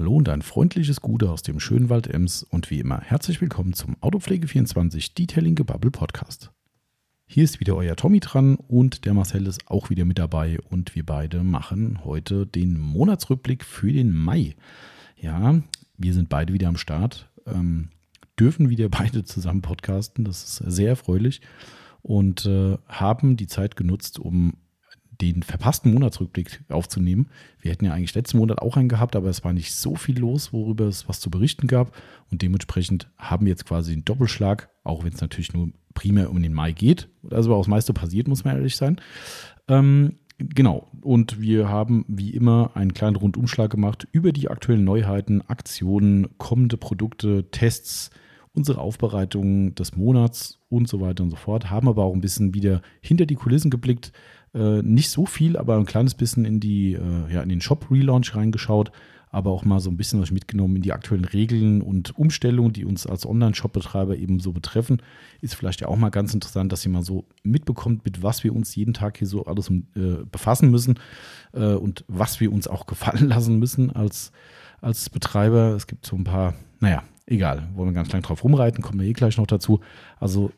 Hallo und ein freundliches Gute aus dem schönen Wald Ems und wie immer herzlich willkommen zum Autopflege24 Detailing Gebubble Podcast. Hier ist wieder euer Tommy dran und der Marcel ist auch wieder mit dabei und wir beide machen heute den Monatsrückblick für den Mai. Ja, wir sind beide wieder am Start, ähm, dürfen wieder beide zusammen podcasten, das ist sehr erfreulich und äh, haben die Zeit genutzt, um den verpassten Monatsrückblick aufzunehmen. Wir hätten ja eigentlich letzten Monat auch einen gehabt, aber es war nicht so viel los, worüber es was zu berichten gab. Und dementsprechend haben wir jetzt quasi den Doppelschlag, auch wenn es natürlich nur primär um den Mai geht. Also das meiste passiert, muss man ehrlich sein. Ähm, genau. Und wir haben wie immer einen kleinen Rundumschlag gemacht über die aktuellen Neuheiten, Aktionen, kommende Produkte, Tests, unsere Aufbereitung des Monats und so weiter und so fort. Haben aber auch ein bisschen wieder hinter die Kulissen geblickt, äh, nicht so viel, aber ein kleines bisschen in, die, äh, ja, in den Shop-Relaunch reingeschaut, aber auch mal so ein bisschen was mitgenommen in die aktuellen Regeln und Umstellungen, die uns als Online-Shop-Betreiber eben so betreffen. Ist vielleicht ja auch mal ganz interessant, dass ihr mal so mitbekommt, mit was wir uns jeden Tag hier so alles äh, befassen müssen äh, und was wir uns auch gefallen lassen müssen als, als Betreiber. Es gibt so ein paar, naja, egal, wollen wir ganz lang drauf rumreiten, kommen wir eh gleich noch dazu. Also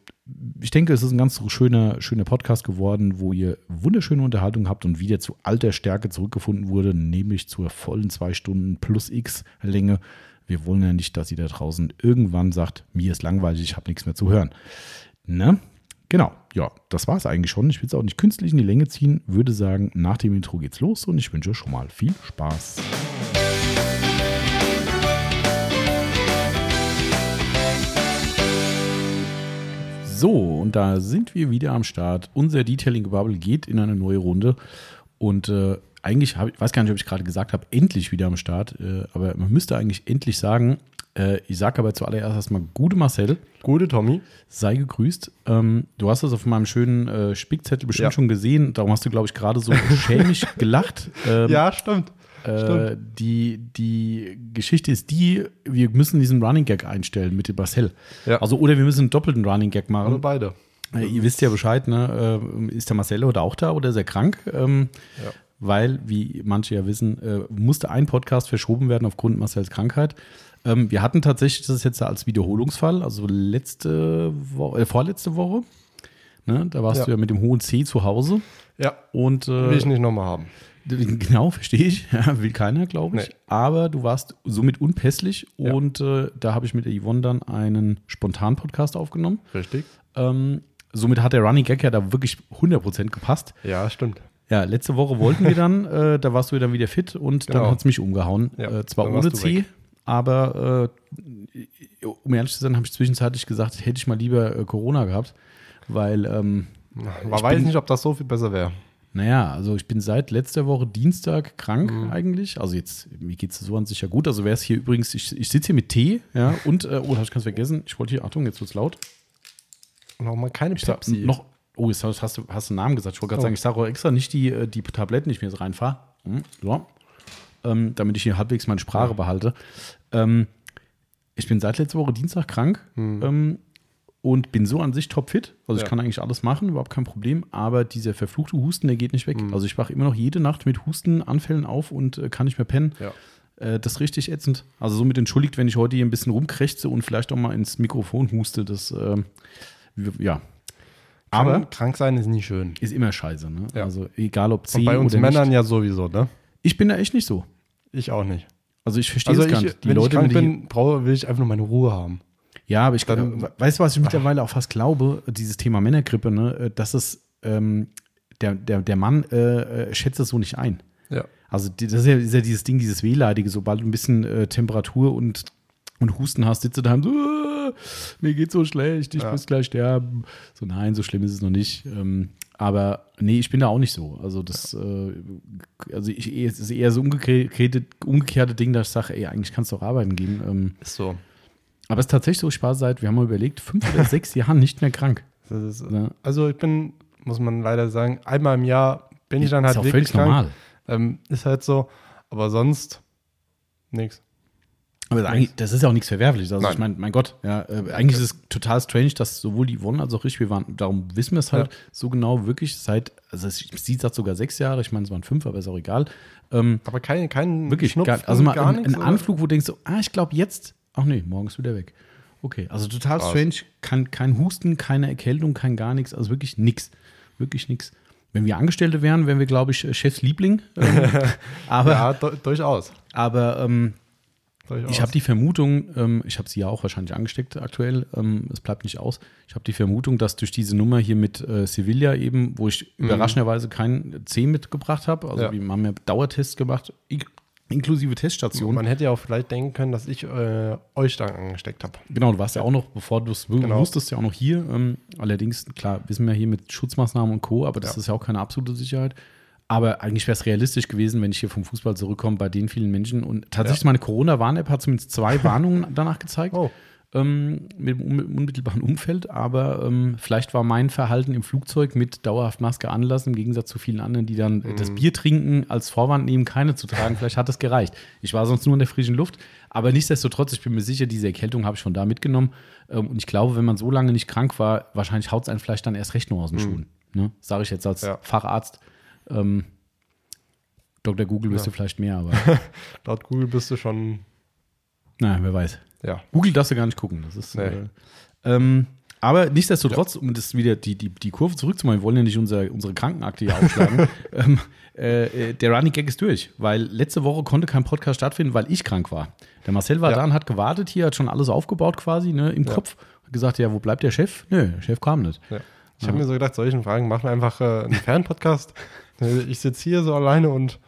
ich denke, es ist ein ganz schöner, schöner Podcast geworden, wo ihr wunderschöne Unterhaltung habt und wieder zu alter Stärke zurückgefunden wurde, nämlich zur vollen zwei Stunden plus X Länge. Wir wollen ja nicht, dass ihr da draußen irgendwann sagt, mir ist langweilig, ich habe nichts mehr zu hören. Ne? Genau, ja, das war es eigentlich schon. Ich will es auch nicht künstlich in die Länge ziehen, würde sagen, nach dem Intro geht's los und ich wünsche schon mal viel Spaß. So, und da sind wir wieder am Start. Unser Detailing Bubble geht in eine neue Runde. Und äh, eigentlich, hab, ich weiß gar nicht, ob ich gerade gesagt habe, endlich wieder am Start. Äh, aber man müsste eigentlich endlich sagen, äh, ich sage aber zuallererst erstmal gute Marcel. Gute Tommy. Sei gegrüßt. Ähm, du hast das auf meinem schönen äh, Spickzettel bestimmt ja. schon gesehen. Darum hast du, glaube ich, gerade so schämig gelacht. Ähm, ja, stimmt. Äh, die, die Geschichte ist die, wir müssen diesen Running Gag einstellen mit dem Marcel. Ja. Also, oder wir müssen einen doppelten Running Gag machen. Oder beide. Äh, ihr wisst ja Bescheid, ne? Äh, ist der Marcel oder auch da oder ist er krank? Ähm, ja. Weil, wie manche ja wissen, äh, musste ein Podcast verschoben werden aufgrund Marcels Krankheit. Ähm, wir hatten tatsächlich das jetzt als Wiederholungsfall, also letzte Woche, äh, vorletzte Woche. Ne? Da warst ja. du ja mit dem hohen C zu Hause. Ja. Und, äh, Will ich nicht nochmal haben. Genau, verstehe ich. Ja, will keiner, glaube ich. Nee. Aber du warst somit unpässlich ja. und äh, da habe ich mit der Yvonne dann einen Spontan-Podcast aufgenommen. Richtig. Ähm, somit hat der Running Gag ja da wirklich 100% gepasst. Ja, stimmt. Ja, letzte Woche wollten wir dann, äh, da warst du dann wieder fit und genau. dann hat es mich umgehauen. Ja, äh, zwar ohne C, aber äh, um ehrlich zu sein, habe ich zwischenzeitlich gesagt, hätte ich mal lieber äh, Corona gehabt, weil. Ähm, Man weiß nicht, ob das so viel besser wäre. Naja, also ich bin seit letzter Woche Dienstag krank mhm. eigentlich. Also jetzt, mir geht es so an sich ja gut. Also wäre es hier übrigens, ich, ich sitze hier mit Tee, ja, und, äh, oh, habe ich ganz vergessen. Ich wollte hier, Achtung, jetzt wird es laut. Nochmal keine Pepsi. Sag, noch, oh, jetzt hast, hast, du, hast du einen Namen gesagt. Ich wollte gerade oh. sagen, ich sage auch extra nicht die, äh, die Tabletten, die ich mir jetzt reinfahre. Hm, so. Ähm, damit ich hier halbwegs meine Sprache behalte. Ähm, ich bin seit letzter Woche Dienstag krank. Mhm. Ähm, und bin so an sich topfit. Also ja. ich kann eigentlich alles machen, überhaupt kein Problem. Aber dieser verfluchte Husten, der geht nicht weg. Mhm. Also ich wache immer noch jede Nacht mit Hustenanfällen auf und äh, kann nicht mehr pennen. Ja. Äh, das ist richtig ätzend. Also somit entschuldigt, wenn ich heute hier ein bisschen rumkrächze und vielleicht auch mal ins Mikrofon huste. Das, äh, ja. Aber krank sein ist nie schön. Ist immer scheiße. Ne? Ja. Also egal ob C und bei uns Männern nicht. ja sowieso, ne? Ich bin da echt nicht so. Ich auch nicht. Also ich verstehe also es gar nicht. Die wenn Leute, ich krank bin, brauche, will ich einfach nur meine Ruhe haben. Ja, aber ich dann, weißt du, was ich mittlerweile auch fast glaube, dieses Thema Männergrippe, ne, äh, dass es ähm, der, der, der Mann äh, äh, schätzt es so nicht ein. Ja. Also das ist ja, ist ja dieses Ding, dieses Wehleidige, sobald du ein bisschen äh, Temperatur und, und Husten hast, sitzt du da und so, äh, mir geht so schlecht, ich ja. muss gleich sterben. So, nein, so schlimm ist es noch nicht. Ähm, aber nee, ich bin da auch nicht so. Also das, äh, also ich, es ist eher so umgekehrte, umgekehrte Ding, dass ich sage, ey, eigentlich kannst du auch arbeiten gehen. Ähm, ist so. Aber es ist tatsächlich so, Spaß seit, wir haben mal überlegt, fünf oder sechs Jahren nicht mehr krank. Ist, ja. Also ich bin, muss man leider sagen, einmal im Jahr bin ich dann halt ist wirklich krank. Normal. Ähm, ist halt so. Aber sonst nichts. Aber eigentlich, das ist ja auch nichts Verwerfliches. Also Nein. ich meine, mein Gott, ja, äh, eigentlich ist es total strange, dass sowohl die Yvonne als auch ich, wir waren, darum wissen wir es halt Ja. so genau wirklich seit, also es, sie sagt sogar sechs Jahre, ich meine, es waren fünf, aber ist auch egal. Ähm, Aber kein, kein wirklich, Schnupfen, gar, also mal gar ein, ein? Anflug, wo du denkst, so, ah, ich glaube jetzt, ach nee, morgen ist wieder weg. Okay, also total Krass. strange, kein, kein Husten, keine Erkältung, kein gar nichts, also wirklich nix, wirklich nix. Wenn wir Angestellte wären, wären wir, glaube ich, Chefs Liebling. Ähm, aber Ja, du, durchaus. aber ähm, durchaus. ich habe die Vermutung, ähm, ich habe sie ja auch wahrscheinlich angesteckt aktuell, ähm, es bleibt nicht aus. Ich habe die Vermutung, dass durch diese Nummer hier mit äh, Sevilla eben, wo ich überraschenderweise keinen C mitgebracht habe, also Ja. wir haben ja Dauertests gemacht, inklusive Teststation. Man hätte ja auch vielleicht denken können, dass ich äh, euch dann angesteckt habe. Genau, du warst ja auch noch, bevor du es Genau. wusstest, ja auch noch hier. Ähm, allerdings, klar, wissen wir hier mit Schutzmaßnahmen und Co., aber das Ja. ist ja auch keine absolute Sicherheit. Aber eigentlich wäre es realistisch gewesen, wenn ich hier vom Fußball zurückkomme, bei den vielen Menschen. Und tatsächlich, Ja. meine Corona-Warn-App hat zumindest zwei Warnungen danach gezeigt. Oh. Ähm, mit dem un- unmittelbaren Umfeld, aber ähm, vielleicht war mein Verhalten im Flugzeug mit dauerhaft Maske anlassen, im Gegensatz zu vielen anderen, die dann äh, das Mhm. Bier trinken als Vorwand nehmen, keine zu tragen. Vielleicht hat das gereicht. Ich war sonst nur in der frischen Luft, aber nichtsdestotrotz, ich bin mir sicher, diese Erkältung habe ich von da mitgenommen. Ähm, und ich glaube, wenn man so lange nicht krank war, wahrscheinlich haut es einen vielleicht dann erst recht nur aus den Schuhen. Ne? Sage ich jetzt als Mhm. Ja. Facharzt. Ähm, Dr. Google wüsste Ja. vielleicht mehr, aber Laut Google bist du schon, naja, wer weiß. Ja. Google darfst du gar nicht gucken. Das ist. Nee. Äh, ähm, aber nichtsdestotrotz, um das wieder die, die, die Kurve zurückzumachen, wir wollen ja nicht unser, unsere Krankenakte hier aufschlagen. ähm, äh, äh, der Running Gag ist durch, weil letzte Woche konnte kein Podcast stattfinden, weil ich krank war. Der Marcel war Ja. da und hat gewartet hier, hat schon alles aufgebaut quasi ne, im Ja. Kopf. Hat gesagt, ja, wo bleibt der Chef? Nö, der Chef kam nicht. ja. Ich habe mir so gedacht, solchen Fragen machen wir einfach äh, einen Fernpodcast. ich sitze hier so alleine und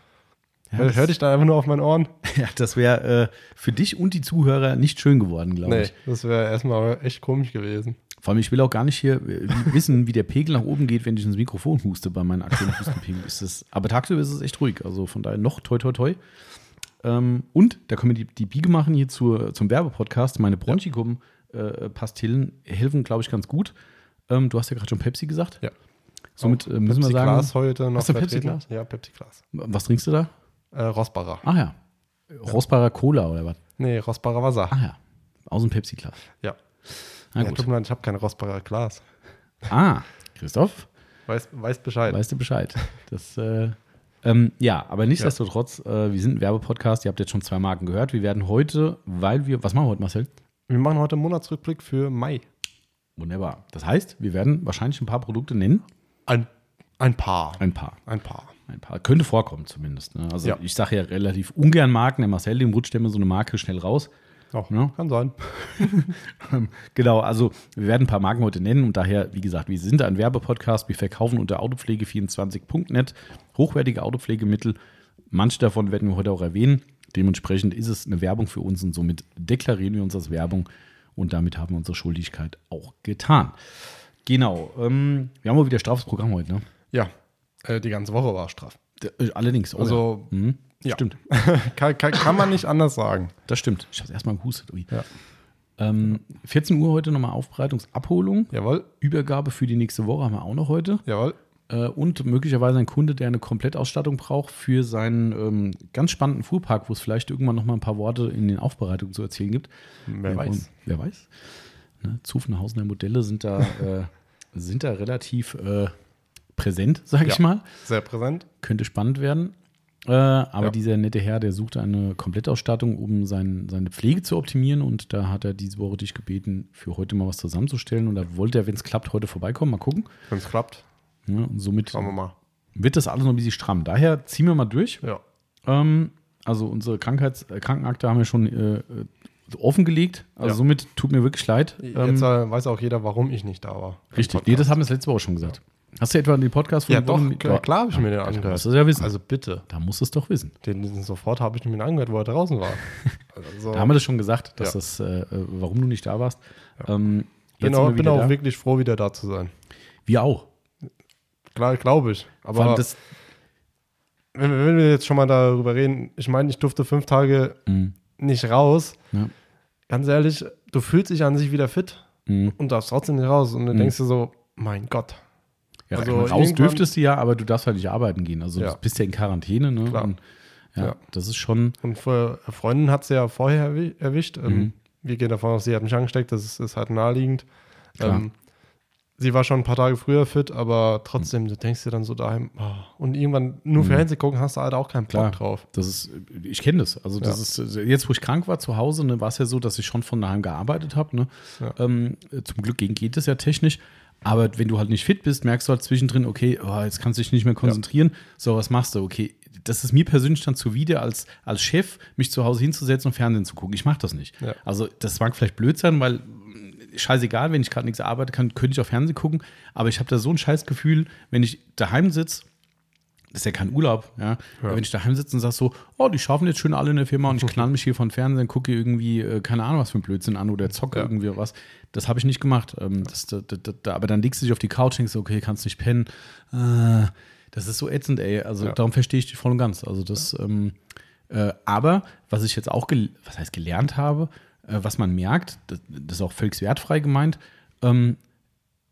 Ja, hör, dich da einfach nur auf meinen Ohren. Ja, das wäre äh, für dich und die Zuhörer nicht schön geworden, glaube Nee, ich. das wäre erstmal echt komisch gewesen. Vor allem, ich will auch gar nicht hier äh, wissen, wie der Pegel nach oben geht, wenn ich ins Mikrofon huste bei meinen aktuellen Hustenpegel. Ist das, aber tagsüber ist es echt ruhig. Also von daher noch toi toi toi. Ähm, und da können wir die, die Biege machen hier zur, zum Werbepodcast. Meine Bronchikum-Pastillen helfen, glaube ich, ganz gut. Ähm, du hast ja gerade schon Pepsi gesagt. Ja. Somit äh, müssen wir sagen, Glas heute noch Hast du vertreten. Pepsi-Glas? Ja, Pepsi-Glas. was trinkst du da? Äh, Rossbacher. Ach ja. Rostbarer Cola oder was? Nee, Rossbacher Wasser. Ach ja. Aus dem Pepsi-Glas. Ja. Na ja gut. tut mir leid, ich habe kein Rossbacher Glas. Ah, Christoph, Weiß, weiß Bescheid. weißt du Bescheid. Das, äh, ähm, ja, aber nichtsdestotrotz, äh, wir sind ein Werbepodcast, ihr habt jetzt schon zwei Marken gehört. Wir werden heute, weil wir, was machen wir heute, Marcel? Wir machen heute einen Monatsrückblick für Mai. Wunderbar. Das heißt, wir werden wahrscheinlich ein paar Produkte nennen. Ein, ein paar. Ein paar. Ein paar. Ein paar. Könnte vorkommen zumindest. Ne? Also Ja. ich sage ja relativ ungern Marken. Der Marcel, dem rutscht immer so eine Marke schnell raus. Auch, Ja. Kann sein. Genau, also wir werden ein paar Marken heute nennen und daher, wie gesagt, wir sind ein Werbepodcast, wir verkaufen unter autopflege24.net hochwertige Autopflegemittel. Manche davon werden wir heute auch erwähnen. Dementsprechend ist es eine Werbung für uns und somit deklarieren wir uns als Werbung und damit haben wir unsere Schuldigkeit auch getan. Genau, ähm, wir haben auch wieder straffes Programm heute, ne? Ja, äh, die ganze Woche war straff. Äh, Allerdings, oh Also, ja. Mhm. ja. Stimmt, Kann, kann, kann man nicht anders sagen. das stimmt. Ich habe erstmal gehustet. Ui. Ja. Ähm, 14 Uhr heute nochmal Aufbereitungsabholung. Jawohl, Übergabe für die nächste Woche haben wir auch noch heute. jawohl. Äh, und möglicherweise ein Kunde, der eine Komplettausstattung braucht für seinen ähm, ganz spannenden Fuhrpark, wo es vielleicht irgendwann noch mal ein paar Worte in den Aufbereitungen zu erzählen gibt. Wer Ja, weiß. und- Wer weiß. Ne, Zufenhausener Modelle sind da, äh, sind da relativ äh, präsent, sage ich Ja. mal. Sehr präsent. Könnte spannend werden. Äh, aber Ja. dieser nette Herr, der suchte eine Komplettausstattung, um sein, seine Pflege zu optimieren. Und da hat er diese Woche dich gebeten, für heute mal was zusammenzustellen. Und da wollte er, wenn es klappt, heute vorbeikommen. Mal gucken. Wenn es klappt, Ja, und somit schauen wir mal. wird das alles noch ein bisschen stramm. Daher ziehen wir mal durch. Ja. Ähm, also unsere Krankheits äh, Krankenakte haben wir schon äh, äh, offengelegt. Also Ja. somit tut mir wirklich leid. Ähm, Jetzt äh, weiß auch jeder, warum ich nicht da war. richtig. Nee, das haben wir das letzte Woche schon gesagt. Hast du etwa den Podcast Ja, den doch, Wochen- klar, klar habe ich mir den Da angehört. musst du es ja wissen. Also bitte. da musst du es doch wissen. Den, den sofort habe ich mir den angehört, wo er draußen war. Also, Da haben wir das schon gesagt, dass Ja. das, äh, äh, warum du nicht da warst. Ähm, bin jetzt auch, sind wir bin wieder auch da. wirklich froh, wieder da zu sein. Wir auch. Klar, glaube ich. Vor allem Aber das, wenn, wir- wenn wir jetzt schon mal darüber reden, ich meine, ich durfte fünf Tage Mhm. nicht raus. Ja. Ganz ehrlich, du fühlst dich an sich wieder fit Mhm. und darfst trotzdem nicht raus. Und dann Mhm. denkst du so, mein Gott. Ja, Also raus dürftest du ja, aber du darfst halt nicht arbeiten gehen. Also Ja. du bist ja in Quarantäne. Ne? Klar. Und, Ja, Ja. das ist schon, Und für Freundin hat sie ja vorher erwi- erwischt. Mhm. Ähm, wir gehen davon aus, sie hat mich angesteckt, das ist, ist halt naheliegend. Ähm, sie war schon ein paar Tage früher fit, aber trotzdem, du denkst dir dann so daheim, oh. und irgendwann nur Fernsehen gucken, hast du halt auch keinen Bock Mhm. Klar. drauf. das ist, ich kenne das. Also das ist, jetzt wo ich krank war zu Hause, ne, war es ja so, dass ich schon von daheim gearbeitet habe. Ne? Ja. Ähm, zum Glück geht es ja technisch. Aber wenn du halt nicht fit bist, merkst du halt zwischendrin, okay, oh, jetzt kannst du dich nicht mehr konzentrieren. So, was machst du? Okay, das ist mir persönlich dann zuwider, als, als Chef mich zu Hause hinzusetzen und Fernsehen zu gucken. Ich mache das nicht. Ja. Also, das mag vielleicht blöd sein, weil scheißegal, wenn ich gerade nichts arbeiten kann, könnte ich auf Fernsehen gucken. Aber ich habe da so ein scheiß Gefühl, wenn ich daheim sitze, das ist ja kein Urlaub, ja. Aber wenn ich daheim sitze und sage so, oh, die schaffen jetzt schön alle in der Firma und ich knall mich hier von Fernsehen, gucke irgendwie, äh, keine Ahnung, was für ein Blödsinn an oder zocke Ja. irgendwie was. Das habe ich nicht gemacht. Ähm, das, da, da, da, aber dann legst du dich auf die Couch und denkst, okay, kannst nicht pennen. Äh, das ist so ätzend, ey. Also Ja. darum verstehe ich dich voll und ganz. Also das, ähm, äh, aber was ich jetzt auch, was heißt gelernt habe, äh, was man merkt, das, das ist auch völlig wertfrei gemeint, ähm,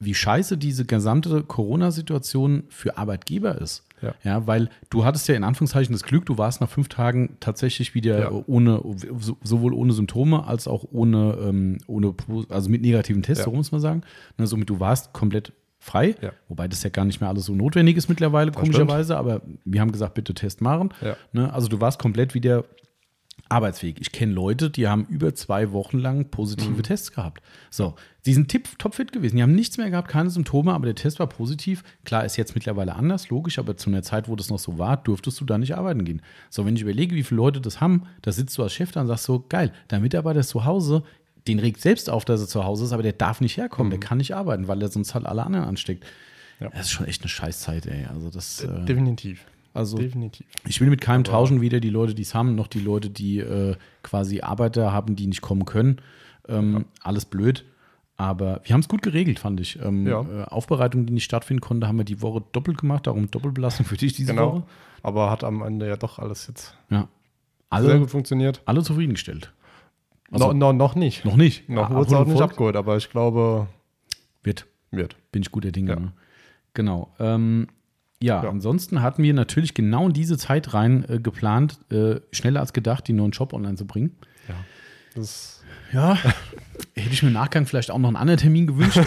wie scheiße diese gesamte Corona-Situation für Arbeitgeber ist. Ja. weil du hattest ja in Anführungszeichen das Glück, du warst nach fünf Tagen tatsächlich wieder Ja. ohne, so- sowohl ohne Symptome als auch ohne, ähm, ohne also mit negativen Tests, Ja. so muss man sagen. Ne, somit du warst komplett frei, Ja. wobei das ja gar nicht mehr alles so notwendig ist mittlerweile, komischerweise, aber wir haben gesagt, bitte Test machen. Ja. Ne, also du warst komplett wieder arbeitsfähig. Ich kenne Leute, die haben über zwei Wochen lang positive Mhm. Tests gehabt. So, die sind tipp, topfit gewesen. Die haben nichts mehr gehabt, keine Symptome, aber der Test war positiv. Klar, ist jetzt mittlerweile anders, logisch, aber zu einer Zeit, wo das noch so war, durftest du da nicht arbeiten gehen. So, wenn ich überlege, wie viele Leute das haben, da sitzt du als Chef da und sagst so, geil, der Mitarbeiter ist zu Hause, den regt selbst auf, dass er zu Hause ist, aber der darf nicht herkommen, der kann nicht arbeiten, weil er sonst halt alle anderen ansteckt. Ja. Das ist schon echt eine Scheißzeit, ey. Also das, äh, Definitiv. Also Definitiv. ich will mit keinem tauschen, weder die Leute, die es haben, noch die Leute, die äh, quasi Arbeiter haben, die nicht kommen können. Ähm, Alles blöd. Aber wir haben es gut geregelt, fand ich. Ähm, Ja. äh, Aufbereitung, die nicht stattfinden konnte, haben wir die Woche doppelt gemacht, darum Doppelbelastung für dich diese Genau. Woche. Aber hat am Ende ja doch alles jetzt Ja. sehr Alle, gut funktioniert. alle zufriedengestellt. Also- no, no, noch nicht. Noch nicht. Noch Ja, wurde es auch nicht abgeholt, aber ich glaube, Wird. wird. Bin ich guter Dinge. Ja. Ne? Genau. Ähm, ja, Ja. ansonsten hatten wir natürlich genau in diese Zeit rein äh, geplant, äh, schneller als gedacht, die neuen Shop online zu bringen. Ja. Das Ja, hätte ich mir im Nachgang vielleicht auch noch einen anderen Termin gewünscht.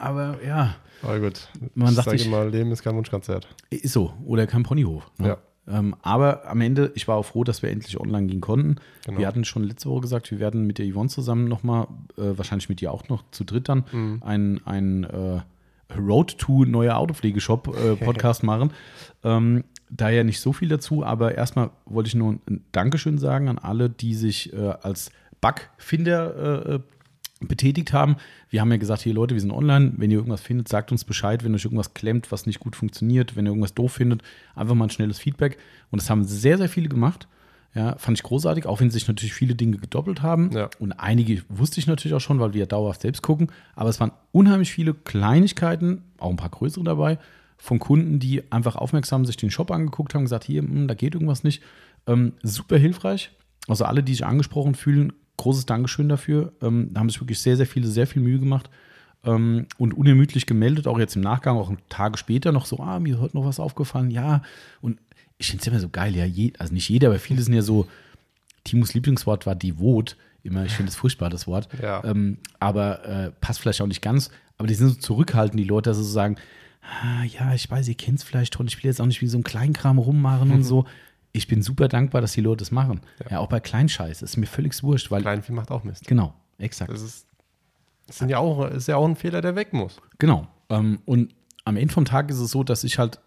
Aber ja, aber gut. Man ich sagt sage sich- immer, Leben ist kein Wunschkonzert. ist so. Oder kein Ponyhof. Ne? Ja. Ähm, aber am Ende, ich war auch froh, dass wir endlich online gehen konnten. Genau. Wir hatten schon letzte Woche gesagt, wir werden mit der Yvonne zusammen nochmal, äh, wahrscheinlich mit dir auch noch zu dritt dann, Mhm. ein, ein äh, Road to neuer Autopflegeshop äh, Podcast machen. Ähm, da ja nicht so viel dazu, aber erstmal wollte ich nur ein Dankeschön sagen an alle, die sich äh, als Bugfinder äh, äh, betätigt haben. Wir haben ja gesagt, hier Leute, wir sind online. Wenn ihr irgendwas findet, sagt uns Bescheid. Wenn euch irgendwas klemmt, was nicht gut funktioniert, wenn ihr irgendwas doof findet, einfach mal ein schnelles Feedback. Und das haben sehr, sehr viele gemacht. Ja, fand ich großartig, auch wenn sich natürlich viele Dinge gedoppelt haben. Ja. Und einige wusste ich natürlich auch schon, weil wir ja dauerhaft selbst gucken. Aber es waren unheimlich viele Kleinigkeiten, auch ein paar größere dabei, von Kunden, die einfach aufmerksam sich den Shop angeguckt haben, gesagt, hier, hm, da geht irgendwas nicht. Ähm, super hilfreich. Also alle, die sich angesprochen fühlen, großes Dankeschön dafür. Ähm, da haben sich wirklich sehr, sehr viele, sehr viel Mühe gemacht ähm, und unermüdlich gemeldet, auch jetzt im Nachgang, auch Tage später noch so, ah, mir ist heute noch was aufgefallen, ja. Und ich finde es immer so geil, ja, je, also nicht jeder, aber viele sind ja so, Timos Lieblingswort war devot, immer, ich finde es furchtbar, das Wort, Ja. ähm, aber äh, passt vielleicht auch nicht ganz, aber die sind so zurückhaltend, die Leute, dass sie so sagen, ah, ja, ich weiß, ihr kennt es vielleicht schon, ich will jetzt auch nicht wie so ein Kleinkram rummachen und so. Ich bin super dankbar, dass die Leute das machen. Ja, auch bei Kleinscheiß, ist mir völlig wurscht, weil, Kleinvieh macht auch Mist. genau, exakt. Das ist, das sind ja auch, ist ja auch ein Fehler, der weg muss. Genau. Ähm, und am Ende vom Tag ist es so, dass ich halt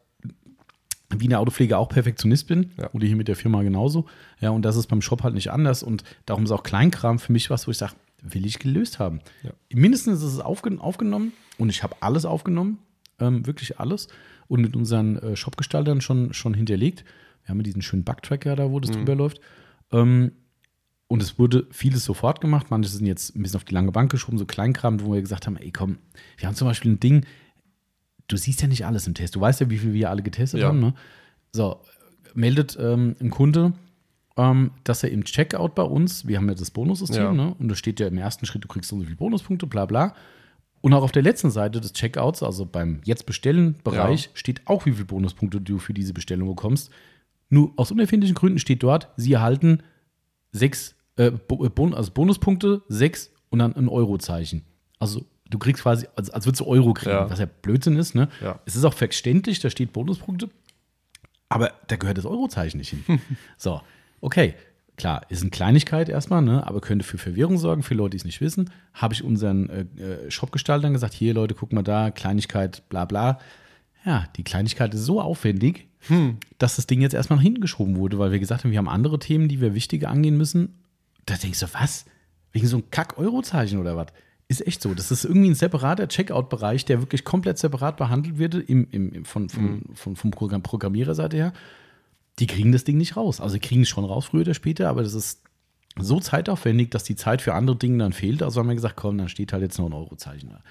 wie in der Autopflege auch Perfektionist bin. Ja. Oder hier mit der Firma genauso. Ja, und das ist beim Shop halt nicht anders. Und darum ist auch Kleinkram für mich was, wo ich sage, will ich gelöst haben. Ja. Mindestens ist es aufgen aufgenommen und ich habe alles aufgenommen, ähm, wirklich alles. Und mit unseren äh, Shopgestaltern schon, schon hinterlegt. Wir haben ja diesen schönen Bugtracker da, wo das drüber läuft. Ähm, und es wurde vieles sofort gemacht. Manche sind jetzt ein bisschen auf die lange Bank geschoben, so Kleinkram, wo wir gesagt haben, ey komm, wir haben zum Beispiel ein Ding, du siehst ja nicht alles im Test. Du weißt ja, wie viel wir alle getestet Ja. haben. Ne? So, meldet ähm, ein Kunde, ähm, dass er im Checkout bei uns, wir haben ja das Bonussystem, Ja. ne? und da steht ja im ersten Schritt, du kriegst so und so viele Bonuspunkte, bla bla. Und auch auf der letzten Seite des Checkouts, also beim Jetzt bestellen Bereich, Ja. steht auch, wie viele Bonuspunkte du für diese Bestellung bekommst. Nur aus unerfindlichen Gründen steht dort, sie erhalten sechs, äh, äh, Bon also Bonuspunkte, sechs und dann ein Eurozeichen. Also du kriegst quasi, als, als würdest du Euro kriegen, Ja. was ja Blödsinn ist. Ne? Ja. Es ist auch verständlich, da steht Bonuspunkte, aber da gehört das Eurozeichen nicht hin. so, okay. Klar, ist eine Kleinigkeit erstmal, ne? aber könnte für Verwirrung sorgen, für Leute, die es nicht wissen. Habe ich unseren äh, äh, Shopgestaltern gesagt, hier Leute, guck mal da, Kleinigkeit, bla bla. Ja, die Kleinigkeit ist so aufwendig, dass das Ding jetzt erstmal nach hinten geschoben wurde, weil wir gesagt haben, wir haben andere Themen, die wir wichtiger angehen müssen. Da denkst du, was? Wegen so einem Kack-Eurozeichen oder was? Ist echt so. Das ist irgendwie ein separater Checkout-Bereich, der wirklich komplett separat behandelt wird im, im, von, von, von, vom Programm Programmiererseite her. Die kriegen das Ding nicht raus. Also, sie kriegen es schon raus, früher oder später, aber das ist so zeitaufwendig, dass die Zeit für andere Dinge dann fehlt. Also haben wir gesagt, komm, dann steht halt jetzt noch ein Eurozeichen da.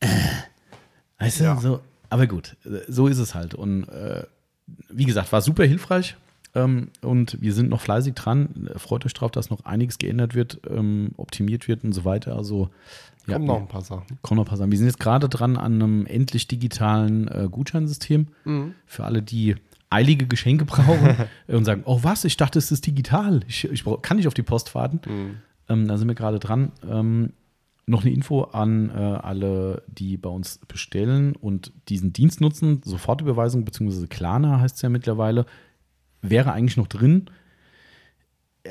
Äh, weißt du, Ja. so, aber gut, so ist es halt. Und äh, wie gesagt, war super hilfreich. Ähm, und wir sind noch fleißig dran. Freut euch drauf, dass noch einiges geändert wird, ähm, optimiert wird und so weiter. Also ja, Kommen noch ein paar Sachen. kommen noch ein paar Sachen. Wir sind jetzt gerade dran an einem endlich digitalen äh, Gutscheinsystem für alle, die eilige Geschenke brauchen und sagen, oh was, ich dachte, es ist digital. Ich, ich brauch, kann nicht auf die Post warten. Ähm, da sind wir gerade dran. Ähm, noch eine Info an äh, alle, die bei uns bestellen und diesen Dienst nutzen. Sofortüberweisung bzw. Klarna heißt es ja mittlerweile. Wäre eigentlich noch drin.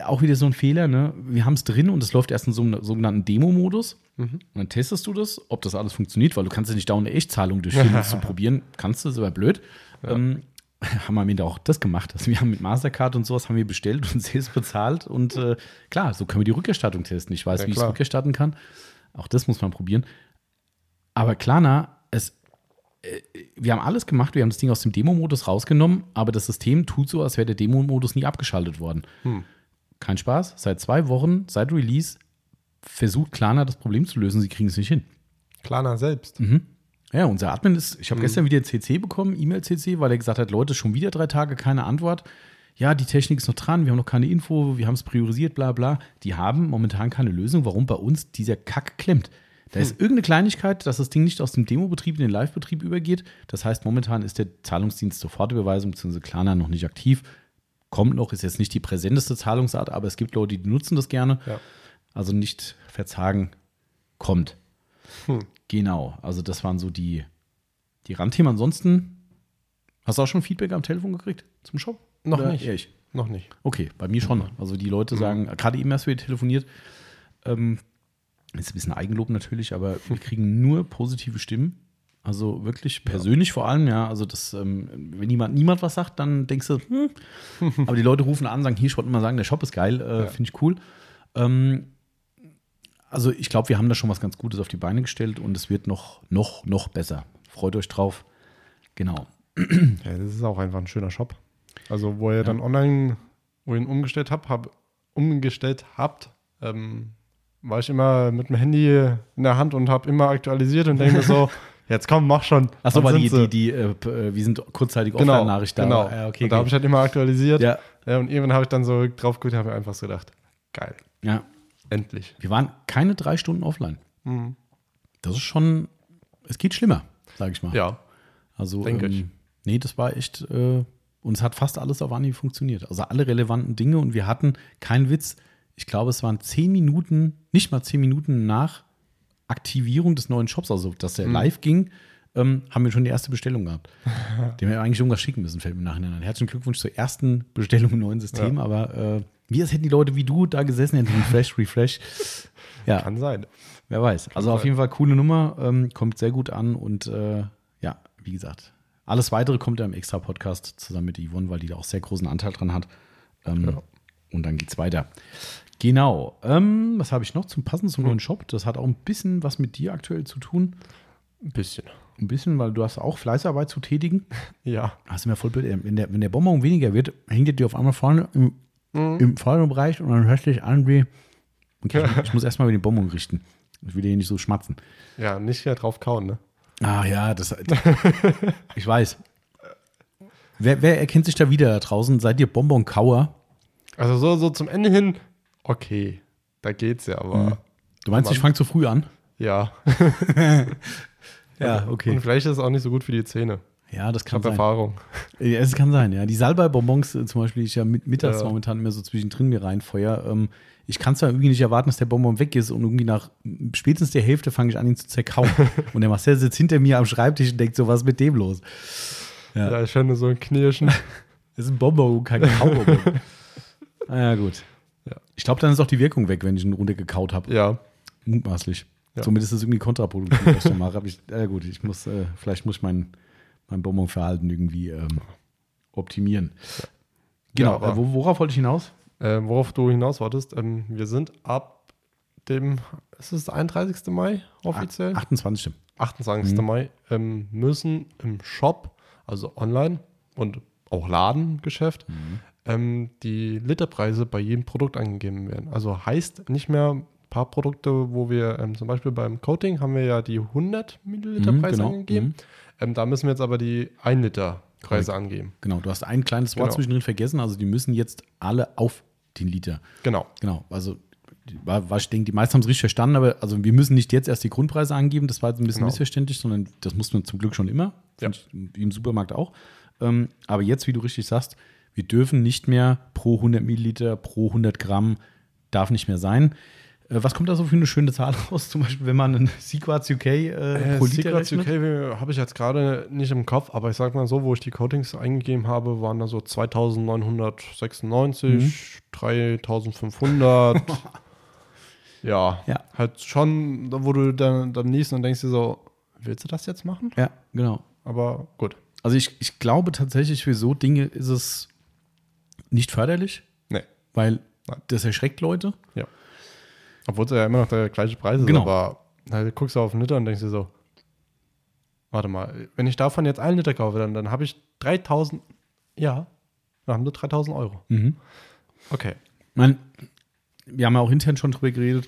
Auch wieder so ein Fehler, ne? Wir haben es drin und es läuft erst in so einem sogenannten Demo-Modus. Und dann testest du das, ob das alles funktioniert, weil du kannst ja nicht dauernd eine Echtzahlung durchführen, um zu probieren. Kannst du, ist aber blöd. Ähm, haben wir Ende auch das gemacht. Also wir haben mit Mastercard und sowas haben wir bestellt und selbst bezahlt. Und äh, klar, so können wir die Rückerstattung testen. Ich weiß, Ja, wie ich es rückerstatten kann. Auch das muss man probieren. Aber Klarna, es, wir haben alles gemacht. Wir haben das Ding aus dem Demo-Modus rausgenommen, aber das System tut so, als wäre der Demo-Modus nie abgeschaltet worden. Kein Spaß. Seit zwei Wochen, seit Release, versucht Klarna das Problem zu lösen. Sie kriegen es nicht hin. Klarna selbst. Ja, unser Admin ist, ich habe gestern wieder ein CC bekommen, E-Mail-CC, weil er gesagt hat, Leute, schon wieder drei Tage keine Antwort. Ja, die Technik ist noch dran, wir haben noch keine Info, wir haben es priorisiert, bla bla. Die haben momentan keine Lösung, warum bei uns dieser Kack klemmt. Da ist irgendeine Kleinigkeit, dass das Ding nicht aus dem Demo-Betrieb in den Live-Betrieb übergeht. Das heißt, momentan ist der Zahlungsdienst Sofortüberweisung bzw. Klarna noch nicht aktiv. Kommt noch, ist jetzt nicht die präsenteste Zahlungsart, aber es gibt Leute, die nutzen das gerne. Ja. Also nicht verzagen, kommt. Hm. Genau, also das waren so die, die Randthemen. Ansonsten, hast du auch schon Feedback am Telefon gekriegt zum Shop? Noch Oder nicht. eher ich? Noch nicht. Okay, bei mir schon. Also die Leute sagen, gerade eben erst wieder telefoniert, ähm, ist ein bisschen Eigenlob natürlich, aber wir kriegen nur positive Stimmen. Also wirklich persönlich vor allem, ja. Also das, ähm, wenn niemand, niemand was sagt, dann denkst du, hm. aber die Leute rufen an, sagen, hier, ich wollte mal sagen, der Shop ist geil, äh, Ja. finde ich cool. Ähm, also ich glaube, wir haben da schon was ganz Gutes auf die Beine gestellt und es wird noch, noch, noch besser. Freut euch drauf. Genau. Ja, das ist auch einfach ein schöner Shop. Also, wo ihr dann online, wo ihr ihn umgestellt habt, hab, umgestellt habt, ähm, war ich immer mit dem Handy in der Hand und habe immer aktualisiert und denke so, jetzt komm, mach schon. Achso, war die, die, die, äh, äh, wir sind kurzzeitig genau, Offline-Nachricht da. Genau. Ja, okay, und da habe ich halt immer aktualisiert. ja, Ja, und irgendwann habe ich dann so drauf geguckt, habe mir einfach so gedacht, geil, ja. endlich. Wir waren keine drei Stunden offline. Mhm. Das ist schon, es geht schlimmer, sage ich mal. Ja, also, denke ähm, ich. nee, das war echt, äh, und es hat fast alles auf Anhieb funktioniert. Also alle relevanten Dinge und wir hatten, kein Witz, ich glaube, es waren zehn Minuten, nicht mal zehn Minuten nach Aktivierung des neuen Shops, also dass der live ging, ähm, haben wir schon die erste Bestellung gehabt. Dem wir eigentlich irgendwas schicken müssen, fällt mir im Nachhinein ein. Herzlichen Glückwunsch zur ersten Bestellung im neuen System, Ja. aber äh, wie als hätten die Leute wie du da gesessen, hätten Refresh, Refresh. Ja, kann sein. Wer weiß. Also auf sein. jeden Fall coole Nummer, ähm, kommt sehr gut an und äh, ja, wie gesagt, alles weitere kommt ja im Extra-Podcast zusammen mit Yvonne, weil die da auch sehr großen Anteil dran hat. Ähm, Ja. Und dann geht's weiter. Genau. Ähm, was habe ich noch zum Passen zum neuen Shop? Das hat auch ein bisschen was mit dir aktuell zu tun. Ein bisschen. Ein bisschen, weil du hast auch Fleißarbeit zu tätigen. Ja. Hast du mir voll blöd. äh, Wenn der, wenn der Bonbon weniger wird, hängt er dir auf einmal vorne im, im vorderen Bereich und dann hörst du dich an wie. Okay, ich, ich muss erstmal über den Bonbon richten. Ich will hier nicht so schmatzen. Ja, nicht mehr drauf kauen, ne? Ah ja, das. ich weiß. Wer, wer erkennt sich da wieder da draußen? Seid ihr Bonbon-Kauer? Also so, so zum Ende hin, okay, da geht's ja, aber Mhm. Du meinst, Mann. ich fange zu früh an? ja. Ja, Und vielleicht ist es auch nicht so gut für die Zähne. Ja, das kann sein. Erfahrung. Ja, es kann sein, ja. Die Salbei-Bonbons äh, zum Beispiel, die ich ja mit, mittags Ja. momentan immer so zwischendrin mir reinfeuer. Ähm, ich kann zwar irgendwie nicht erwarten, dass der Bonbon weg ist und irgendwie nach spätestens der Hälfte fange ich an, ihn zu zerkauen. und der Marcel sitzt hinter mir am Schreibtisch und denkt so, was ist mit dem los? Ja. Ja, ich finde so ein Knirschen. Das ist ein Bonbon, kein Kaubonbon. ah, ja, gut. Ja. Ich glaube, dann ist auch die Wirkung weg, wenn ich ihn runtergekaut habe. ja. Mutmaßlich. Ja. Somit ist es irgendwie kontraproduktiv, was ich da mache. Ich, ja gut, ich muss, äh, vielleicht muss ich mein, mein Bonbonverhalten irgendwie ähm, optimieren. Genau, Ja, aber- äh, wo, worauf wollte ich hinaus? Äh, worauf du hinaus wolltest, ähm, wir sind ab dem, ist es der 31. Mai offiziell? 28. 28. Mhm. Mai, ähm, müssen im Shop, also online und auch Ladengeschäft, Mhm. Ähm, die Literpreise bei jedem Produkt angegeben werden. Also heißt nicht mehr ein paar Produkte, wo wir ähm, zum Beispiel beim Coating haben wir ja die 100 Milliliter Mhm, Preise genau. angegeben. Mhm. Ähm, da müssen wir jetzt aber die 1 Liter Preise Korrekt. angeben. Genau, du hast ein kleines Wort Genau. zwischendrin vergessen. Also die müssen jetzt alle auf den Liter. Genau. Genau, also ich denke, die meisten haben es richtig verstanden, aber also wir müssen nicht jetzt erst die Grundpreise angeben, das war jetzt ein bisschen Genau. missverständlich, sondern das mussten wir zum Glück schon immer, Ja. Im Supermarkt auch. Ähm, aber jetzt, wie du richtig sagst, wir dürfen nicht mehr pro 100 Milliliter, pro 100 Gramm, darf nicht mehr sein. Äh, was kommt da so für eine schöne Zahl raus? Zum Beispiel, wenn man einen Sequats UK äh, Äh, pro Liter Secrets rechnet? UK habe ich jetzt gerade nicht im Kopf, aber ich sag mal so, wo ich die Coatings eingegeben habe, waren da so 2996, 3500. ja, Ja. halt schon, wo du dann, dann liest und denkst dir so, willst du das jetzt machen? Ja, genau. Aber gut. Also ich, ich glaube tatsächlich, für so Dinge ist es nicht förderlich, Nee. weil Nein. das erschreckt Leute. Obwohl es ja immer noch der gleiche Preis ist, Genau. aber halt, guckst du auf einen Liter und denkst dir so, warte mal, wenn ich davon jetzt einen Liter kaufe, dann, dann habe ich 3000, ja, dann haben wir 3000 Euro. Mhm. Okay. Meine, wir haben ja auch intern schon drüber geredet.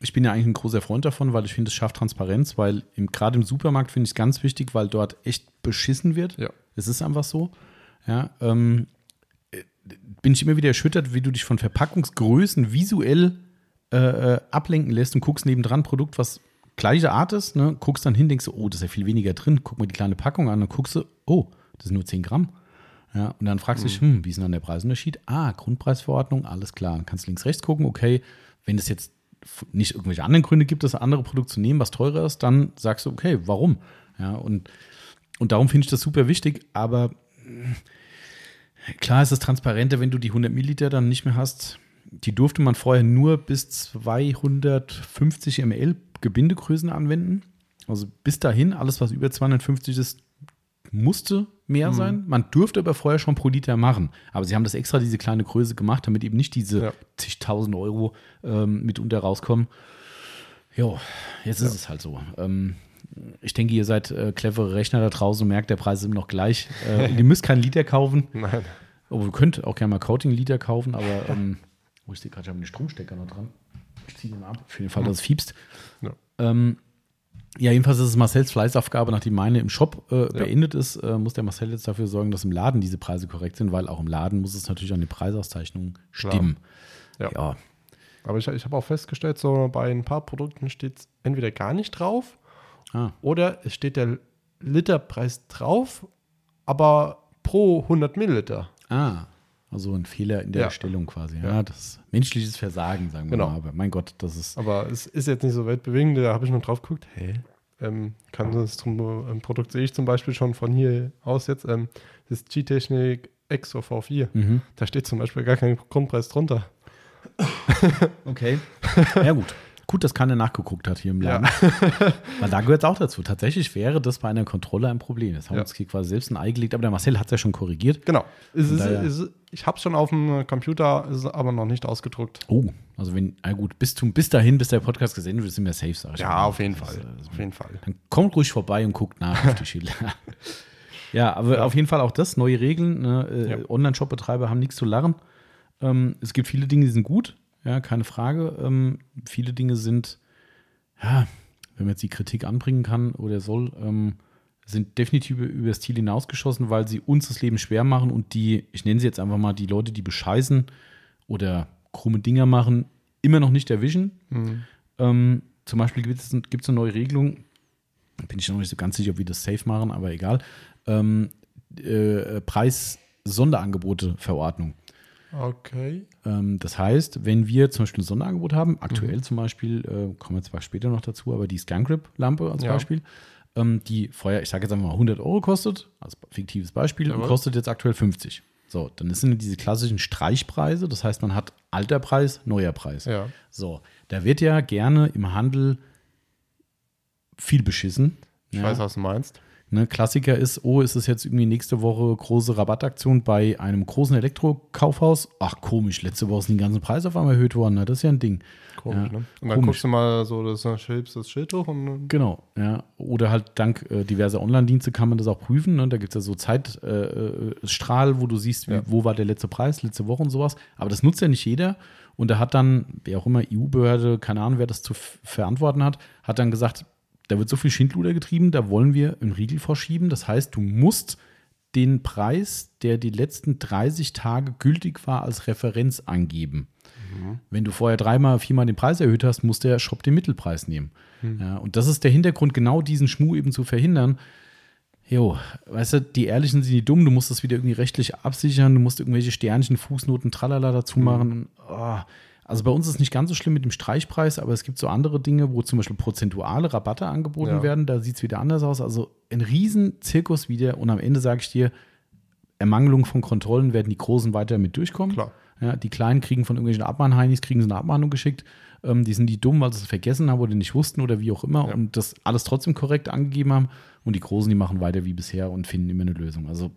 Ich bin ja eigentlich ein großer Freund davon, weil ich finde, es schafft Transparenz, weil gerade im Supermarkt finde ich es ganz wichtig, weil dort echt beschissen wird. Ja. Es ist einfach so. Ja, ähm, äh, bin ich immer wieder erschüttert, wie du dich von Verpackungsgrößen visuell äh, äh, ablenken lässt und guckst nebendran ein Produkt, was gleiche Art ist, ne? guckst dann hin, denkst du, oh, das ist ja viel weniger drin, guck mal die kleine Packung an, dann guckst du, oh, das sind nur 10 Gramm. Ja, und dann fragst du dich, hm, wie ist denn dann der Preisunterschied? Ah, Grundpreisverordnung, alles klar. Dann kannst du links, rechts gucken, okay, wenn es jetzt nicht irgendwelche anderen Gründe gibt, das andere Produkt zu nehmen, was teurer ist, dann sagst du, okay, warum? Ja, und, und darum finde ich das super wichtig, aber klar ist es transparenter, wenn du die 100 Milliliter dann nicht mehr hast. Die durfte man vorher nur bis 250 ml Gebindegrößen anwenden. Also bis dahin, alles was über 250 ist, musste mehr sein. Man durfte aber vorher schon pro Liter machen. Aber sie haben das extra diese kleine Größe gemacht, damit eben nicht diese Ja. zigtausend Euro ähm, mitunter rauskommen. Jo, jetzt ist es halt so. Ähm, ich denke, ihr seid äh, clevere Rechner da draußen und merkt, der Preis ist immer noch gleich. Äh, ihr müsst keinen Liter kaufen. Nein. Oh, ihr könnt auch gerne mal Coating-Liter kaufen, aber ähm, wo ich sehe gerade, ich habe den Stromstecker noch dran. Ich ziehe den ab, für den Fall, dass es fiepst. Ja. Ähm, ja, jedenfalls ist es Marcells Fleißaufgabe, nachdem meine im Shop äh, beendet ist, äh, muss der Marcel jetzt dafür sorgen, dass im Laden diese Preise korrekt sind, weil auch im Laden muss es natürlich an die Preisauszeichnung stimmen. Ja. ja. Aber ich, ich habe auch festgestellt, so bei ein paar Produkten steht es entweder gar nicht drauf Ah, oder es steht der Literpreis drauf, aber pro 100 Milliliter. ah, also ein Fehler in der Ja. Erstellung quasi. Ja, Ja. das ist menschliches Versagen, sagen wir Genau. mal. Aber mein Gott, das ist. Aber es ist jetzt nicht so weltbewegend, da habe ich nur drauf geguckt, hä? Ähm, kann das zum ähm, Produkt sehe ich zum Beispiel schon von hier aus jetzt, ähm, das G-Technik Exo V4. Mhm. Da steht zum Beispiel gar kein Grundpreis drunter. Okay. Ja, gut. Gut, dass keiner nachgeguckt hat hier im Laden. Weil da gehört es auch dazu. Tatsächlich wäre das bei einer Kontrolle ein Problem. Das haben wir Ja. uns hier quasi selbst ein Ei gelegt, aber der Marcel hat es ja schon korrigiert. Genau. Ist, es ist, ich habe es schon auf dem Computer, ist aber noch nicht ausgedruckt. Oh, also wenn, na gut, bis, zum, bis dahin, bis der Podcast gesendet wird, sind wir safe, sag ich Ja, mal. auf jeden Das Fall. ist, äh, Auf jeden Fall. Dann kommt ruhig vorbei und guckt nach auf die Schilder. ja, aber auf jeden Fall auch das, neue Regeln. Ne? Äh, Ja. Online-Shop-Betreiber haben nichts zu lachen. Ähm, es gibt viele Dinge, die sind gut, ja, keine Frage. Ähm, viele Dinge sind, ja, wenn man jetzt die Kritik anbringen kann oder soll, ähm, sind definitiv über, das Ziel hinausgeschossen, weil sie uns das Leben schwer machen und die, ich nenne sie jetzt einfach mal, die Leute, die bescheißen oder krumme Dinger machen, immer noch nicht erwischen. Ähm, zum Beispiel gibt es, eine neue Regelung, bin ich noch nicht so ganz sicher, ob wir das safe machen, aber egal. ähm, äh, Preis-Sonderangebote-Verordnung. Okay. Ähm, das heißt, wenn wir zum Beispiel ein Sonderangebot haben, aktuell zum Beispiel, äh, kommen wir zwar später noch dazu, aber die ScanGrip-Lampe als Ja. Beispiel, ähm, die vorher, ich sage jetzt einfach mal 100 Euro kostet, als fiktives Beispiel, und kostet jetzt aktuell 50. So, dann sind diese klassischen Streichpreise, das heißt, man hat alter Preis, neuer Preis. Ja. So, da wird ja gerne im Handel viel beschissen. Ich ja. weiß, was du meinst. Ne, Klassiker ist, oh, ist es jetzt irgendwie nächste Woche große Rabattaktion bei einem großen Elektrokaufhaus? Ach, komisch, letzte Woche sind die ganzen Preise auf einmal erhöht worden. Ne? Das ist ja ein Ding. Komisch, Ja, ne? Und dann komisch. guckst du mal so, das schiebst das Schild hoch und Genau, ja. Oder halt dank äh, diverser Online-Dienste kann man das auch prüfen. Ne? Da gibt es ja so Zeitstrahl, äh, Strahl, wo du siehst, wie, Ja. wo war der letzte Preis, letzte Woche und sowas. Aber das nutzt ja nicht jeder. Und da hat dann, wer auch immer, EU-Behörde, keine Ahnung, wer das zu verantworten hat, hat dann gesagt, da wird so viel Schindluder getrieben, da wollen wir einen Riegel vorschieben. Das heißt, du musst den Preis, der die letzten 30 Tage gültig war, als Referenz angeben. Wenn du vorher dreimal, viermal den Preis erhöht hast, muss der Shop den Mittelpreis nehmen. Ja, und das ist der Hintergrund, genau diesen Schmuh eben zu verhindern. Jo, weißt du, die Ehrlichen sind die dumm, du musst das wieder irgendwie rechtlich absichern, du musst irgendwelche Sternchen, Fußnoten, tralala dazu machen. Oh. Also bei uns ist es nicht ganz so schlimm mit dem Streichpreis, aber es gibt so andere Dinge, wo zum Beispiel prozentuale Rabatte angeboten Ja. werden, da sieht es wieder anders aus. Also ein riesen Zirkus wieder und am Ende sage ich dir, Ermangelung von Kontrollen werden die Großen weiter mit durchkommen. Klar. Ja, die Kleinen kriegen von irgendwelchen Abmahnheinis, kriegen sie eine Abmahnung geschickt. Ähm, die sind die dumm, weil sie es vergessen haben oder nicht wussten oder wie auch immer Ja. und das alles trotzdem korrekt angegeben haben. Und die Großen, die machen weiter wie bisher und finden immer eine Lösung. Also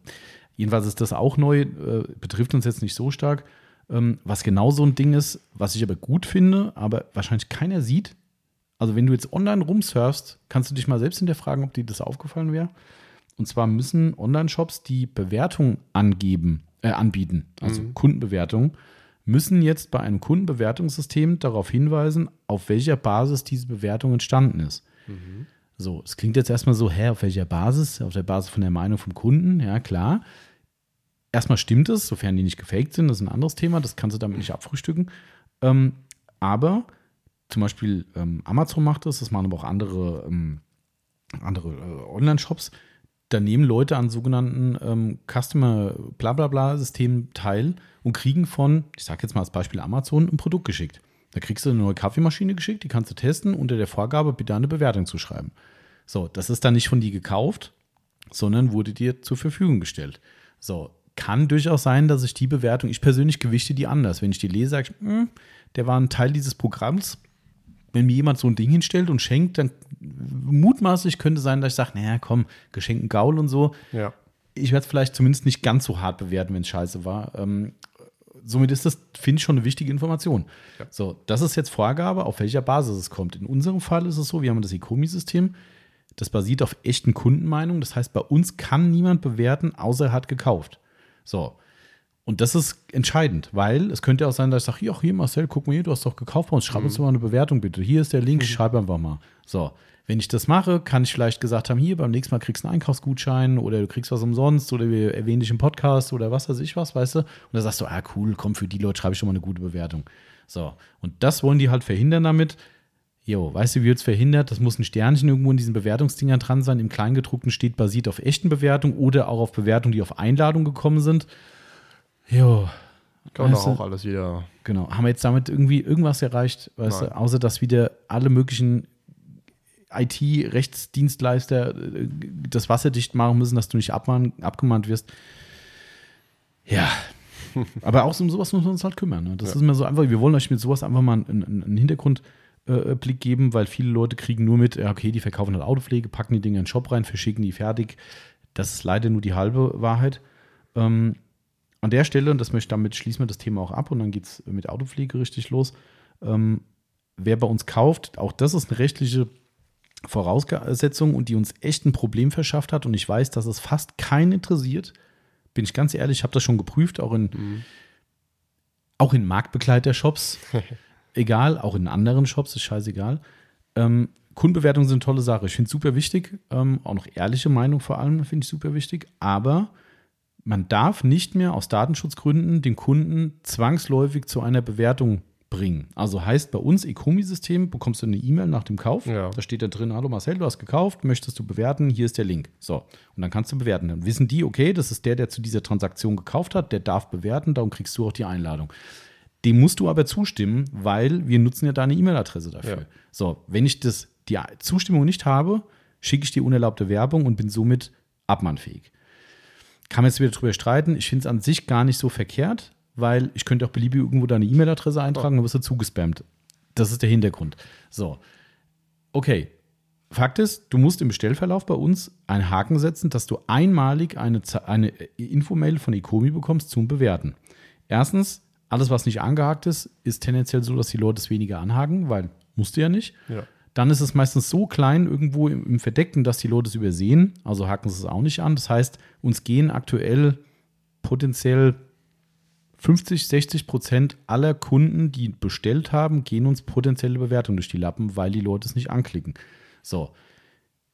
jedenfalls ist das auch neu, äh, betrifft uns jetzt nicht so stark. Ähm, was genau so ein Ding ist, was ich aber gut finde, aber wahrscheinlich keiner sieht. Also wenn du jetzt online rumsurfst, kannst du dich mal selbst hinterfragen, ob dir das aufgefallen wäre. Und zwar müssen Online-Shops, die Bewertung angeben, äh, anbieten, also Kundenbewertung, müssen jetzt bei einem Kundenbewertungssystem darauf hinweisen, auf welcher Basis diese Bewertung entstanden ist. So, es klingt jetzt erstmal so, hä, auf welcher Basis? Auf der Basis von der Meinung vom Kunden, ja klar. Erstmal stimmt es, sofern die nicht gefaked sind, das ist ein anderes Thema, das kannst du damit nicht abfrühstücken. Ähm, aber zum Beispiel ähm, Amazon macht das, das machen aber auch andere, ähm, andere äh, Online-Shops. Da nehmen Leute an sogenannten ähm, Customer Blablabla Systemen teil und kriegen von, ich sage jetzt mal als Beispiel Amazon, ein Produkt geschickt. Da kriegst du eine neue Kaffeemaschine geschickt, die kannst du testen, unter der Vorgabe bitte eine Bewertung zu schreiben. So, das ist dann nicht von dir gekauft, sondern wurde dir zur Verfügung gestellt. So, kann durchaus sein, dass ich die Bewertung, ich persönlich gewichte die anders. Wenn ich die lese, sage ich, hm, der war ein Teil dieses Programms. Wenn mir jemand so ein Ding hinstellt und schenkt, dann mutmaßlich könnte sein, dass ich sage, naja, komm, geschenken Gaul und so. Ja. Ich werde es vielleicht zumindest nicht ganz so hart bewerten, wenn es scheiße war. Ähm, somit ist das, finde ich, schon eine wichtige Information. Ja. So, das ist jetzt Vorgabe, auf welcher Basis es kommt. In unserem Fall ist es so, wir haben das Ecomi-System, das basiert auf echten Kundenmeinungen. Das heißt, bei uns kann niemand bewerten, außer er hat gekauft. So. Und das ist entscheidend, weil es könnte auch sein, dass ich sage, ja, hier Marcel, guck mal hier, du hast doch gekauft bei uns, schreib uns doch mal eine Bewertung bitte. Hier ist der Link, schreib einfach mal. So, wenn ich das mache, kann ich vielleicht gesagt haben, hier, beim nächsten Mal kriegst du einen Einkaufsgutschein oder du kriegst was umsonst oder wir erwähnen dich im Podcast oder was weiß ich was, weißt du? Und da sagst du, ah cool, komm, für die Leute schreibe ich schon mal eine gute Bewertung. So, und das wollen die halt verhindern damit. Jo, weißt du, wie wird es verhindert? Das muss ein Sternchen irgendwo in diesen Bewertungsdingern dran sein. Im Kleingedruckten steht basiert auf echten Bewertungen oder auch auf Bewertungen, die auf Einladung gekommen sind. Jo, Kann Weißt du? auch alles wieder. genau. Haben wir jetzt damit irgendwie irgendwas erreicht? Weißt Nein. du, außer dass wieder alle möglichen IT-Rechtsdienstleister äh, das Wasser dicht machen müssen, dass du nicht abgemahnt wirst. Ja. Aber auch um sowas müssen wir uns halt kümmern. Ne? Das Ja. ist immer so einfach. Wir wollen euch mit sowas einfach mal einen, einen, einen Hintergrundblick geben, weil viele Leute kriegen nur mit, okay, die verkaufen halt Autopflege, packen die Dinge in den Shop rein, verschicken die fertig. Das ist leider nur die halbe Wahrheit. Ähm, an der Stelle, und das möchte damit schließen wir das Thema auch ab und dann geht es mit Autopflege richtig los. Ähm, wer bei uns kauft, auch das ist eine rechtliche Voraussetzung und die uns echt ein Problem verschafft hat. Und ich weiß, dass es fast keinen interessiert. Bin ich ganz ehrlich, ich habe das schon geprüft, auch in, auch in Marktbegleiter-Shops. egal, auch in anderen Shops, ist scheißegal. Ähm, Kundenbewertungen sind eine tolle Sache. Ich finde es super wichtig. Ähm, auch noch ehrliche Meinung vor allem finde ich super wichtig. Aber man darf nicht mehr aus Datenschutzgründen den Kunden zwangsläufig zu einer Bewertung bringen. Also heißt bei uns Ecomi-System bekommst du eine E-Mail nach dem Kauf. Ja. Da steht da drin, hallo Marcel, du hast gekauft, möchtest du bewerten, hier ist der Link. So, und dann kannst du bewerten. Dann wissen die, okay, das ist der, der zu dieser Transaktion gekauft hat, der darf bewerten, darum kriegst du auch die Einladung. Dem musst du aber zustimmen, weil wir nutzen ja deine E-Mail-Adresse dafür. Ja. So, wenn ich das, die Zustimmung nicht habe, schicke ich dir unerlaubte Werbung und bin somit abmannfähig. Kann man jetzt wieder drüber streiten. Ich finde es an sich gar nicht so verkehrt, weil ich könnte auch beliebig irgendwo deine E-Mail-Adresse eintragen, dann wirst du zugespammt. Das ist der Hintergrund. So. Okay. Fakt ist, du musst im Bestellverlauf bei uns einen Haken setzen, dass du einmalig eine, eine Infomail von Ecomi bekommst zum Bewerten. Erstens, alles, was nicht angehakt ist, ist tendenziell so, dass die Leute es weniger anhaken, weil musst du ja nicht. Ja. Dann ist es meistens so klein irgendwo im, im Verdeckten, dass die Leute es übersehen. Also haken sie es auch nicht an. Das heißt, uns gehen aktuell potenziell 50, 60 Prozent aller Kunden, die bestellt haben, gehen uns potenzielle Bewertungen durch die Lappen, weil die Leute es nicht anklicken. So.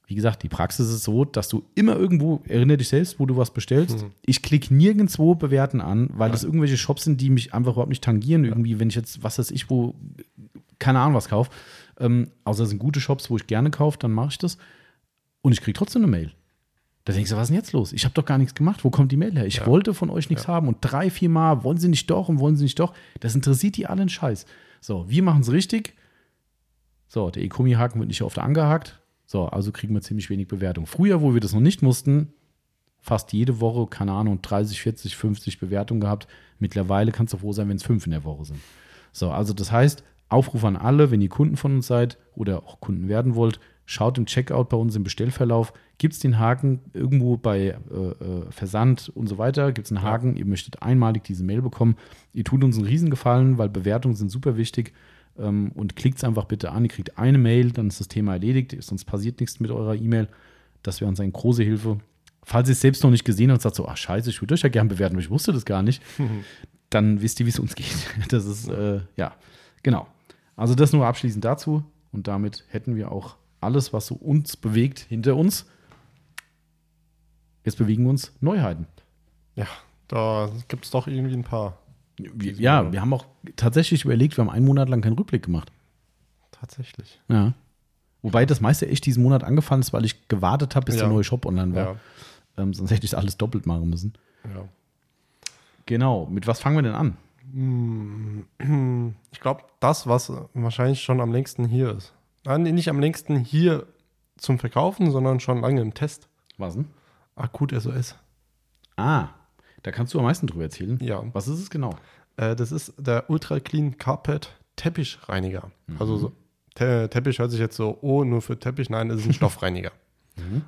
Wie gesagt, die Praxis ist so, dass du immer irgendwo, erinnere dich selbst, wo du was bestellst. Ich klicke nirgendwo bewerten an, weil das irgendwelche Shops sind, die mich einfach überhaupt nicht tangieren. Irgendwie, wenn ich jetzt, was weiß ich, wo, keine Ahnung, was kaufe. Ähm, außer es sind gute Shops, wo ich gerne kaufe, dann mache ich das. Und ich kriege trotzdem eine Mail. Da denkst du, was ist denn jetzt los? Ich habe doch gar nichts gemacht. Wo kommt die Mail her? Ich wollte von euch nichts haben. Und drei, vier Mal wollen sie nicht doch und wollen sie nicht doch. Das interessiert die alle einen Scheiß. So, wir machen es richtig. So, der Ecomi-Haken wird nicht oft angehakt. So, also kriegen wir ziemlich wenig Bewertung. Früher, wo wir das noch nicht mussten, fast jede Woche, keine Ahnung, 30, 40, 50 Bewertungen gehabt. Mittlerweile kannst du froh sein, wenn es fünf in der Woche sind. So, also das heißt, Aufruf an alle, wenn ihr Kunden von uns seid oder auch Kunden werden wollt, schaut im Checkout bei uns im Bestellverlauf, gibt es den Haken irgendwo bei äh, äh, Versand und so weiter, gibt es einen Haken, ihr möchtet einmalig diese Mail bekommen. Ihr tut uns einen Riesengefallen, weil Bewertungen sind super wichtig ähm, und klickt es einfach bitte an, ihr kriegt eine Mail, dann ist das Thema erledigt, sonst passiert nichts mit eurer E-Mail. Das wäre uns eine große Hilfe. Falls ihr es selbst noch nicht gesehen habt und sagt so, ach scheiße, ich würde euch ja gern bewerten, aber ich wusste das gar nicht, dann wisst ihr, wie es uns geht. Das ist, äh, ja, genau. Also das nur abschließend dazu. Und damit hätten wir auch alles, was so uns bewegt, hinter uns. Jetzt bewegen wir uns Neuheiten. Ja, da gibt es doch irgendwie ein paar. Ja, wir haben auch tatsächlich überlegt, wir haben einen Monat lang keinen Rückblick gemacht. Tatsächlich. Ja. Wobei das meiste echt diesen Monat angefallen ist, weil ich gewartet habe, bis Ja. der neue Shop online war. Ja. Ähm, sonst hätte ich alles doppelt machen müssen. ja. Genau. Mit was fangen wir denn an? Ich glaube, das, was wahrscheinlich schon am längsten hier ist. Nein, nicht am längsten hier zum Verkaufen, sondern schon lange im Test. Was denn? Akut SOS. Ah, da kannst du am meisten drüber erzählen. Ja. Was ist es genau? Äh, das ist der Ultra Clean Carpet Teppichreiniger. Also so, Te Teppich hört sich jetzt so, oh, nur für Teppich. Nein, es ist ein Stoffreiniger.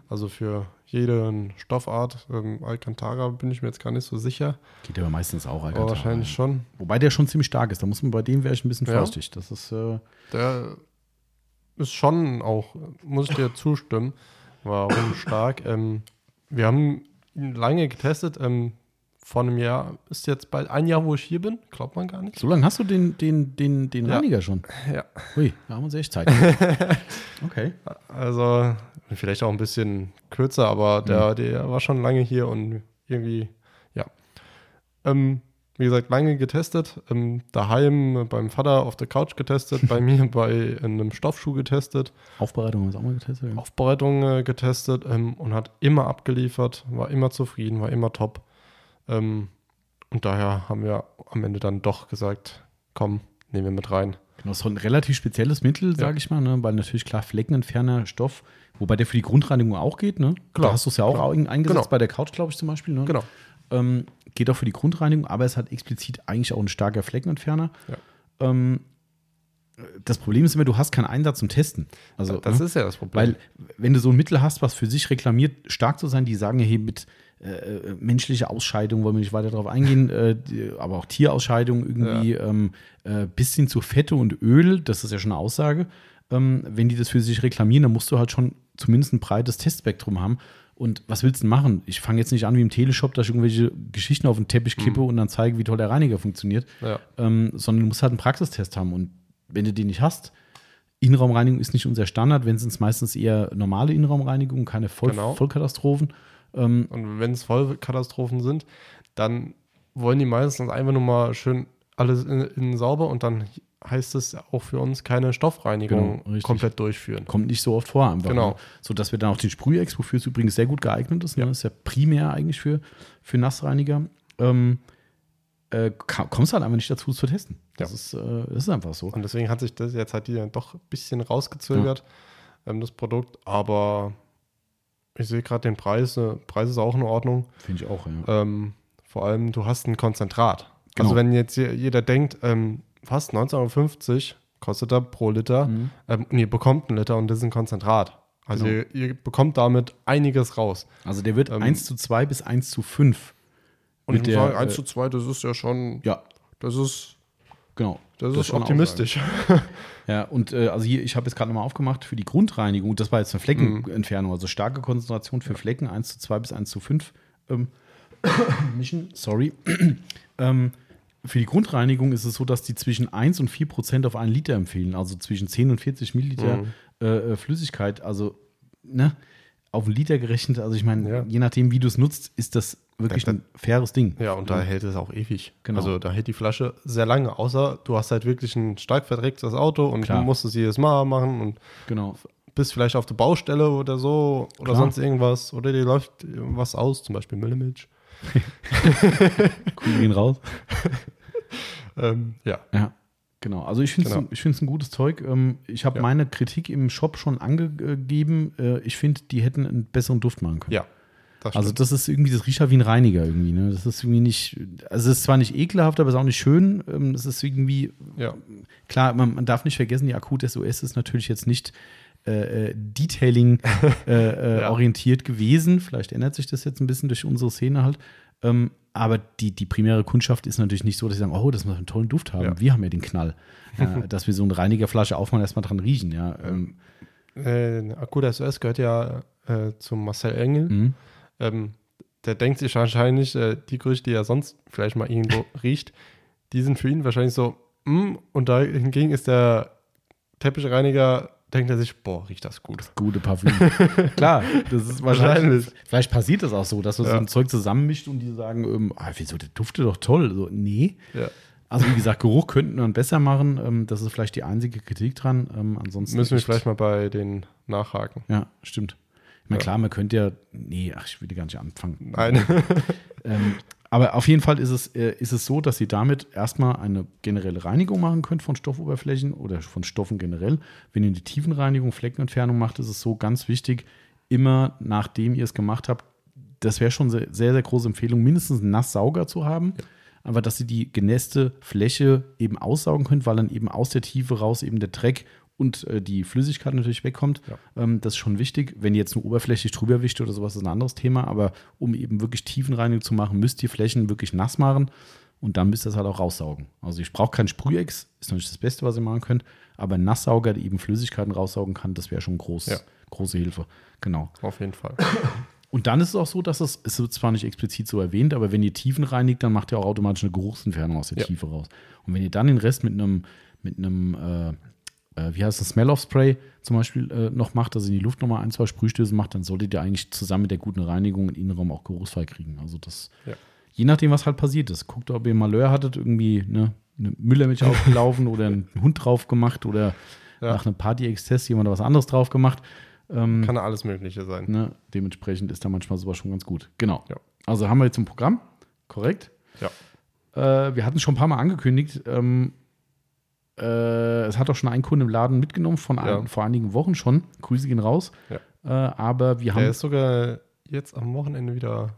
Also für jede Stoffart. Ähm, Alcantara bin ich mir jetzt gar nicht so sicher. Geht aber meistens auch. Aber Alcantara, wahrscheinlich ja. schon. Wobei der schon ziemlich stark ist. Da muss man bei dem wäre ich ein bisschen Ja. vorsichtig. Das ist, äh, Der ist schon auch, muss ich dir zustimmen, warum stark. Ähm, wir haben ihn lange getestet. Ähm, vor einem Jahr ist jetzt bald ein Jahr, wo ich hier bin. Glaubt man gar nicht. so lange hast du den, den, den, den Ja. Reiniger schon. Ja. Hui, da haben wir uns echt Zeit. okay. Also vielleicht auch ein bisschen kürzer, aber der, der war schon lange hier und irgendwie, ja. Ähm, wie gesagt, lange getestet. Ähm, daheim beim Vater auf der Couch getestet, bei mir bei einem Stoffschuh getestet, Aufbereitung es auch mal getestet. Ja. Aufbereitung äh, getestet ähm, und hat immer abgeliefert, war immer zufrieden, war immer top. Ähm, und daher haben wir am Ende dann doch gesagt, komm, nehmen wir mit rein. Genau, so ein relativ spezielles Mittel, sage ich mal, ne? weil natürlich klar fleckenentferner Stoff, wobei der für die Grundreinigung auch geht. Ne? Klar, Da hast du es ja auch klar. ein- eingesetzt Genau. bei der Couch, glaube ich, zum Beispiel. Ne? Genau. Ähm, geht auch für die Grundreinigung, aber es hat explizit eigentlich auch ein starker Fleckenentferner. Ja. Ähm, das Problem ist immer, du hast keinen Einsatz zum Testen. Also, das ne? ist ja das Problem. Weil, wenn du so ein Mittel hast, was für sich reklamiert, stark zu sein, die sagen ja, hey, mit äh, äh, menschlicher Ausscheidung wollen wir nicht weiter darauf eingehen, äh, die, aber auch Tierausscheidung irgendwie, ähm, äh, bis hin zu Fette und Öl, das ist ja schon eine Aussage. Ähm, wenn die das für sich reklamieren, dann musst du halt schon zumindest ein breites Testspektrum haben. Und was willst du denn machen? Ich fange jetzt nicht an wie im Teleshop, dass ich irgendwelche Geschichten auf den Teppich kippe und dann zeige, wie toll der Reiniger funktioniert, Ja. ähm, sondern du musst halt einen Praxistest haben. Und wenn du den nicht hast, Innenraumreinigung ist nicht unser Standard, wenn sind es meistens eher normale Innenraumreinigung, keine Voll Genau. Vollkatastrophen. Ähm, Und wenn es Vollkatastrophen sind, dann wollen die meistens einfach nur mal schön alles in, in sauber und dann heißt es auch für uns keine Stoffreinigung richtig. komplett durchführen. Kommt nicht so oft vor. Einfach, Genau. Ne? So dass wir dann auch den Sprühex, wofür es übrigens sehr gut geeignet ist. Ne? Ja. Das ist ja primär eigentlich für, für Nassreiniger. Ähm, äh, kommst halt einfach nicht dazu, zu testen. Das, Ja. ist, äh, das ist einfach so. Und deswegen hat sich das jetzt halt hier doch ein bisschen rausgezögert, ähm, das Produkt. Aber ich sehe gerade den Preis. äh, Preis ist auch in Ordnung. Finde ich auch, ja. Ähm, vor allem, du hast ein Konzentrat. Genau. Also wenn jetzt je- jeder denkt, ähm, fast 19,50 kostet er pro Liter, Mhm. ähm, und ihr bekommt einen Liter und das ist ein Konzentrat. Also Genau. ihr, ihr bekommt damit einiges raus. Also der wird ähm, 1 zu 2 bis 1 zu 5. Und ich muss sagen, 1 äh, zu 2, das ist ja schon, Ja, das ist, genau. Das Das ist optimistisch. Ja, und äh, also hier, ich habe jetzt gerade nochmal aufgemacht für die Grundreinigung, das war jetzt eine Fleckenentfernung, also starke Konzentration für Flecken 1 zu 2 bis 1 zu 5 ähm, mischen, sorry. ähm, für die Grundreinigung ist es so, dass die zwischen 1 und 4 Prozent auf einen Liter empfehlen, also zwischen 10 und 40 Milliliter Mhm. äh, äh, Flüssigkeit, also ne, auf einen Liter gerechnet, also ich meine, Ja. je nachdem, wie du es nutzt, ist das wirklich Da- ein faires Ding. Ja, und da hält es auch ewig. Genau. Also da hält die Flasche sehr lange, außer du hast halt wirklich ein stark verdrecktes Auto und Klar. du musst es jedes Mal machen und Genau. bist vielleicht auf der Baustelle oder so oder Klar. sonst irgendwas oder dir läuft was aus, zum Beispiel Müllemilch. Cool, gehen raus. Ähm, ja. Ja, genau. Also ich finde es Genau. ich ein gutes Zeug. Ähm, Ich habe Ja. meine Kritik im Shop schon angegeben. Äh, Ich finde, die hätten einen besseren Duft machen können. Ja. Das Also das ist irgendwie, das riecht ja wie ein Reiniger irgendwie. Ne? Das ist irgendwie nicht, also es ist zwar nicht ekelhaft, aber es ist auch nicht schön. Ähm, Es ist irgendwie, ja. klar, man, man darf nicht vergessen, die Akut SOS ist natürlich jetzt nicht äh, äh, Detailing äh, äh, Ja. orientiert gewesen. Vielleicht ändert sich das jetzt ein bisschen durch unsere Szene halt. Ähm, aber die, die primäre Kundschaft ist natürlich nicht so, dass sie sagen, oh, das muss einen tollen Duft haben. Ja. Wir haben ja den Knall. Ja, dass wir so eine Reinigerflasche aufmachen, erstmal dran riechen. Ja, ähm, Äh, Akut SOS gehört ja äh, zum Marcel Engel. mhm. Ähm, der denkt sich wahrscheinlich, äh, die Gerüche, die er sonst vielleicht mal irgendwo riecht, die sind für ihn wahrscheinlich so, mm, und da hingegen ist der Teppichreiniger, denkt er sich, boah, riecht das gut. Gute Parfüm. Klar, das ist wahrscheinlich. Vielleicht passiert das auch so, dass so Ja. ein Zeug zusammenmischt und die sagen, ähm, ah, wieso, der duftet doch toll. So, nee. Ja. Also wie gesagt, Geruch könnten wir besser machen. Ähm, das ist vielleicht die einzige Kritik dran. Ähm, ansonsten Müssen wir vielleicht mal bei den nachhaken. Ja, stimmt. Ich meine, Ja. klar, man könnte ja. Nee, ach, ich will gar nicht anfangen. Nein. Ähm, aber auf jeden Fall ist es, äh, ist es so, dass Sie damit erstmal eine generelle Reinigung machen könnt von Stoffoberflächen oder von Stoffen generell. Wenn ihr eine Tiefenreinigung, Fleckenentfernung macht, ist es so ganz wichtig, immer nachdem ihr es gemacht habt, das wäre schon sehr, sehr, sehr große Empfehlung, mindestens einen Nasssauger zu haben. Aber dass Sie die genässte Fläche eben aussaugen könnt, weil dann eben aus der Tiefe raus eben der Dreck und äh, die Flüssigkeit natürlich wegkommt. Ähm, das ist schon wichtig. Wenn ihr jetzt nur oberflächlich drüber wischt oder sowas, ist ein anderes Thema. Aber um eben wirklich Tiefenreinigung zu machen, müsst ihr Flächen wirklich nass machen und dann müsst ihr das halt auch raussaugen. Also ich brauche keinen Sprühex, ist natürlich das Beste, was ihr machen könnt. Aber ein Nasssauger, der eben Flüssigkeiten raussaugen kann, das wäre schon groß, Ja. große Hilfe. Genau. Auf jeden Fall. Und dann ist es auch so, dass es, es wird zwar nicht explizit so erwähnt, aber wenn ihr Tiefen reinigt, dann macht ihr auch automatisch eine Geruchsentfernung aus der Ja. Tiefe raus. Und wenn ihr dann den Rest mit einem, mit einem, äh, äh, wie heißt das, Smell-of-Spray zum Beispiel äh, noch macht, also in die Luft nochmal ein, zwei Sprühstöße macht, dann solltet ihr eigentlich zusammen mit der guten Reinigung den Innenraum auch geruchsfrei kriegen. Also das, Ja. je nachdem, was halt passiert ist. Guckt, ob ihr Malheur hattet, irgendwie ne, eine Müllermilch aufgelaufen oder einen Hund drauf gemacht oder Ja. nach einem Party-Exzess jemand was anderes drauf gemacht. Ähm, Kann alles Mögliche sein. Ne? Dementsprechend ist da manchmal sowas schon ganz gut. Genau. Ja. Also haben wir jetzt ein Programm, korrekt? Ja. Äh, wir hatten es schon ein paar Mal angekündigt. Ähm, äh, es hat auch schon ein Kunde im Laden mitgenommen, von Ja. ein, vor einigen Wochen schon. Grüße gehen raus. Ja. Äh, aber wir haben. Der ist sogar jetzt am Wochenende wieder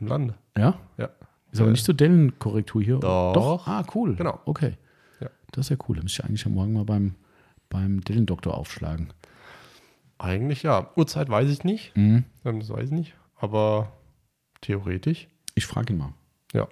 im Lande. ja? Ja. Ist aber Äh, nicht so Dellenkorrektur hier. Doch. Ah, cool. Genau. Okay. Ja. Das ist ja cool. Da müsste ich eigentlich am Morgen mal beim, beim Dellendoktor aufschlagen. Eigentlich ja. Uhrzeit weiß ich nicht. Mhm. Ähm, Das weiß ich nicht. Aber theoretisch. Ich frage ihn mal. Ja.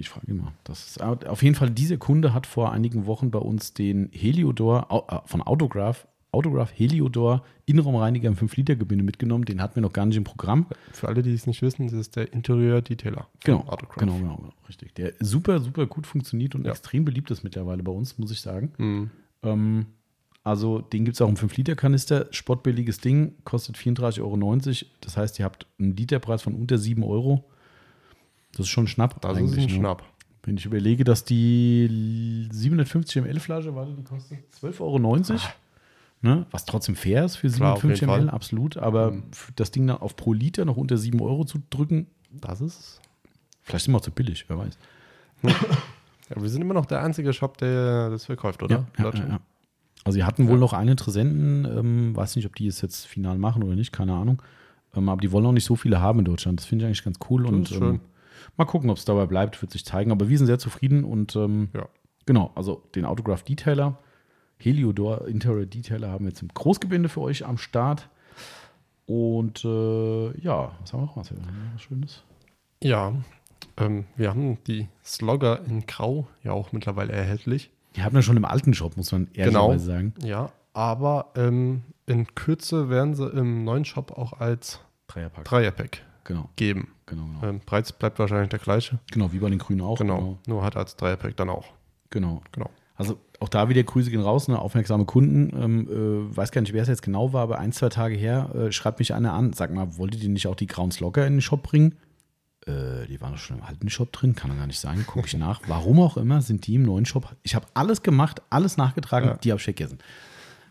Ich frage mal. Das ist, auf jeden Fall, dieser Kunde hat vor einigen Wochen bei uns den Heliodor äh, von Autograph, Autograph Heliodor Innenraumreiniger im 5-Liter-Gebinde mitgenommen. Den hatten wir noch gar nicht im Programm. Für alle, die es nicht wissen, das ist der Interieur-Detailer. Genau, Autograph. genau, genau, genau, richtig. Der super, super gut funktioniert und Ja. extrem beliebt ist mittlerweile bei uns, muss ich sagen. Mhm. Ähm, also den gibt es auch im 5-Liter-Kanister. Spottbilliges Ding, kostet 34,90 Euro. Das heißt, ihr habt einen Literpreis von unter 7 Euro. Das ist schon ein Schnapp. Das ist ein ne? Schnapp. Wenn ich überlege, dass die 750 ml Flasche, warte, die kostet 12,90 Euro. Ne? Was trotzdem fair ist für Klar, auf 750 jeden ml, Fall. absolut. Aber Mhm. das Ding dann auf pro Liter noch unter 7 Euro zu drücken, Das ist. vielleicht sind wir auch zu billig, wer weiß. Ja, wir sind immer noch der einzige Shop, der das verkauft, oder? Ja, ja, Deutschland. ja. Also sie hatten wohl noch einen Interessenten, ähm, weiß nicht, ob die es jetzt final machen oder nicht, keine Ahnung. Ähm, aber die wollen auch nicht so viele haben in Deutschland. Das finde ich eigentlich ganz cool. Das und ist schön. Ähm, mal gucken, ob es dabei bleibt, wird sich zeigen. Aber wir sind sehr zufrieden und ähm, Ja. genau, also den Autograph Detailer, Heliodor Interior Detailer haben wir jetzt im Großgebinde für euch am Start. Und äh, ja, was haben wir noch? Noch was Schönes? Ja, ähm, wir haben die Slogger in Grau ja auch mittlerweile erhältlich. Die haben wir schon im alten Shop, muss man ehrlicherweise sagen. Ja, aber ähm, in Kürze werden sie im neuen Shop auch als Dreierpack. Dreierpack Genau, geben. genau, genau. Ähm, Preis bleibt wahrscheinlich der gleiche. Genau, wie bei den Grünen auch. Genau, nur hat als Dreierpack dann auch. Genau. Genau. Also auch da wieder Grüße gehen raus, ne? aufmerksame Kunden. Ähm, äh, weiß gar nicht, wer es jetzt genau war, aber ein, zwei Tage her äh, schreibt mich einer an. Sag mal, wolltet ihr nicht auch die Grauen Locker in den Shop bringen? Äh, die waren doch schon im alten Shop drin, kann doch gar nicht sein. Gucke ich nach. Warum auch immer sind die im neuen Shop. Ich habe alles gemacht, alles nachgetragen, Ja. die habe ich vergessen.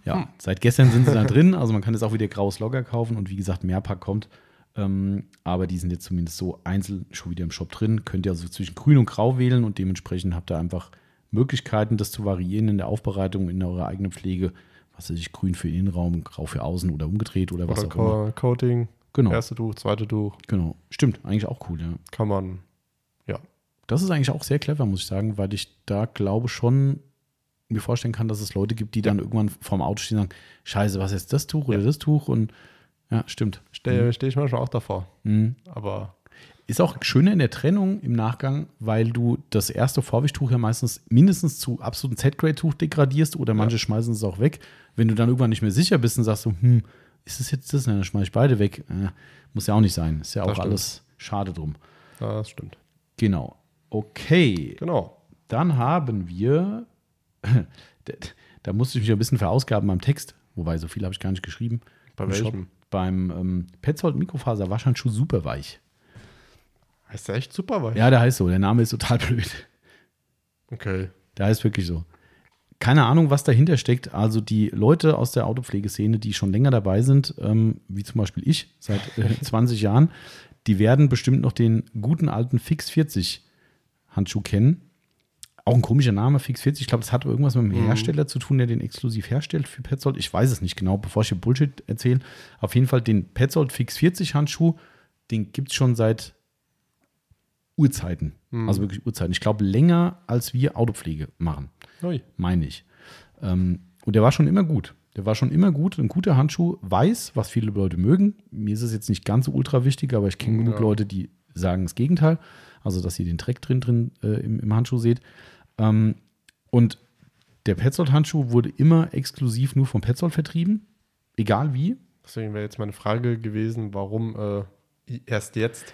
Ja, seit gestern sind sie da drin. Also man kann jetzt auch wieder Graues Logger kaufen und wie gesagt, Mehrpack kommt. Ähm, aber die sind jetzt zumindest so einzeln schon wieder im Shop drin. Könnt ihr also zwischen Grün und Grau wählen und dementsprechend habt ihr einfach Möglichkeiten, das zu variieren in der Aufbereitung, in eurer eigenen Pflege. Was weiß ich, grün für Innenraum, grau für außen oder umgedreht oder was Oder auch immer. Co Coating, Genau, erste Tuch, zweite Tuch, genau. Stimmt, eigentlich auch cool, ja. kann man. Ja, Das ist eigentlich auch sehr clever, muss ich sagen, weil ich da glaube schon mir vorstellen kann, dass es Leute gibt, die dann irgendwann vorm Auto stehen und sagen, scheiße, was ist jetzt das Tuch oder Ja. das Tuch? Und ja, stimmt. stehe steh ich manchmal auch davor. Mhm. Aber Ist auch schöner in der Trennung im Nachgang, weil du das erste Vorwischtuch ja meistens mindestens zu absoluten Z-Grade-Tuch degradierst oder manche schmeißen es auch weg. Wenn du dann irgendwann nicht mehr sicher bist und sagst so, hm, ist es jetzt das? Dann schmeiße ich beide weg. Äh, muss ja auch nicht sein. Ist ja Das auch stimmt. alles schade drum. das stimmt. Genau. Okay. Genau. Dann haben wir, da, musste ich mich ein bisschen verausgaben beim Text, wobei so viel habe ich gar nicht geschrieben. Bei welchem? Beim ähm, Petzold Mikrofaser Waschhandschuh super weich. Heißt der echt super weich? Ja, der heißt so. Der Name ist total blöd. Okay. Der heißt wirklich so. Keine Ahnung, was dahinter steckt. Also die Leute aus der Autopflegeszene, die schon länger dabei sind, ähm, wie zum Beispiel ich seit äh, 20 Jahren, die werden bestimmt noch den guten alten Fix 40 Handschuh kennen. Auch ein komischer Name, Fix 40. Ich glaube, das hat irgendwas mit dem Mhm. Hersteller zu tun, der den exklusiv herstellt für Petzold. Ich weiß es nicht genau, bevor ich hier Bullshit erzähle. Auf jeden Fall den Petzold Fix 40 Handschuh, den gibt es schon seit Urzeiten. Mhm. Also wirklich Urzeiten. Ich glaube, länger als wir Autopflege machen Ui. meine ich. Ähm, und der war schon immer gut. Der war schon immer gut. Ein guter Handschuh, weiß, was viele Leute mögen. Mir ist es jetzt nicht ganz so ultra wichtig, aber ich kenne Ja. genug Leute, die sagen das Gegenteil. Also, dass ihr den Dreck drin, drin äh, im, im Handschuh seht. Ähm, und der Petzold-Handschuh wurde immer exklusiv nur vom Petzold vertrieben. Egal wie. Deswegen wäre jetzt meine Frage gewesen, warum äh, erst jetzt?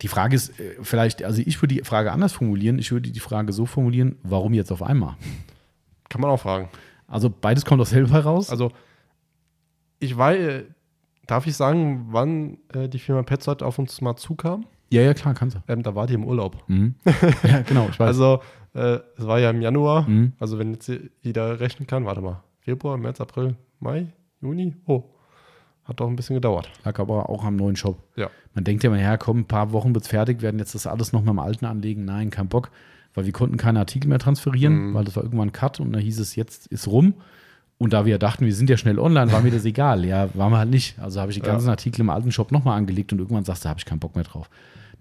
Die Frage ist äh, vielleicht, also ich würde die Frage anders formulieren. Ich würde die Frage so formulieren, warum jetzt auf einmal? Kann man auch fragen. Also beides kommt aus selber raus. Also, ich weiß, darf ich sagen, wann äh, die Firma Petzold auf uns mal zukam? Ja, ja, klar, kannst du. Ähm, da war die im Urlaub. Mhm. ja, genau, ich weiß. Also, äh, es war ja im Januar. Mhm. Also, wenn jetzt jeder rechnen kann, warte mal, Februar, März, April, Mai, Juni, oh, hat doch ein bisschen gedauert. Lag aber auch am neuen Shop. Ja. Man denkt ja mal, ja, komm, ein paar Wochen wird's fertig, werden jetzt das alles noch mal im Alten anlegen. Nein, kein Bock. Weil wir konnten keine Artikel mehr transferieren, Mhm. weil das war irgendwann ein Cut und da hieß es, jetzt ist rum. Und da wir ja dachten, wir sind ja schnell online, war mir das egal. Ja, waren wir halt nicht. Also habe ich die Ja. ganzen Artikel im alten Shop nochmal angelegt und irgendwann sagst du, da habe ich keinen Bock mehr drauf.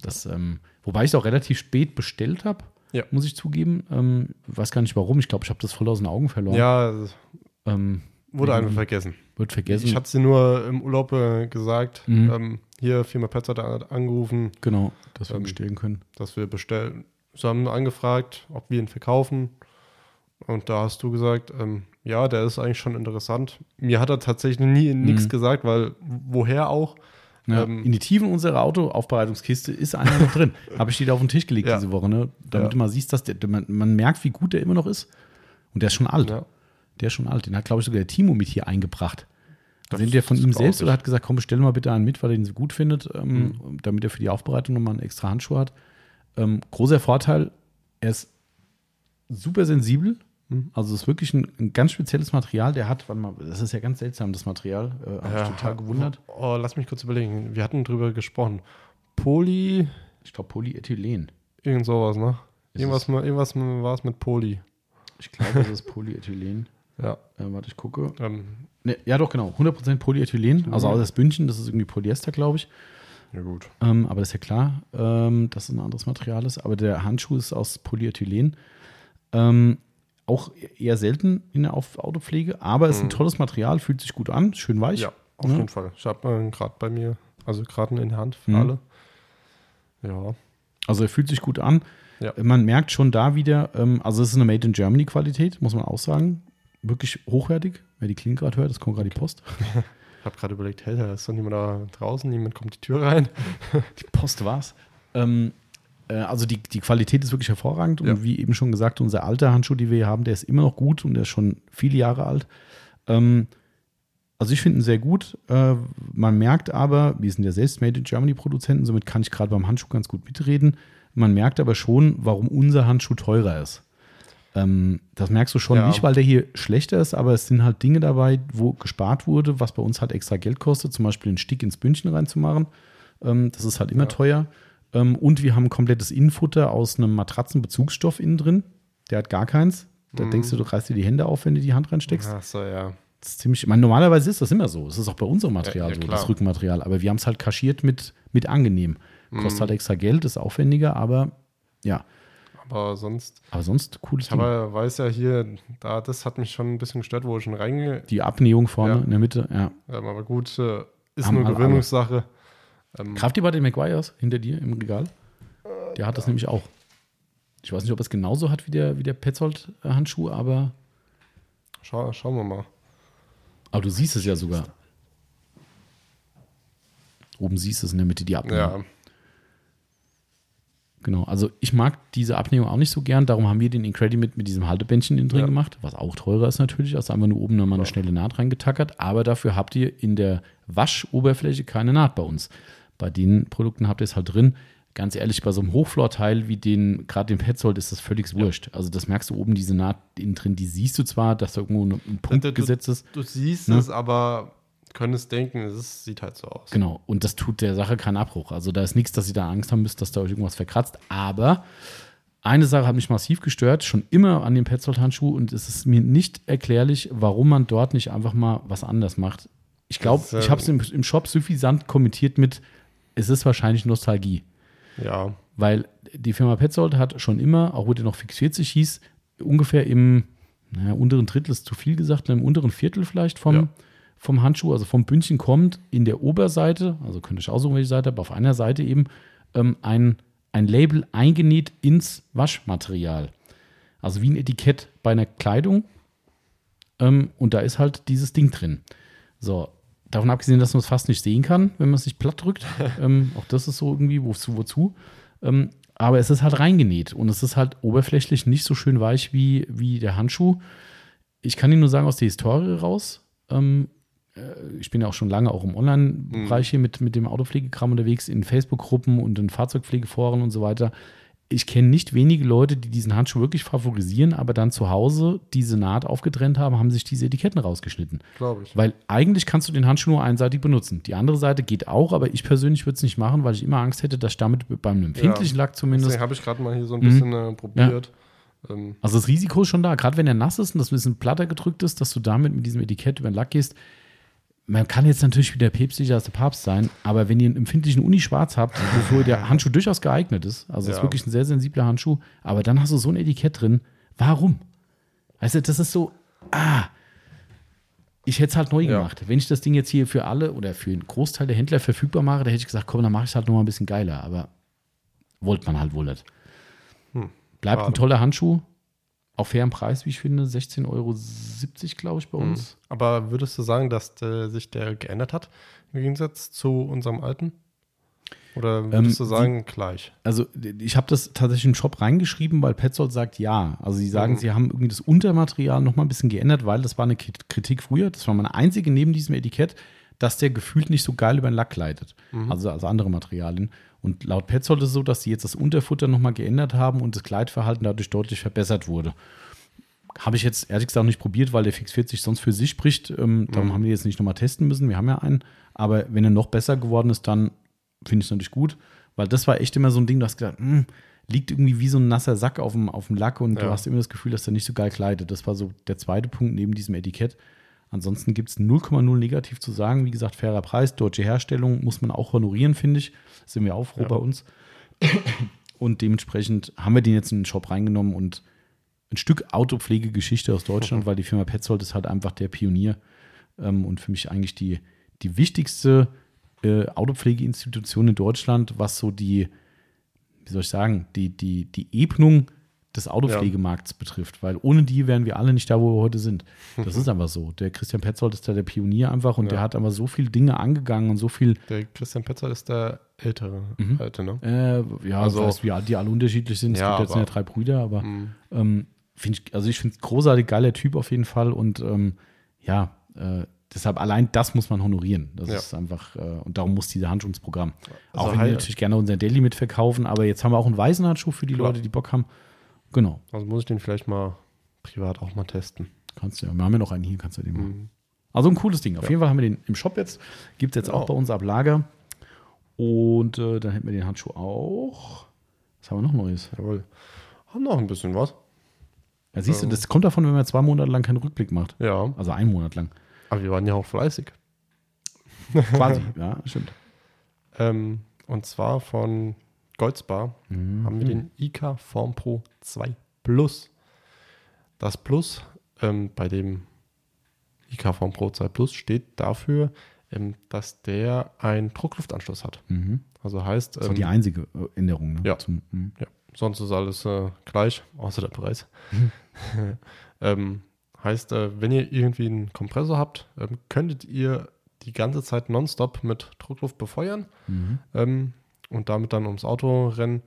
Das, ähm, wobei ich es auch relativ spät bestellt habe, Ja. muss ich zugeben. Ähm, weiß gar nicht warum. Ich glaube, ich habe das voll aus den Augen verloren. Ja, Ähm, wurde einfach vergessen. wird vergessen. Ich hatte sie nur im Urlaub äh, gesagt. Mhm. Ähm, hier, Firma Petzold hat angerufen, genau, dass wir Ähm, bestellen können. dass wir bestellen. Sie haben angefragt, ob wir ihn verkaufen. Und da hast du gesagt, ähm, ja, der ist eigentlich schon interessant. Mir hat er tatsächlich nie nichts Mhm. gesagt, weil woher auch? Ja, Ähm, in die Tiefen unserer Autoaufbereitungskiste ist einer noch drin. Habe ich dir da auf den Tisch gelegt Ja. diese Woche, ne? damit du mal siehst, dass der, man, man merkt, wie gut der immer noch ist. Und der ist schon alt. Der ist schon alt. Den hat, glaube ich, sogar der Timo mit hier eingebracht. Das- Also der von ihm selbst oder hat gesagt, komm, bestell mal bitte einen mit, weil er den so gut findet, ähm, Mhm. damit er für die Aufbereitung nochmal einen extra Handschuh hat. Ähm, großer Vorteil, er ist super sensibel. Mhm. Also es ist wirklich ein, ein ganz spezielles Material. Der hat, warte mal, das ist ja ganz seltsam, das Material. Äh, Habe ich total gewundert. Oh, lass mich kurz überlegen. Wir hatten drüber gesprochen. Poly, Ich glaube Polyethylen. irgend sowas, ne? Ist Irgendwas, irgendwas war es mit Poly. Ich glaube, das ist Polyethylen. Ja. Äh, warte, ich gucke. Ähm, Ne, ja, doch, genau. 100% Polyethylen. Also außer das Bündchen, das ist irgendwie Polyester, glaube ich. ja, gut. Ähm, aber das ist ja klar, ähm, dass es ein anderes Material ist. Aber der Handschuh ist aus Polyethylen. Ähm, auch eher selten in der Autopflege, aber ist ein tolles Material, fühlt sich gut an, schön weich. Ja, auf Ja. jeden Fall. Ich habe äh, gerade bei mir, also gerade in der Hand für Mhm. alle. Ja. Also er fühlt sich gut an. Ja. Man merkt schon da wieder, ähm, also es ist eine Made in Germany Qualität, muss man auch sagen. Wirklich hochwertig. Wer die Klinge gerade hört, das kommt gerade die Post. Ich habe gerade überlegt, hey, da ist doch niemand da draußen, niemand kommt die Tür rein. Die Post war's. Ähm, äh, also die, die Qualität ist wirklich hervorragend und Ja. wie eben schon gesagt, unser alter Handschuh, den wir hier haben, der ist immer noch gut und der ist schon viele Jahre alt. Ähm, also ich finde ihn sehr gut. Äh, man merkt aber, wir sind ja selbst Made in Germany Produzenten, somit kann ich gerade beim Handschuh ganz gut mitreden. Man merkt aber schon, warum unser Handschuh teurer ist. Ähm, das merkst du schon Ja. nicht, weil der hier schlechter ist, aber es sind halt Dinge dabei, wo gespart wurde, was bei uns halt extra Geld kostet, zum Beispiel einen Stick ins Bündchen reinzumachen. Ähm, das ist halt immer Ja. teuer. Ähm, und wir haben ein komplettes Innenfutter aus einem Matratzenbezugsstoff innen drin. Der hat gar keins. Da Mhm. denkst du, du reißt dir die Hände auf, wenn du die Hand reinsteckst. Ach so, ja. Das ist ziemlich, ich meine, normalerweise ist das immer so. Es ist auch bei unserem Material Ja, ja, so, das Rückenmaterial. Aber wir haben es halt kaschiert mit, mit angenehm. Kostet Mhm. halt extra Geld, ist aufwendiger, aber ja. Aber sonst, Aber sonst cooles ich Ding. habe, weiß ja hier, da, das hat mich schon ein bisschen gestört, wo ich schon reinge. Die Abnähung vorne Ja. in der Mitte, ja. Aber gut, äh, ist Haben nur Gewöhnungssache. Ähm, Kraft ihr bei den Maguires hinter dir im Regal? Der hat das nämlich auch. Ich weiß nicht, ob er es genauso hat wie der, wie der Petzold-Handschuh, aber, schau, schauen wir mal. aber du siehst es ja sogar. Oben siehst du es in der Mitte, die Abnähung. Ja, Genau, also ich mag diese Abnehmung auch nicht so gern, darum haben wir den Incredimate mit diesem Haltebändchen innen drin Ja. gemacht, was auch teurer ist natürlich, als einfach nur oben nochmal eine Ja. schnelle Naht reingetackert, aber dafür habt ihr in der Waschoberfläche keine Naht bei uns. Bei den Produkten habt ihr es halt drin. Ganz ehrlich, bei so einem Hochflorteil wie den, gerade den Petzold, ist das völlig wurscht. Also das merkst du oben, diese Naht innen drin, die siehst du zwar, dass da irgendwo ein Punkt Du- gesetzt ist. du siehst Ne? es, aber könntest denken, es sieht halt so aus. Genau, und das tut der Sache keinen Abbruch. Also da ist nichts, dass ihr da Angst haben müsst, dass da euch irgendwas verkratzt. Aber eine Sache hat mich massiv gestört, schon immer an dem Petzold-Handschuh und es ist mir nicht erklärlich, warum man dort nicht einfach mal was anders macht. Ich glaube, ich habe es im, im Shop suffisant kommentiert mit, es ist wahrscheinlich Nostalgie. Ja, Weil die Firma Petzold hat schon immer, auch wo der noch Fix 40 hieß, ungefähr im naja, unteren Drittel ist zu viel gesagt, im unteren Viertel vielleicht vom, Ja. vom Handschuh, also vom Bündchen kommt in der Oberseite, also könnte ich aussuchen, welche Seite, aber auf einer Seite eben ähm, ein, ein Label eingenäht ins Waschmaterial. Also wie ein Etikett bei einer Kleidung. Ähm, und da ist halt dieses Ding drin. So, davon abgesehen, dass man es fast nicht sehen kann, wenn man es nicht platt drückt. ähm, auch das ist so irgendwie, wozu, wozu. Ähm, aber es ist halt reingenäht und es ist halt oberflächlich nicht so schön weich wie, wie der Handschuh. Ich kann Ihnen nur sagen, aus der Historie raus, ähm, äh, ich bin ja auch schon lange auch im Online-Bereich hier mit, mit dem Autopflegekram unterwegs, in Facebook-Gruppen und in Fahrzeugpflegeforen und so weiter. Ich kenne nicht wenige Leute, die diesen Handschuh wirklich favorisieren, aber dann zu Hause diese Naht aufgetrennt haben, haben sich diese Etiketten rausgeschnitten. glaube ich. Weil eigentlich kannst du den Handschuh nur einseitig benutzen. Die andere Seite geht auch, aber ich persönlich würde es nicht machen, weil ich immer Angst hätte, dass ich damit beim empfindlichen Lack zumindest. Deswegen habe ich gerade mal hier so ein Mhm. bisschen äh, probiert. Ähm, Also das Risiko ist schon da, gerade wenn er nass ist und das ein bisschen platter gedrückt ist, dass du damit mit diesem Etikett über den Lack gehst. Man kann jetzt natürlich wieder päpstlicher als der Papst sein, aber wenn ihr einen empfindlichen Uni-Schwarz habt, wofür der Handschuh durchaus geeignet ist, also es ist Ja. wirklich ein sehr sensibler Handschuh, aber dann hast du so ein Etikett drin. Warum? Weißt du, das ist so, ah, ich hätte es halt neu Ja. gemacht. Wenn ich das Ding jetzt hier für alle oder für einen Großteil der Händler verfügbar mache, dann hätte ich gesagt, komm, dann mache ich es halt noch mal ein bisschen geiler, aber wollte man halt wohl nicht. Hm, Bleibt ein schade. toller Handschuh, auf fairem Preis, wie ich finde, 16,70 Euro, glaube ich, bei Mhm. uns. aber würdest du sagen, dass der, sich der geändert hat im Gegensatz zu unserem alten? Oder würdest Ähm, du sagen, gleich? Also ich habe das tatsächlich im Shop reingeschrieben, weil Petzold sagt ja. Also sie sagen, Mhm. sie haben irgendwie das Untermaterial noch mal ein bisschen geändert, weil das war eine Krit- Kritik früher. Das war meine einzige neben diesem Etikett, dass der gefühlt nicht so geil über den Lack gleitet. Also als andere Materialien. Und laut Petzold ist es so, dass sie jetzt das Unterfutter nochmal geändert haben und das Gleitverhalten dadurch deutlich verbessert wurde. Habe ich jetzt ehrlich gesagt nicht probiert, weil der Fix 40 sonst für sich spricht. Ähm, darum haben wir jetzt nicht nochmal testen müssen. Wir haben ja einen. Aber wenn er noch besser geworden ist, dann finde ich es natürlich gut. Weil das war echt immer so ein Ding, du hast gesagt, hm, liegt irgendwie wie so ein nasser Sack auf dem, auf dem Lack und du Ja. hast immer das Gefühl, dass der nicht so geil kleidet. Das war so der zweite Punkt neben diesem Etikett. Ansonsten gibt es 0,0 negativ zu sagen. Wie gesagt, fairer Preis, deutsche Herstellung muss man auch honorieren, finde ich. Sind wir auch froh Ja. bei uns. Und dementsprechend haben wir den jetzt in den Shop reingenommen und ein Stück Autopflegegeschichte aus Deutschland, weil die Firma Petzold ist halt einfach der Pionier ähm, und für mich eigentlich die, die wichtigste äh, Autopflegeinstitution in Deutschland, was so die, wie soll ich sagen, die, die, die Ebnung des Autopflegemarkts betrifft, weil ohne die wären wir alle nicht da, wo wir heute sind. Das ist einfach so. Der Christian Petzold ist da der Pionier einfach und Ja. der hat aber so viele Dinge angegangen und so viel, Der Christian Petzold ist der ältere, Mhm. alte, ne? äh, ja, Also- wie alt die alle unterschiedlich sind. Es Ja, gibt jetzt aber- ja drei Brüder, aber Mhm. ähm, ich, also ich finde es großartig geiler Typ auf jeden Fall und ähm, ja, äh, deshalb allein das muss man honorieren. Das Ja. ist einfach, äh, und darum muss dieser Handschuhsprogramm. Also auch wenn wir halt- natürlich gerne unseren Daily mitverkaufen, aber jetzt haben wir auch einen weißen Handschuh für die Klar. Leute, die Bock haben. Genau, Also muss ich den vielleicht mal privat auch mal testen. kannst du ja. Wir haben ja noch einen hier, kannst du den machen. Mhm. Also ein cooles Ding. Auf jeden Fall haben wir den im Shop jetzt. Gibt es jetzt Genau. auch bei uns ab Lager. Und äh, dann hätten wir den Handschuh auch. Was haben wir noch Neues? Jawohl. Haben noch ein bisschen was. Ja, siehst du, Ähm. das kommt davon, wenn man zwei Monate lang keinen Rückblick macht. Ja. Also einen Monat lang. Aber wir waren ja auch fleißig. Quasi, ja, stimmt. Ähm, und zwar von Goldsbar Mhm. haben wir den IK Form Pro 2 Plus. Das Plus ähm, bei dem IK Form Pro 2 Plus steht dafür, ähm, dass der einen Druckluftanschluss hat. Mhm. Also heißt, Das war ähm, die einzige äh, Änderung. Ne? Ja. Zum, mhm. ja, sonst ist alles äh, gleich, außer der Preis. Ähm, heißt, äh, wenn ihr irgendwie einen Kompressor habt, ähm, könntet ihr die ganze Zeit nonstop mit Druckluft befeuern. Mhm. Und damit dann ums Auto rennen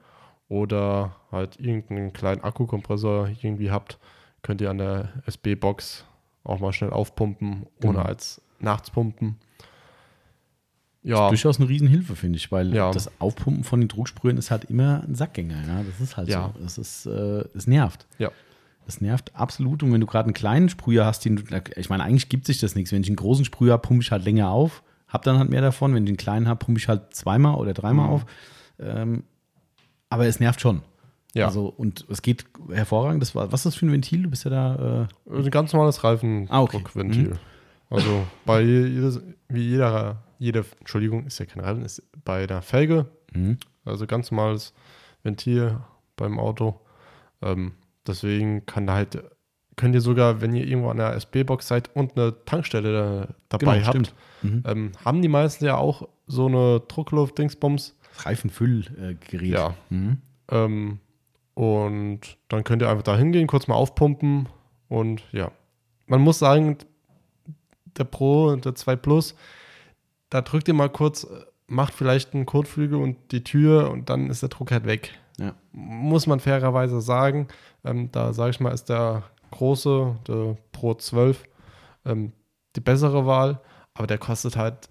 oder halt irgendeinen kleinen Akkukompressor irgendwie habt, könnt ihr an der SB-Box auch mal schnell aufpumpen, ohne Genau. als nachts pumpen. Ist Ja, durchaus eine Riesenhilfe, finde ich, weil Ja. das Aufpumpen von den Drucksprühen ist halt immer ein Sackgänger. Ja? Das ist halt Ja. so. Das ist, äh, es nervt. ja, Das nervt absolut. Und wenn du gerade einen kleinen Sprüher hast, den du, ich meine, eigentlich gibt sich das nichts. Wenn ich einen großen Sprüher habe, pumpe ich halt länger auf, hab dann halt mehr davon. Wenn ich einen kleinen habe, pumpe ich halt zweimal oder dreimal Mhm. auf. Ähm, aber es nervt schon. ja. Also, und es geht hervorragend. Das war, was ist das für ein Ventil? Du bist ja da. Äh, ein ganz normales Ah, okay. Mhm. Reifendruckventil. Also bei jedes, wie jeder, jede, Entschuldigung, ist ja kein Reifen, ist bei der Felge, mhm. also ganz normales Ventil beim Auto. Ähm, deswegen kann da halt, könnt ihr sogar, wenn ihr irgendwo an der SB-Box seid und eine Tankstelle da, dabei habt, Genau, stimmt. Mhm. ähm, haben die meisten ja auch so eine Druckluft-Dingsbums. Reifenfüllgerät. Ja. Mhm. Ähm, und dann könnt ihr einfach da hingehen, kurz mal aufpumpen und ja. Man muss sagen, der Pro und der 2 Plus, da drückt ihr mal kurz, äh, macht vielleicht einen Kotflügel und die Tür und dann ist der Druck halt weg. Ja. Muss man fairerweise sagen. Ähm, da sage ich mal, ist der große, der Pro 12, ähm, die bessere Wahl, aber der kostet halt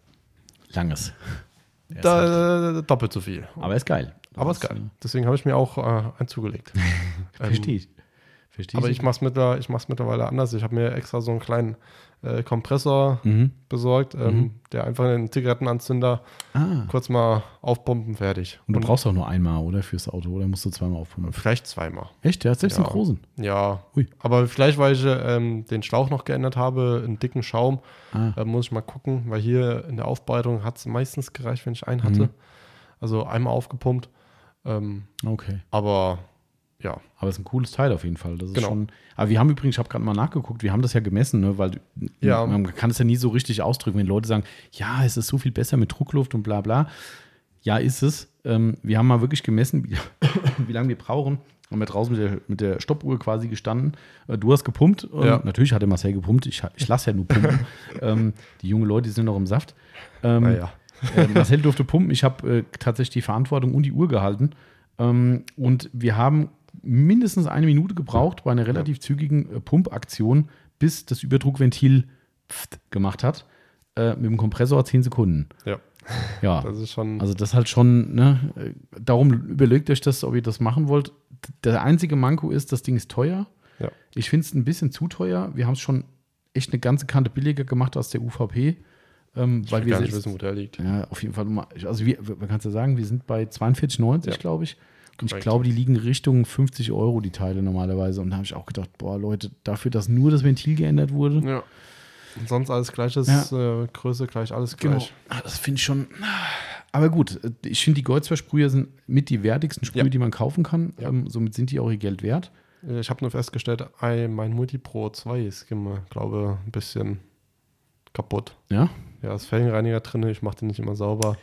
Langes. Ist halt, da, doppelt so viel. aber ist geil. Aber ist geil. Deswegen habe ich mir auch äh, einen zugelegt. Äh, Ähm, Verstehe ich. Verstehe Aber ich mache es ich mittlerweile anders. Ich habe mir extra so einen kleinen äh, Kompressor Mhm. besorgt, ähm, der einfach einen Zigarettenanzünder Ah. kurz mal aufpumpen, fertig. Und du brauchst auch nur einmal, oder? Fürs Auto, oder musst du zweimal aufpumpen? vielleicht zweimal. Echt? Ja, selbst Ja. einen großen. Ja, Ui. aber vielleicht, weil ich ähm, den Schlauch noch geändert habe, einen dicken Schaum, Ah. äh, muss ich mal gucken, weil hier in der Aufbereitung hat es meistens gereicht, wenn ich einen hatte. Mhm. Also einmal aufgepumpt. Ähm, Okay. aber ja, Aber es ist ein cooles Teil auf jeden Fall. Das ist Genau. schon. Aber wir haben übrigens, ich habe gerade mal nachgeguckt, wir haben das ja gemessen, ne? weil Ja. man kann es ja nie so richtig ausdrücken, wenn Leute sagen, ja, es ist so viel besser mit Druckluft und bla bla. Ja, ist es. Ähm, wir haben mal wirklich gemessen, wie, wie lange wir brauchen. Haben wir draußen mit der, mit der Stoppuhr quasi gestanden. Äh, Du hast gepumpt. Ja. Natürlich hat der Marcel gepumpt. Ich, ich lasse ja nur pumpen. ähm, die jungen Leute die sind noch im Saft. Ähm, naja. äh, Marcel durfte pumpen. Ich habe äh, tatsächlich die Verantwortung und die Uhr gehalten. Ähm, und wir haben mindestens eine Minute gebraucht bei einer relativ zügigen äh, Pumpaktion, bis das Überdruckventil pft gemacht hat. äh, mit dem Kompressor 10 Sekunden. Ja. Ja. Das ist schon. Also das halt schon, ne? äh, Darum überlegt euch das, ob ihr das machen wollt. Der einzige Manko ist, das Ding ist teuer. Ja. Ich finde es ein bisschen zu teuer. Wir haben es schon echt eine ganze Kante billiger gemacht als der UVP. Ähm, ich weil wir gar nicht wissen, wo der liegt. ja, auf jeden Fall. mal- Also wir, man kann es ja sagen, wir sind bei 42,90, Ja. glaube ich. Ich glaube, die liegen Richtung 50 Euro, die Teile normalerweise. Und da habe ich auch gedacht, boah, Leute, dafür, dass nur das Ventil geändert wurde. Ja. Und sonst alles gleiches, äh, Größe gleich, alles gleich. Ah, Das finde ich schon. Aber gut, ich finde, die Goldversprüher sind mit die wertigsten Sprühe, Ja. die man kaufen kann. Ja. Ähm, somit sind die auch ihr Geld wert. Äh, Ich habe nur festgestellt, ein- mein Multipro 2 ist, glaube ein bisschen kaputt. Ja? Ja, ist Felgenreiniger drin, ich mache den nicht immer sauber.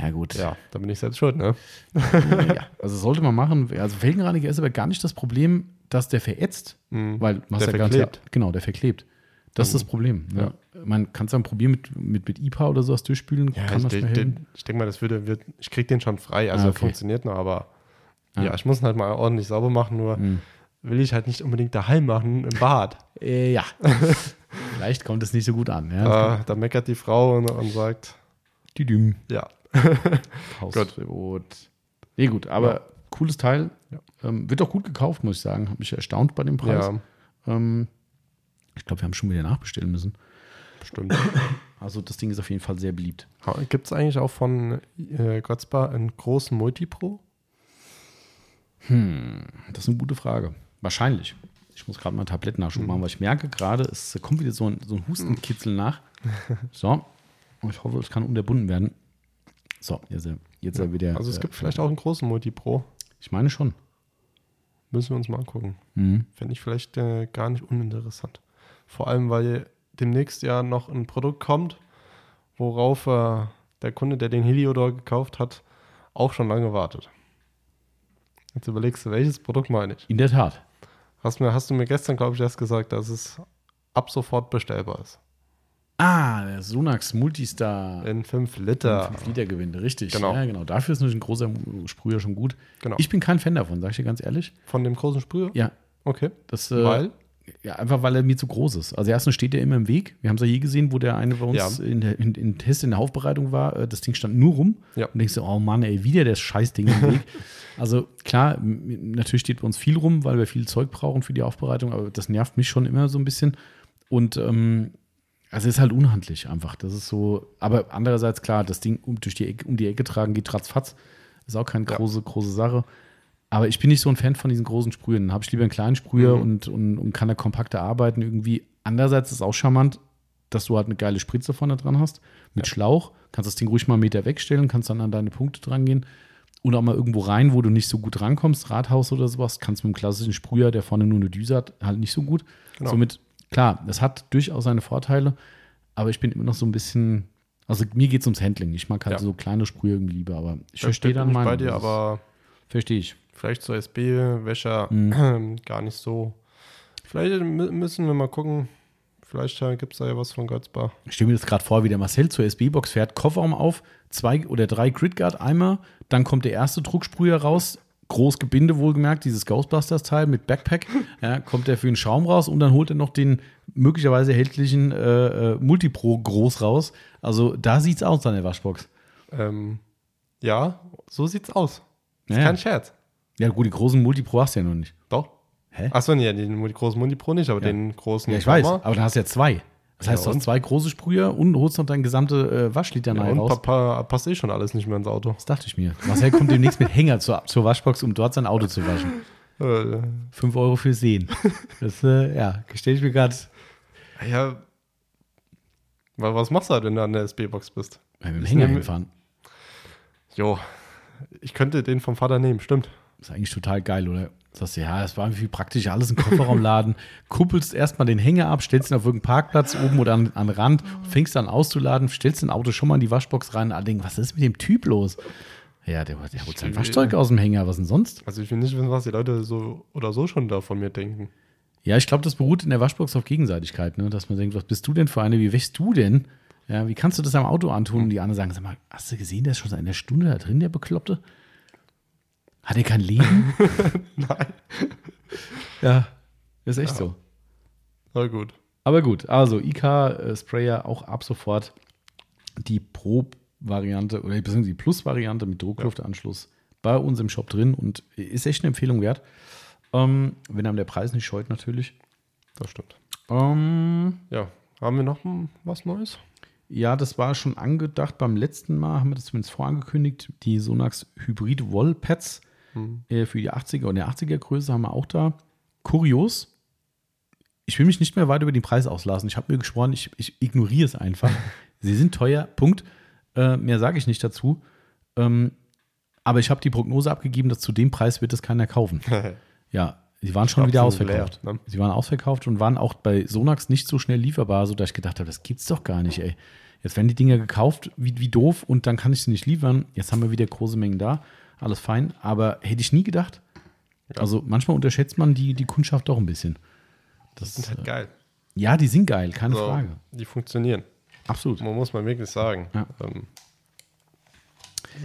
Ja, gut. Ja, da bin ich selbst schuld, ne? ja. Also sollte man machen. Also Felgenreiniger ist aber gar nicht das Problem, dass der verätzt. Mhm. Weil man Der ja ganz verklebt. Ja, genau, der verklebt. Das ist das Problem. Ja. Man kann es dann probieren mit, mit, mit IPA oder sowas durchspülen. Ja, kann ich, das de- schnell de- helfen? ich denke mal, das würde, wird, ich krieg den schon frei, also Ah, okay. funktioniert noch, aber Ah. ja, ich muss ihn halt mal ordentlich sauber machen, nur Mhm. will ich halt nicht unbedingt daheim machen im Bad. Äh, ja. Vielleicht kommt es nicht so gut an. Ja, Da, da meckert die Frau und, und sagt, die Düm. ja, Hausverbot. Nee, gut, aber cooles Teil. Ja. Ähm, wird auch gut gekauft, muss ich sagen. Habe mich erstaunt bei dem Preis. ja, Ähm, ich glaube, wir haben schon wieder nachbestellen müssen. bestimmt. Also das Ding ist auf jeden Fall sehr beliebt. Gibt es eigentlich auch von äh, Gotzbar einen großen Multipro? Das ist eine gute Frage. Wahrscheinlich. Ich muss gerade mal Tablettennachschub machen, weil ich merke gerade, es kommt wieder so ein, so ein Hustenkitzel nach. So. Und ich hoffe, es kann unterbunden werden. So, jetzt, jetzt ja. wieder. Also es äh, gibt vielleicht auch einen großen Multipro. Ich meine schon. Müssen wir uns mal angucken. Mhm. Fände ich vielleicht äh, gar nicht uninteressant. Vor allem, weil demnächst ja noch ein Produkt kommt, worauf äh, der Kunde, der den Heliodor gekauft hat, auch schon lange wartet. Jetzt überlegst du, welches Produkt meine ich? In der Tat. Hast, mir, hast du mir gestern, glaube ich, erst gesagt, dass es ab sofort bestellbar ist. Ah, der Sonax Multistar. In 5 Liter. 5 Liter Gewinde, richtig. Genau. Ja, genau. Dafür ist natürlich ein großer Sprüher schon gut. Genau. Ich bin kein Fan davon, sag ich dir ganz ehrlich. Von dem großen Sprüher? Ja, Okay. das. Äh, Weil? Ja, einfach weil er mir zu groß ist. Also erstens steht er immer im Weg. Wir haben es ja hier gesehen, wo der eine bei uns Ja. in, der, in, in Test in der Aufbereitung war. Äh, Das Ding stand nur rum. Ja. Und denkst du, oh Mann, ey, wieder das Scheißding im Weg. also klar, natürlich steht bei uns viel rum, weil wir viel Zeug brauchen für die Aufbereitung, aber das nervt mich schon immer so ein bisschen. Und ähm, also ist halt unhandlich einfach. Das ist so, aber andererseits klar, das Ding um, durch die Ecke, um die Ecke tragen geht ratzfatz. Ist auch keine Ja. große, große Sache. Aber ich bin nicht so ein Fan von diesen großen Sprühen. Dann habe ich lieber einen kleinen Sprüher Mhm. und, und, und kann da kompakter arbeiten irgendwie. Andererseits ist es auch charmant, dass du halt eine geile Spritze vorne dran hast mit Schlauch. Kannst das Ding ruhig mal einen Meter wegstellen, kannst dann an deine Punkte dran gehen. Und auch mal irgendwo rein, wo du nicht so gut rankommst, Rathaus oder sowas, kannst mit dem klassischen Sprüher, der vorne nur eine Düse hat, halt nicht so gut. Genau. Somit, klar, das hat durchaus seine Vorteile, aber ich bin immer noch so ein bisschen, also mir geht es ums Handling. Ich mag halt Ja. so kleine Sprüher irgendwie lieber, aber ich verstehe dann mal. bei dir, aber Verstehe ich. vielleicht zur SB-Wäscher Mhm. gar nicht so. Vielleicht mü- müssen wir mal gucken. Vielleicht gibt es da ja was von Götzbar. Ich stelle mir das gerade vor, wie der Marcel zur SB-Box fährt, Kofferraum auf, zwei oder drei Gridguard-Eimer, dann kommt der erste Drucksprüher raus, groß Gebinde wohlgemerkt, dieses Ghostbusters-Teil mit Backpack, ja, kommt der für den Schaum raus und dann holt er noch den möglicherweise erhältlichen äh, äh, Multipro groß raus. Also da sieht's aus an der Waschbox. Ähm, ja, so sieht's aus. Ist Ja, ja. kein Scherz. Ja gut, die großen Multipro hast du ja noch nicht. Doch. Hä? Achso, nee, den großen Multipro nicht, aber Ja. den großen. Ja, ich weiß, Sommer. aber dann hast du ja zwei. Das Ja, heißt, du hast zwei große Sprüher und holst noch deine gesamte äh, Waschlitanei Ja, und raus. Papa passt eh schon alles nicht mehr ins Auto. Das dachte ich mir. Marcel kommt demnächst mit Hänger zur, zur Waschbox, um dort sein Auto zu waschen. Äh, 5 Euro für Sehen. Das, äh, ja, stelle ich mir gerade. ja. Wa- Was machst du halt, wenn du an der SB-Box bist? Mit dem Ich Hänger nehme- hinfahren. Jo, ich könnte den vom Vater nehmen, stimmt. ist eigentlich total geil, oder? Sagst du, ja, das war irgendwie praktisch alles im Kofferraumladen. Kuppelst erstmal den Hänger ab, stellst ihn auf irgendeinen Parkplatz oben oder an, an den Rand, fängst an auszuladen, stellst dein Auto schon mal in die Waschbox rein. Alle denken, was ist mit dem Typ los? Ja, der, der holt sein Waschzeug aus dem Hänger, was denn sonst? Also ich will nicht wissen, was die Leute so oder so schon da von mir denken. Ja, ich glaube, das beruht in der Waschbox auf Gegenseitigkeit, ne? dass man denkt, was bist du denn für eine, wie wächst du denn? Ja, wie kannst du das am Auto antun? Und die anderen sagen, sag mal, hast du gesehen, der ist schon seit einer Stunde da drin, der Bekloppte? Hat er kein Leben? Nein. ja, ist echt so. Na gut. Aber gut, also IK-Sprayer auch ab sofort die Pro-Variante oder beziehungsweise die Plus-Variante mit Druckluftanschluss bei uns im Shop drin und ist echt eine Empfehlung wert. Ähm, wenn einem der Preis nicht scheut, natürlich. Das stimmt. Ähm, Ja, haben wir noch was Neues? ja, das war schon angedacht. Beim letzten Mal haben wir das zumindest vorangekündigt. Die Sonax Hybrid Wall Pads äh, für die 80er und der 80er Größe haben wir auch da. Kurios. Ich will mich nicht mehr weiter über den Preis auslassen. Ich habe mir geschworen, ich, ich ignoriere es einfach. Sie sind teuer, Punkt. Äh, mehr sage ich nicht dazu. Ähm, aber ich habe die Prognose abgegeben, dass zu dem Preis wird es keiner kaufen. Ja, sie waren schon wieder ausverkauft. leer, ne? Sie waren ausverkauft und waren auch bei Sonax nicht so schnell lieferbar, sodass ich gedacht habe, das gibt's doch gar nicht, ey. Jetzt werden die Dinger gekauft, wie, wie doof, und dann kann ich sie nicht liefern. Jetzt haben wir wieder große Mengen da, alles fein, aber hätte ich nie gedacht. Also manchmal unterschätzt man die, die Kundschaft doch ein bisschen. Das, Sind halt äh, geil. ja, die sind geil, keine So, Frage. Die funktionieren. Absolut. Man muss man wirklich sagen. Ja. Ähm,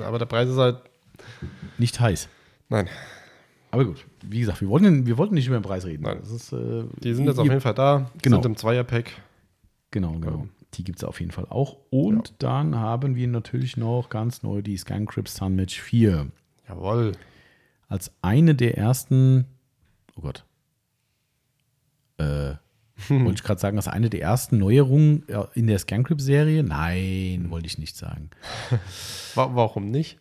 aber der Preis ist halt. Nicht heiß. Nein, Aber gut, wie gesagt, wir wollten, wir wollten nicht über den Preis reden. Nein. Ist, äh, die sind jetzt auf jeden Fall da. Genau. Sind im Zweierpack. Genau, genau. Ja. Die gibt es auf jeden Fall auch. Und dann haben wir natürlich noch ganz neu die Skycrypt Sunmatch 4. Jawohl. Als eine der ersten, oh Gott, äh, wollte ich gerade sagen, als eine der ersten Neuerungen äh, in der Scancrypt-Serie? Nein, wollte ich nicht sagen. Wa warum nicht?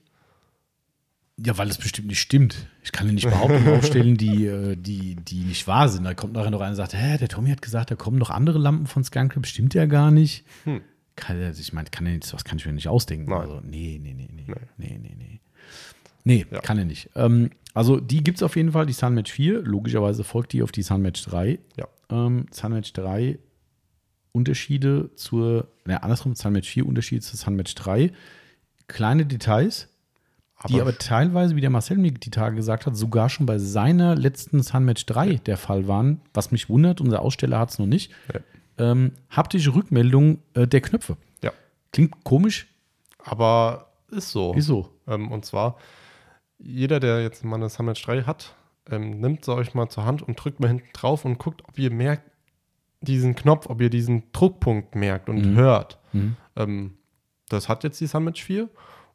Ja, weil es bestimmt nicht stimmt. Ich kann ja nicht Behauptungen aufstellen, die, äh, die, die nicht wahr sind. Da kommt nachher noch einer und sagt, hä, der Tommy hat gesagt, da kommen noch andere Lampen von Scancrypt. Stimmt ja gar nicht. Hm. Kann, er- ich meine, kann er nicht, sowas kann ich mir nicht ausdenken. Nein. Also, nee, nee, nee, nee. Nee. Nee, nee, nee. Nee, Ja. kann er nicht. Ähm, also, die gibt es auf jeden Fall, die Sunmatch 4. Logischerweise folgt die auf die Sunmatch 3. Ja. Ähm, Sunmatch 3 Unterschiede zur, ne, andersrum, Sunmatch 4 Unterschiede zur Sunmatch 3. Kleine Details, die aber teilweise, wie der Marcel mir die Tage gesagt hat, sogar schon bei seiner letzten Sunmatch 3 der Fall waren. Was mich wundert, unser Aussteller hat es noch nicht. Ja. Ähm, haptische Rückmeldung äh, der Knöpfe. Ja. Klingt komisch, Aber ist so. wieso? Ähm, und zwar, jeder, der jetzt mal eine Summit 3 hat, ähm, nimmt sie euch mal zur Hand und drückt mal hinten drauf und guckt, ob ihr merkt diesen Knopf, ob ihr diesen Druckpunkt merkt und Mhm. hört. Mhm. Ähm, das hat jetzt die Summit 4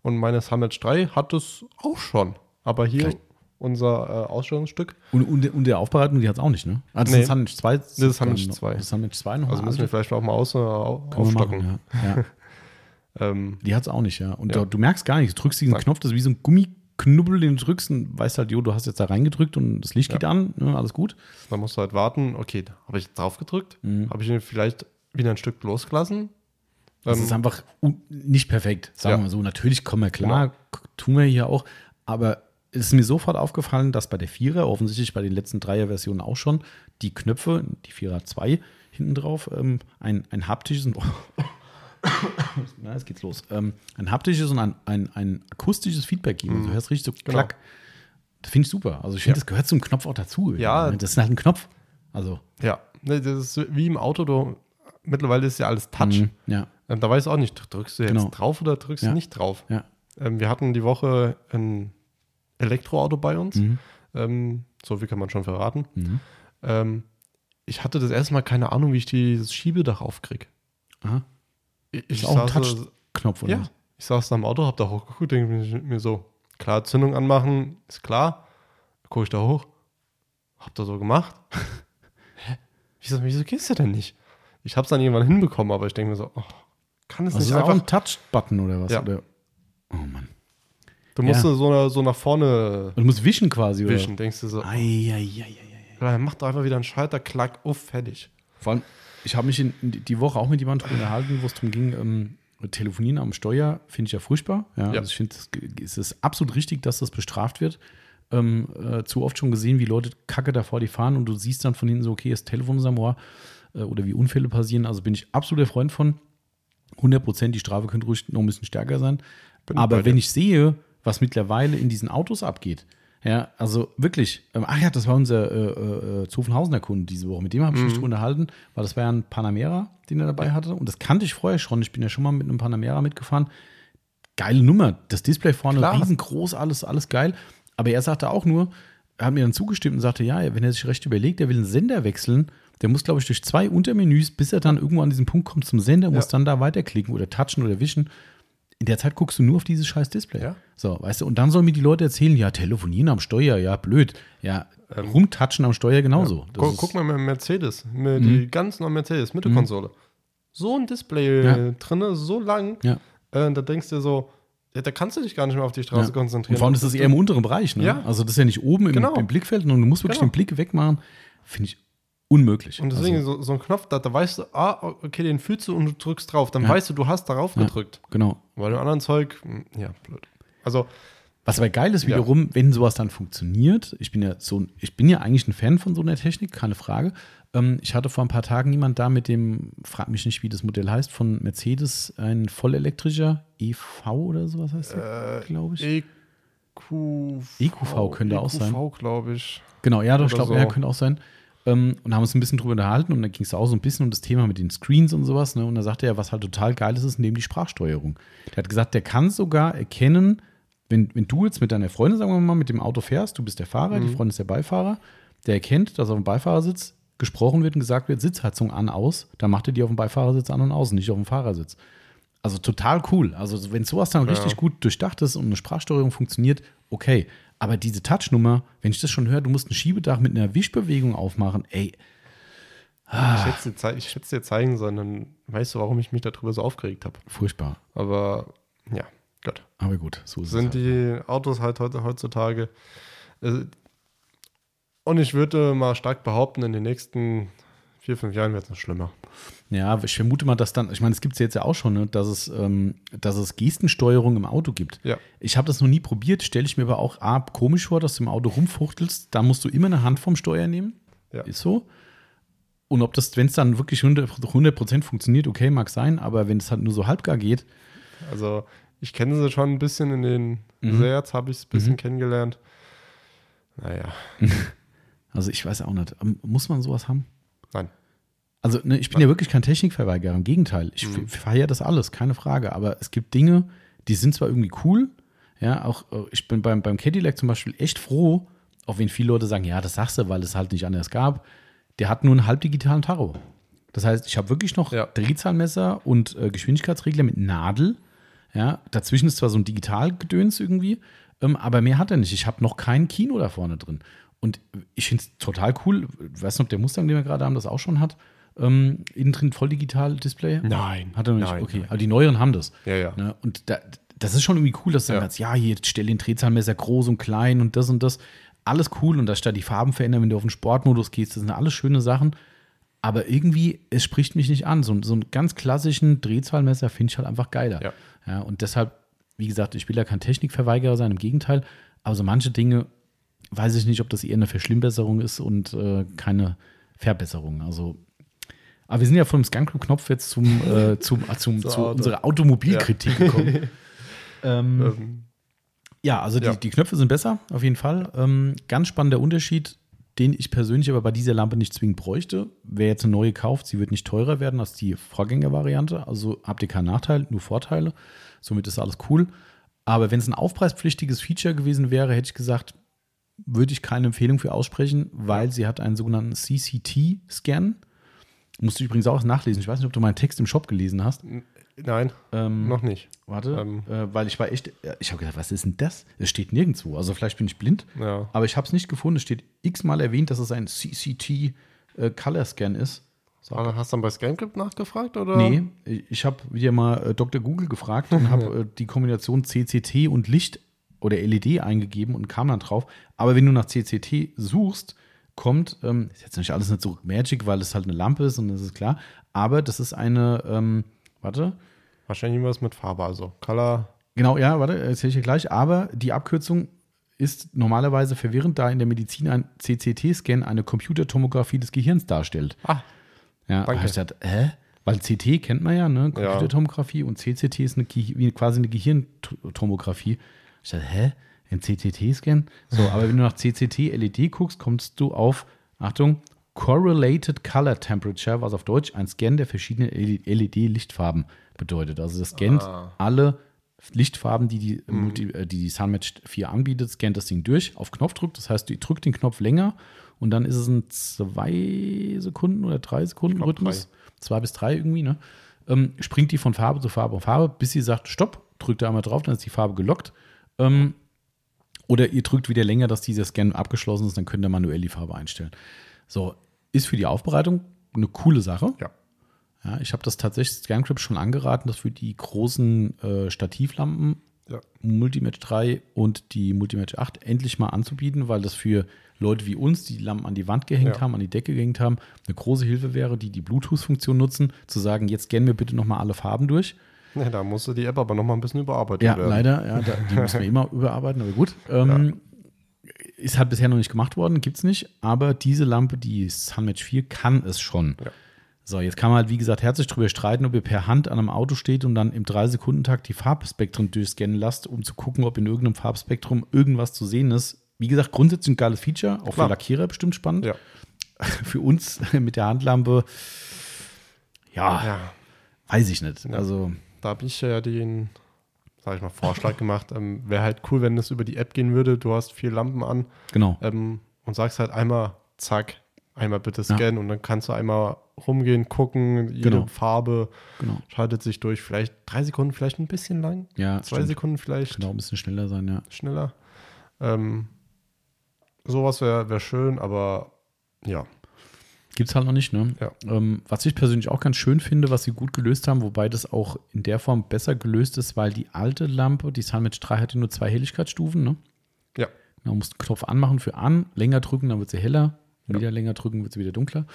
und meine Summit 3 hat es auch schon. Aber hier Vielleicht- unser äh, Ausstellungsstück, Und, und, und der Aufbereitung, die hat es auch nicht, ne? Ah, das Nee. ist Sunmatch 2. Das ist Sunmatch 2. Das Sunmatch 2 noch also müssen wir vielleicht auch mal aus, äh, aufstocken. machen, ja. ja. Ähm, Die hat es auch nicht, ja. Und Ja. Du, du merkst gar nichts. Du drückst diesen Nein. Knopf, das ist wie so ein Gummiknubbel, den du drückst und weißt halt, jo, du hast jetzt da reingedrückt und das Licht geht an, ne, alles gut. da musst du halt warten, okay, habe ich drauf gedrückt? Mhm. Habe ich ihn vielleicht wieder ein Stück losgelassen? Das Ähm, ist einfach nicht perfekt, sagen Ja. wir mal so. Natürlich kommen wir klar, k- tun wir hier auch, aber es ist mir sofort aufgefallen, dass bei der Vierer, offensichtlich bei den letzten Dreier-Versionen auch schon, die Knöpfe, die Vierer hat zwei hinten drauf, ähm, ein, ein haptisches, na, jetzt geht's los, ähm, ein haptisches und ein, ein, ein akustisches Feedback geben. Also, du hörst richtig so Genau. klack. Das finde ich super. Also ich finde, Ja. das gehört zum Knopf auch dazu. Ja. Das ist halt ein Knopf. Also, Ja, ne, das ist wie im Auto, du, mittlerweile ist ja alles Touch. mhm, ja, Ähm, da weißt du auch nicht, drückst du jetzt Genau. drauf oder drückst Ja. du nicht drauf. ja. Ähm, wir hatten die Woche ein Elektroauto bei uns, Mhm. ähm, so viel kann man schon verraten. Mhm. Ähm, ich hatte das erste Mal keine Ahnung, wie ich dieses Schiebedach aufkriege. Aha. Ich, ich auch ein saß, Touch-Knopf, oder? ja, was? ich saß da im Auto, hab da hochgeguckt, denke mir so, klar, Zündung anmachen, ist klar. Gucke ich da hoch, hab da so gemacht. Hä? Wieso, wieso geht's ja denn nicht? Ich hab's dann irgendwann hinbekommen, aber ich denke mir so, oh, kann es Also nicht einfach ein Touch-Button oder was? Ja. Oder? Oh Mann. Du musst Ja. so, nach, so nach vorne Du musst wischen quasi, oder? wischen. Denkst du so, Eieieiei. mach doch einfach wieder einen Schalter, klack, uff, fertig. Vor allem, ich habe mich in, die Woche auch mit jemandem unterhalten, wo es darum ging, ähm, Telefonieren am Steuer finde ich ja furchtbar. Ja, Ja. Also ich finde, es ist absolut richtig, dass das bestraft wird. Ähm, äh, zu oft schon gesehen, wie Leute Kacke davor die fahren und du siehst dann von hinten so, okay, das Telefon ist am Ohr äh, oder wie Unfälle passieren. Also bin ich absoluter Freund von. 100 Prozent, die Strafe könnte ruhig noch ein bisschen stärker sein. Bin Aber wenn ich sehe, was mittlerweile in diesen Autos abgeht, ja, also wirklich, ähm, ach ja, das war unser äh, äh, Zuffenhausener Kunde diese Woche, mit dem habe ich mich drüber unterhalten, weil das war ja ein Panamera, den er dabei hatte und das kannte ich vorher schon, ich bin ja schon mal mit einem Panamera mitgefahren. Geile Nummer, das Display vorne Klar. riesengroß, alles, alles geil. Aber er sagte auch nur, er hat mir dann zugestimmt und sagte, ja, wenn er sich recht überlegt, er will einen Sender wechseln, Der muss, glaube ich, durch zwei Untermenüs, bis er dann irgendwo an diesen Punkt kommt zum Sender, muss Ja. dann da weiterklicken oder touchen oder wischen. In der Zeit guckst du nur auf dieses scheiß Display. Ja. So, weißt du, und dann sollen mir die Leute erzählen, ja, telefonieren am Steuer, ja, blöd. Ja, rumtatschen am Steuer genauso. Guck, guck mal mit Mercedes, mit die ganz neuen Mercedes, mit der Konsole. So ein Display Ja. drinne, so lang, Ja. äh, da denkst du so, ja, da kannst du dich gar nicht mehr auf die Straße Ja. konzentrieren. Und vor allem ist das eher im unteren Bereich, ne? Ja. Also das ist ja nicht oben im, Genau. im Blickfeld, sondern du musst wirklich Genau. den Blick wegmachen. Finde ich unmöglich. Und deswegen also, so, so ein Knopf, da, da weißt du, ah, okay, den fühlst du und du drückst drauf. Dann Ja. weißt du, du hast darauf Ja. gedrückt. genau. Weil dem anderen Zeug, hm, ja, blöd. Also, Was aber geil ist Ja. wiederum, wenn sowas dann funktioniert. Ich bin ja so, ein- ich bin ja eigentlich ein Fan von so einer Technik, keine Frage. Ähm, ich hatte vor ein paar Tagen jemand da mit dem, frag mich nicht, wie das Modell heißt, von Mercedes, ein vollelektrischer EV oder sowas heißt der, Äh, glaube ich. EQV. EQV könnte auch sein. EQV, glaube ich. Genau, ja, doch, ich glaube, so. ja, könnte auch sein. Ähm, und haben uns ein bisschen drüber unterhalten und dann ging es auch so ein bisschen um das Thema mit den Screens und sowas. Ne? Und da sagte er, was halt total geil ist, ist neben die Sprachsteuerung. Der hat gesagt, der kann sogar erkennen, wenn, wenn du jetzt mit deiner Freundin, sagen wir mal, mit dem Auto fährst, du bist der Fahrer, Mhm. die Freundin ist der Beifahrer, der erkennt, dass auf dem Beifahrersitz gesprochen wird und gesagt wird, Sitzheizung an, aus, dann macht er die auf dem Beifahrersitz an und aus, nicht auf dem Fahrersitz. Also total cool. Also wenn sowas dann richtig gut durchdacht ist und eine Sprachsteuerung funktioniert, okay. Aber diese Touchnummer, wenn ich das schon höre, du musst ein Schiebedach mit einer Wischbewegung aufmachen, ey, Ah. Ich hätte es dir, zeigen sollen, dann weißt du, warum ich mich darüber so aufgeregt habe. furchtbar. Aber ja, Gott. Aber gut, so ist Sind. Halt. die Autos halt heute, heutzutage. äh, Und ich würde mal stark behaupten, in den nächsten vier, fünf Jahren wird es noch schlimmer. Ja, ich vermute mal, dass dann, ich meine, es gibt es jetzt ja auch schon, ne, dass, es, ähm, dass es Gestensteuerung im Auto gibt. Ja. Ich habe das noch nie probiert, stelle ich mir aber auch A, komisch vor, dass du im Auto rumfuchtelst. Da musst du immer eine Hand vom Steuer nehmen. Ja. Ist so. Und ob das, wenn es dann wirklich 100%, 100 funktioniert, okay, mag sein, aber wenn es halt nur so halbgar geht, Also ich kenne sie schon ein bisschen in den Mhm. Seats, habe ich es ein bisschen kennengelernt. Naja, also ich weiß auch nicht, ähm, muss man sowas haben? Nein. Also ne, ich bin ja wirklich kein Technikverweigerer, im Gegenteil. Ich Mhm. feiere das alles, keine Frage. Aber es gibt Dinge, die sind zwar irgendwie cool, ja, auch äh, ich bin beim, beim Cadillac zum Beispiel echt froh, auch wenn viele Leute sagen, ja, das sagst du, weil es halt nicht anders gab. Der hat nur einen halbdigitalen Tacho. Das heißt, ich habe wirklich noch Ja. Drehzahlmesser und äh, Geschwindigkeitsregler mit Nadel. Ja, dazwischen ist zwar so ein Digitalgedöns irgendwie, ähm, aber mehr hat er nicht. Ich habe noch kein Kino da vorne drin. Und ich finde es total cool. Ich weiß nicht, ob der Mustang, den wir gerade haben, das auch schon hat. Ähm, innen drin voll digital Display? Nein. Hat er noch nicht? Nein, okay, nein. aber die neueren haben das. Ja, ja. Ne? Und da, das ist schon irgendwie cool, dass du Ja. sagst, ja, hier stell den Drehzahlmesser groß und klein und das und das. Alles cool und dass da die Farben verändern, wenn du auf den Sportmodus gehst, das sind alles schöne Sachen. Aber irgendwie, es spricht mich nicht an. So, so einen ganz klassischen Drehzahlmesser finde ich halt einfach geiler. Ja. Ja, und deshalb, wie gesagt, ich will ja kein Technikverweigerer sein, im Gegenteil. Aber so manche Dinge weiß ich nicht, ob das eher eine Verschlimmbesserung ist und äh, keine Verbesserung. Also, aber wir sind ja vom Skunk Knopf jetzt zum, äh, zum, äh, zum, zu Auto. unserer Automobilkritik gekommen. ähm, Ähm, ja, also die, Ja. die Knöpfe sind besser, auf jeden Fall. Ähm, ganz spannender Unterschied, den ich persönlich aber bei dieser Lampe nicht zwingend bräuchte. Wer jetzt eine neue kauft, sie wird nicht teurer werden als die Vorgängervariante. Also habt ihr keinen Nachteil, nur Vorteile. Somit ist alles cool. Aber wenn es ein aufpreispflichtiges Feature gewesen wäre, hätte ich gesagt, würde ich keine Empfehlung für aussprechen, weil sie hat einen sogenannten CCT-Scan. Musst du übrigens auch nachlesen. Ich weiß nicht, ob du meinen Text im Shop gelesen hast. nein, Ähm, noch nicht. Warte, Ähm. äh, weil ich war echt, äh, ich habe gedacht, was ist denn das? Es steht nirgendwo. Also vielleicht bin ich blind, Ja. aber ich habe es nicht gefunden. Es steht x-mal erwähnt, dass es ein CCT äh, ist. Aber Hast du dann bei ScanCrypt nachgefragt? Oder? Nee, ich habe wieder mal äh, Dr. Google gefragt und habe äh, die Kombination CCT und Licht oder LED eingegeben und kam dann drauf. Aber wenn du nach CCT suchst, kommt, ähm, ist jetzt nicht alles nicht so Magic, weil es halt eine Lampe ist und das ist klar, aber das ist eine, ähm, warte, Wahrscheinlich irgendwas mit Farbe, also Color. Genau, ja, warte, erzähle ich dir gleich. Aber die Abkürzung ist normalerweise verwirrend, da in der Medizin ein CCT-Scan eine Computertomographie des Gehirns darstellt. Ah, Ja, Danke. ich gedacht, hä? Weil CT kennt man ja, ne? Computertomographie und CCT ist eine, quasi eine Gehirntomographie. Ich dachte, hä? Ein CCT-Scan? So, aber wenn du nach CCT LED guckst, kommst du auf, Achtung, Correlated Color Temperature, was auf Deutsch ein Scan der verschiedenen LED-Lichtfarben bedeutet. Also das scannt Ah. alle Lichtfarben, die die, äh, die die Sunmatch 4 anbietet, scannt das Ding durch, auf Knopfdruck. Das heißt, du drückt den Knopf länger und dann ist es ein zwei Sekunden oder drei Sekunden glaub, Rhythmus, zwei bis drei irgendwie, ne? Ähm, springt die von Farbe zu Farbe auf Farbe, bis sie sagt, stopp, drückt da einmal drauf, dann ist die Farbe gelockt. Ähm, oder ihr drückt wieder länger, dass dieser Scan abgeschlossen ist, dann könnt ihr manuell die Farbe einstellen. So, ist für die Aufbereitung eine coole Sache. Ja. Ja, ich habe das tatsächlich ScanCrypt schon angeraten, das für die großen äh, Stativlampen Ja. Multimatch 3 und die Multimatch 8 endlich mal anzubieten, weil das für Leute wie uns, die die Lampen an die Wand gehängt Ja. haben, an die Decke gehängt haben, eine große Hilfe wäre, die die Bluetooth-Funktion nutzen, zu sagen, jetzt scannen wir bitte nochmal alle Farben durch. Ja, da musste die App aber noch mal ein bisschen überarbeitet Ja, werden. leider, ja, da, die müssen wir immer überarbeiten, aber gut. Ähm, Ist halt bisher noch nicht gemacht worden, gibt es nicht, aber diese Lampe, die Sunmatch 4, kann es schon. Ja. So, jetzt kann man halt, wie gesagt, herzlich drüber streiten, ob ihr per Hand an einem Auto steht und dann im 3-Sekunden-Takt die Farbspektren durchscannen lasst, um zu gucken, ob in irgendeinem Farbspektrum irgendwas zu sehen ist. Wie gesagt, grundsätzlich ein geiles Feature, auch Klar. für Lackierer bestimmt spannend. Ja. Für uns mit der Handlampe, ja, ja. weiß ich nicht. Ja. Also, Da habe ich ja den, sag ich mal, Vorschlag gemacht. Ähm, Wäre halt cool, wenn es über die App gehen würde. Du hast vier Lampen an genau. ähm, und sagst halt einmal, zack, einmal bitte Ja. scannen und dann kannst du einmal rumgehen, gucken, jede Genau. Farbe Genau. schaltet sich durch. Vielleicht drei Sekunden, vielleicht ein bisschen lang. Ja, Zwei stimmt. Sekunden vielleicht auch ein bisschen schneller sein, ja. schneller. Ähm, sowas wäre wär schön, aber ja. Gibt es halt noch nicht, ne? Ja. Ähm, was ich persönlich auch ganz schön finde, was sie gut gelöst haben, wobei das auch in der Form besser gelöst ist, weil die alte Lampe, die Sunmatch 3, hatte nur zwei Helligkeitsstufen, ne? Ja. Man muss den Knopf anmachen für an, länger drücken, dann wird sie heller, Ja. wieder länger drücken, wird sie wieder dunkler.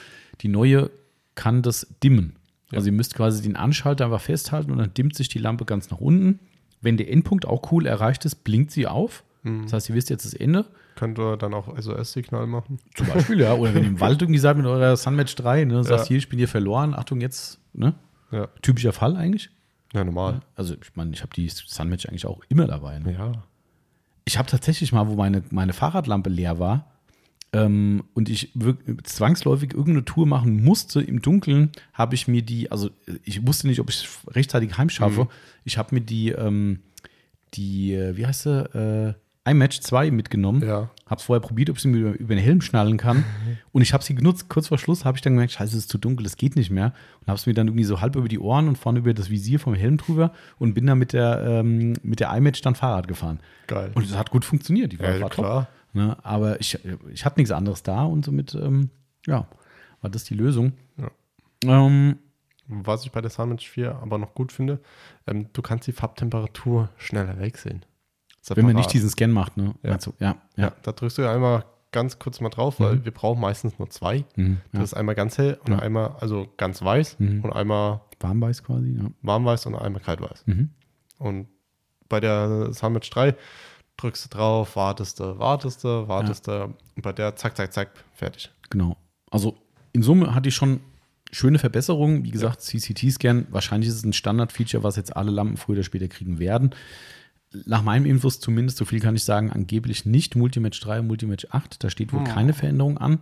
Die neue kann das dimmen. Ja. Also ihr müsst quasi den Anschalter einfach festhalten und dann dimmt sich die Lampe ganz nach unten. Wenn der Endpunkt auch cool erreicht ist, blinkt sie auf. Mhm. Das heißt, ihr wisst jetzt das Ende. Könnt ihr dann auch SOS-Signal machen? Zum Beispiel, ja. Oder wenn ihr im Wald irgendwie seid mit eurer Sunmatch 3, ne, sagst Ja. hier, ich bin hier verloren, Achtung, jetzt, ne? Ja, Typischer Fall eigentlich. ja normal. Also, ich meine, ich habe die Sunmatch eigentlich auch immer dabei. Ne? Ja. Ich habe tatsächlich mal, wo meine, meine Fahrradlampe leer war ähm, und ich zwangsläufig irgendeine Tour machen musste im Dunkeln, habe ich mir die, also ich wusste nicht, ob ich es rechtzeitig heimschaffe. Mhm. Ich habe mir die, ähm, die, äh, wie heißt sie, äh, iMatch 2 mitgenommen. Ja. Hab's vorher probiert, ob ich sie mir über, über den Helm schnallen kann. Und ich habe sie genutzt. Kurz vor Schluss habe ich dann gemerkt, scheiße, es ist zu dunkel, das geht nicht mehr. Und habe es mir dann irgendwie so halb über die Ohren und vorne über das Visier vom Helm drüber und bin dann mit der, ähm, mit der iMatch dann Fahrrad gefahren. Geil. Und es hat gut funktioniert. Die war, Ja, war klar. Ne? Aber ich, ich hatte nichts anderes da und somit, ähm, ja, war das die Lösung. Ja. Ähm, Was ich bei der Sunmatch 4 aber noch gut finde, ähm, du kannst die Farbtemperatur schneller wechseln. Wenn man Separat. nicht diesen Scan macht, ne? Ja. Du? ja, Ja, ja. da drückst du einmal ganz kurz mal drauf, weil wir brauchen meistens nur zwei. Mhm, Das ja. ist einmal ganz hell und Ja. einmal, also ganz weiß Mhm. und einmal Warmweiß quasi, ja. warmweiß und einmal kaltweiß. Mhm. Und bei der Sunmatch 3 drückst du drauf, wartest du, wartest du, wartest du und bei der zack, zack, zack, fertig. Genau. Also in Summe hatte ich schon schöne Verbesserungen. Wie gesagt, CCT-Scan, wahrscheinlich ist es ein Standard-Feature, was jetzt alle Lampen früher oder später kriegen werden. Nach meinem Infos zumindest, so viel kann ich sagen, angeblich nicht Multimatch 3 und Multimatch 8. Da steht wohl Hm. keine Veränderung an.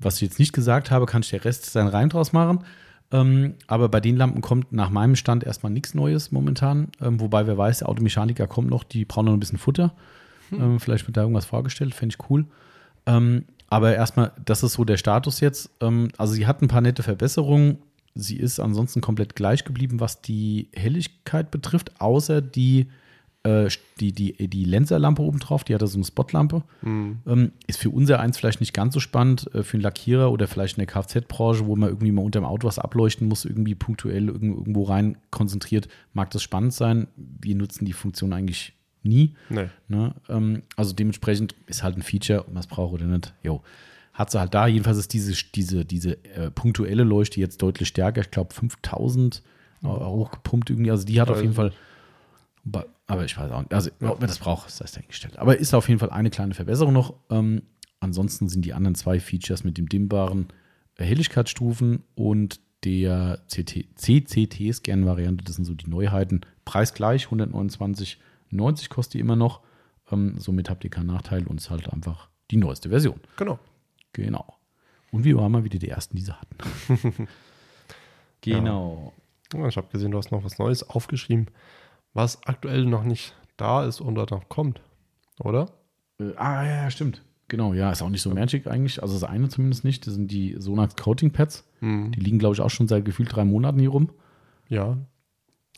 Was ich jetzt nicht gesagt habe, kann ich der Rest seinen Reim draus machen. Ähm, aber bei den Lampen kommt nach meinem Stand erstmal nichts Neues momentan. Ähm, wobei, wer weiß, der Automechaniker kommt noch, die brauchen noch ein bisschen Futter. Ähm, vielleicht wird da irgendwas vorgestellt, fände ich cool. Ähm, aber erstmal, das ist so der Status jetzt. Ähm, also sie hat ein paar nette Verbesserungen. Sie ist ansonsten komplett gleich geblieben, was die Helligkeit betrifft, außer die, äh, die, die, die Lenserlampe oben drauf, die hat da so eine Spotlampe. Ähm, ist für unser eins vielleicht nicht ganz so spannend, äh, für einen Lackierer oder vielleicht in der Kfz-Branche, wo man irgendwie mal unter dem Auto was ableuchten muss, irgendwie punktuell irgend- irgendwo rein konzentriert, mag das spannend sein. Wir nutzen die Funktion eigentlich nie. Nee. Ne? Ähm, also dementsprechend ist halt ein Feature, ob man es braucht oder nicht. Jo. Hat sie halt da. Jedenfalls ist diese, diese, diese äh, punktuelle Leuchte jetzt deutlich stärker. Ich glaube 5000 äh, hochgepumpt irgendwie. Also die hat auf jeden Fall. Aber ich weiß auch nicht. Also, ob man das braucht, ist das dahingestellt. Aber ist auf jeden Fall eine kleine Verbesserung noch. Ähm, ansonsten sind die anderen zwei Features mit dem dimmbaren Helligkeitsstufen und der CCT-Scan-Variante, das sind so die Neuheiten. Preisgleich, 129,90 kostet die immer noch. Ähm, somit habt ihr keinen Nachteil und es ist halt einfach die neueste Version. Genau. Genau. Und wir waren mal wieder die ersten, die sie hatten. genau. Ja, ich habe gesehen, du hast noch was Neues aufgeschrieben, was aktuell noch nicht da ist oder noch kommt, oder? Äh, ah, ja, stimmt. Genau, ja, ist auch nicht so magic eigentlich. Also das eine zumindest nicht. Das sind die Sonax Coating Pads. Mhm. Die liegen, glaube ich, auch schon seit gefühlt drei Monaten hier rum. Ja,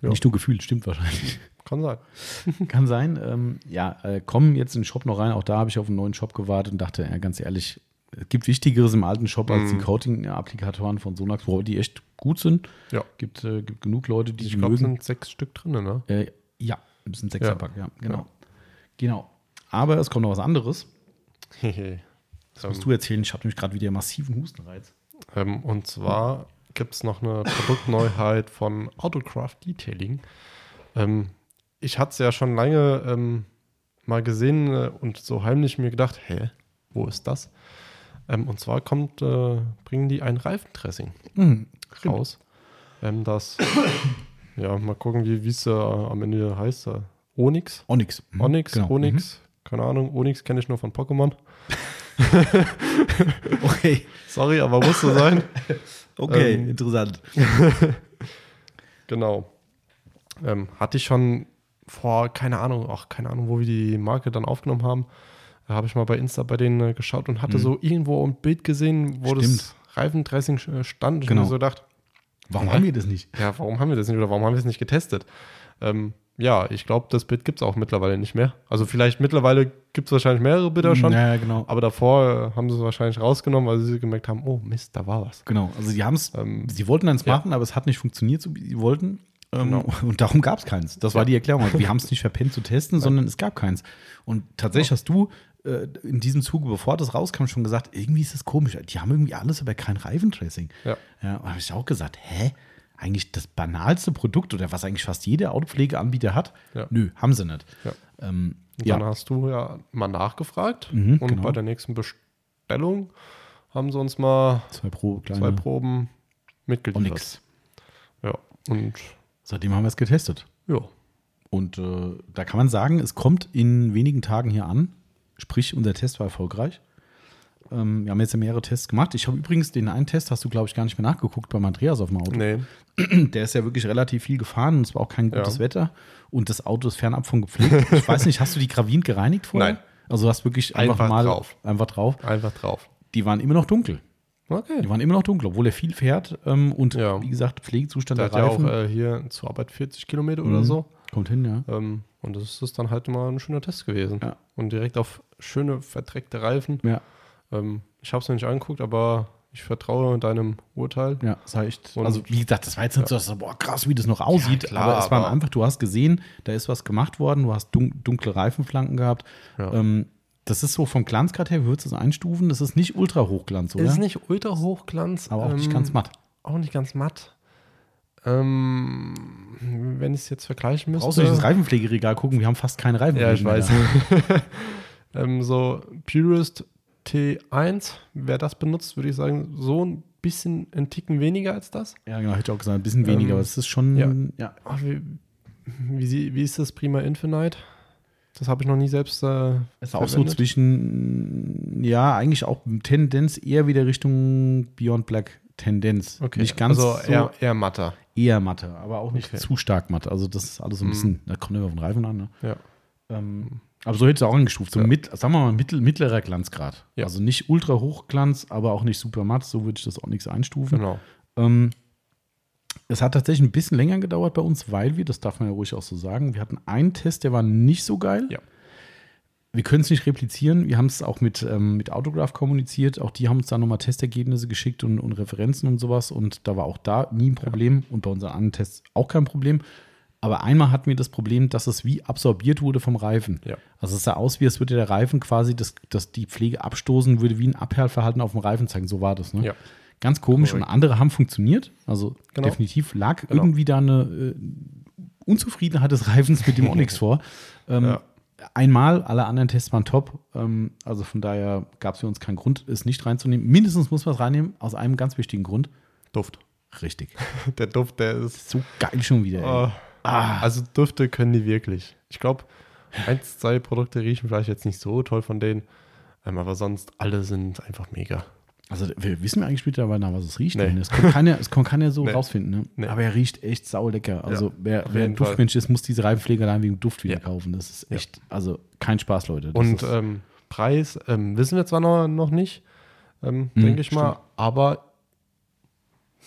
Ja. Nicht nur gefühlt, stimmt wahrscheinlich. kann sein. Kann sein. Ähm, ja, äh, kommen jetzt in den Shop noch rein. Auch da habe ich auf einen neuen Shop gewartet und dachte, ja, ganz ehrlich, es gibt Wichtigeres im alten Shop als Mhm. die Coating-Applikatoren von Sonax, wo die echt gut sind. Ja. Gibt, äh, gibt genug Leute, die Ich die glaube, es mögen. sind sechs Stück drin, ne? Äh, ja, ein bisschen Sechserpack, ja. genau. Ja. Genau. Aber es kommt noch was anderes. Das musst du erzählen. Ich habe nämlich gerade wieder massiven Hustenreiz. Ähm, und zwar gibt es noch eine Produktneuheit von Autocraft Detailing. Ähm, ich hatte es ja schon lange ähm, mal gesehen äh, und so heimlich mir gedacht, hä, wo ist das? Ähm, und zwar kommt, äh, bringen die ein Reifendressing Mhm. raus. Ähm, das, ja, mal gucken, wie es äh, am Ende heißt. Äh, Onyx. Onyx. Mhm. Onyx, Genau. Onyx, keine Ahnung, Onyx kenne ich nur von Pokémon. Mhm. Okay. Sorry, aber muss so sein. Okay, Ähm, interessant. Genau. Ähm, hatte ich schon vor, keine Ahnung, auch keine Ahnung, wo wir die Marke dann aufgenommen haben. Da habe ich mal bei Insta bei denen äh, geschaut und hatte Mhm. so irgendwo ein Bild gesehen, wo das Stimmt. Reifendressing äh, stand. Und Genau. mir so gedacht, Warum haben wir das nicht? ja, warum haben wir das nicht oder warum haben wir es nicht getestet? Ähm, ja, ich glaube, das Bild gibt es auch mittlerweile nicht mehr. Also vielleicht mittlerweile gibt es wahrscheinlich mehrere Bilder schon, Ja, genau. aber davor äh, haben sie es wahrscheinlich rausgenommen, weil sie gemerkt haben, oh Mist, da war was. Genau. Also, die haben es, Ähm, sie wollten eins ja. machen, aber es hat nicht funktioniert, so wie sie wollten. Ähm, Genau. Und darum gab es keins. Das war die Erklärung. Also, wir haben es nicht verpennt zu testen, sondern es gab keins. Und tatsächlich hast du äh, in diesem Zuge, bevor das rauskam, schon gesagt, irgendwie ist das komisch. Die haben irgendwie alles, aber kein Reifentracing. Ja. Ja, und habe ich auch gesagt, hä? Eigentlich das banalste Produkt oder was eigentlich fast jeder Autopflegeanbieter hat? Ja. Nö, haben sie nicht. Ja. Ähm, Und ja. dann hast du ja mal nachgefragt Mhm, und genau. bei der nächsten Bestellung haben sie uns mal zwei Pro, zwei Proben mitgeliefert. Onyx. Ja, und Seitdem haben wir es getestet. ja, Und äh, da kann man sagen, es kommt in wenigen Tagen hier an. Sprich, unser Test war erfolgreich. Ähm, wir haben jetzt ja mehrere Tests gemacht. Ich habe übrigens den einen Test, hast du, glaube ich, gar nicht mehr nachgeguckt beim Andreas auf dem Auto. nee, Der ist ja wirklich relativ viel gefahren und es war auch kein gutes Ja. Wetter. Und das Auto ist fernab von gepflegt. Ich weiß nicht, hast du die Gravin gereinigt vorher? Nein. Also du hast wirklich einfach, Einfach mal drauf. einfach drauf. einfach drauf. Die waren immer noch dunkel. Okay. Die waren immer noch dunkel, obwohl er viel fährt. Ähm, und Ja. wie gesagt, Pflegezustand Der der, hat ja auch Reifen äh, hier zur Arbeit 40 Kilometer oder Mhm. so. kommt hin, ja. Ähm, und das ist dann halt mal ein schöner Test gewesen. Ja. Und direkt auf schöne, verdreckte Reifen. Ja, Ähm, ich habe es noch nicht angeguckt, aber ich vertraue deinem Urteil. Ja, das echt. Und- also, wie gesagt, das war jetzt nicht so, dass, so, boah, krass, wie das noch aussieht. Ja, klar, aber es war aber- einfach, du hast gesehen, da ist was gemacht worden, du hast dun dunkle Reifenflanken gehabt. Ja. Ähm, das ist so vom Glanzgrad her, wie würdest du das einstufen? Das ist nicht ultra Hochglanz, oder? Ist nicht ultra hochglanz. aber auch nicht ähm, ganz matt. Auch nicht ganz matt. Ähm, wenn ich es jetzt vergleichen müsste. Nicht ins Reifenpflegeregal gucken, wir haben fast keine Reifen. Ja, ich weiß. ähm, so Purist T1, wer das benutzt, würde ich sagen, so ein bisschen ein Ticken weniger als das. Ja, genau, hätte ich auch gesagt, ein bisschen weniger, Ähm, aber es ist schon, ja. ja. Ach, wie, wie, wie ist das Prima Infinite? Das habe ich noch nie selbst. Äh, Ist auch so zwischen, ja, eigentlich auch Tendenz eher wieder Richtung Beyond Black Tendenz. Okay. Nicht ganz also so eher, eher matter. eher Matte, aber auch nicht Okay. zu stark Matte. Also das ist alles so ein Mhm. bisschen, da kommt immer auf den Reifen an. Ne? Ja. Ähm, aber so hätte es auch angestuft. So Ja. mit, sagen wir mal, mittel, mittlerer Glanzgrad. Ja. Also nicht ultra hochglanz, aber auch nicht super matt. So würde ich das auch nichts einstufen. Genau. Ähm, es hat tatsächlich ein bisschen länger gedauert bei uns, weil wir, das darf man ja ruhig auch so sagen, wir hatten einen Test, der war nicht so geil. Ja. Wir können es nicht replizieren. Wir haben es auch mit, ähm, mit Autograph kommuniziert. Auch die haben uns da nochmal Testergebnisse geschickt und, und Referenzen und sowas. Und da war auch da nie ein Problem. Und bei unseren anderen Tests auch kein Problem. Aber einmal hatten wir das Problem, dass es wie absorbiert wurde vom Reifen. Ja. Also es sah aus, wie es würde der Reifen quasi, das, das die Pflege abstoßen würde, wie ein Abperlverhalten auf dem Reifen zeigen. So war das. Ne? Ja. Ganz komisch. Korrekt. Und andere haben funktioniert. Also Genau. definitiv lag Genau. irgendwie da eine äh, Unzufriedenheit des Reifens mit dem Onyx vor. Ähm, Ja. Einmal, alle anderen Tests waren top. Ähm, also von daher gab es für uns keinen Grund, es nicht reinzunehmen. Mindestens muss man es reinnehmen, aus einem ganz wichtigen Grund. Duft. Richtig. Der Duft, der ist. So geil schon wieder. Oh, Also Düfte können die wirklich. Ich glaube, eins, zwei Produkte riechen vielleicht jetzt nicht so toll von denen, ähm, aber sonst alle sind einfach mega. Also wir wissen wir eigentlich mittlerweile, nach was es riecht. Nee. Es kann keiner, es kann keiner so Nee. rausfinden. Ne? Nee. Aber er riecht echt saulecker. Also wer, auf wer ein jeden Fall. Duftmensch ist, muss diese Reifenpflege allein wegen Duft wieder Ja. kaufen. Das ist Ja. echt, also kein Spaß, Leute. Das Und ähm, Preis ähm, wissen wir zwar noch, noch nicht, ähm, Hm, denke ich mal, stimmt. aber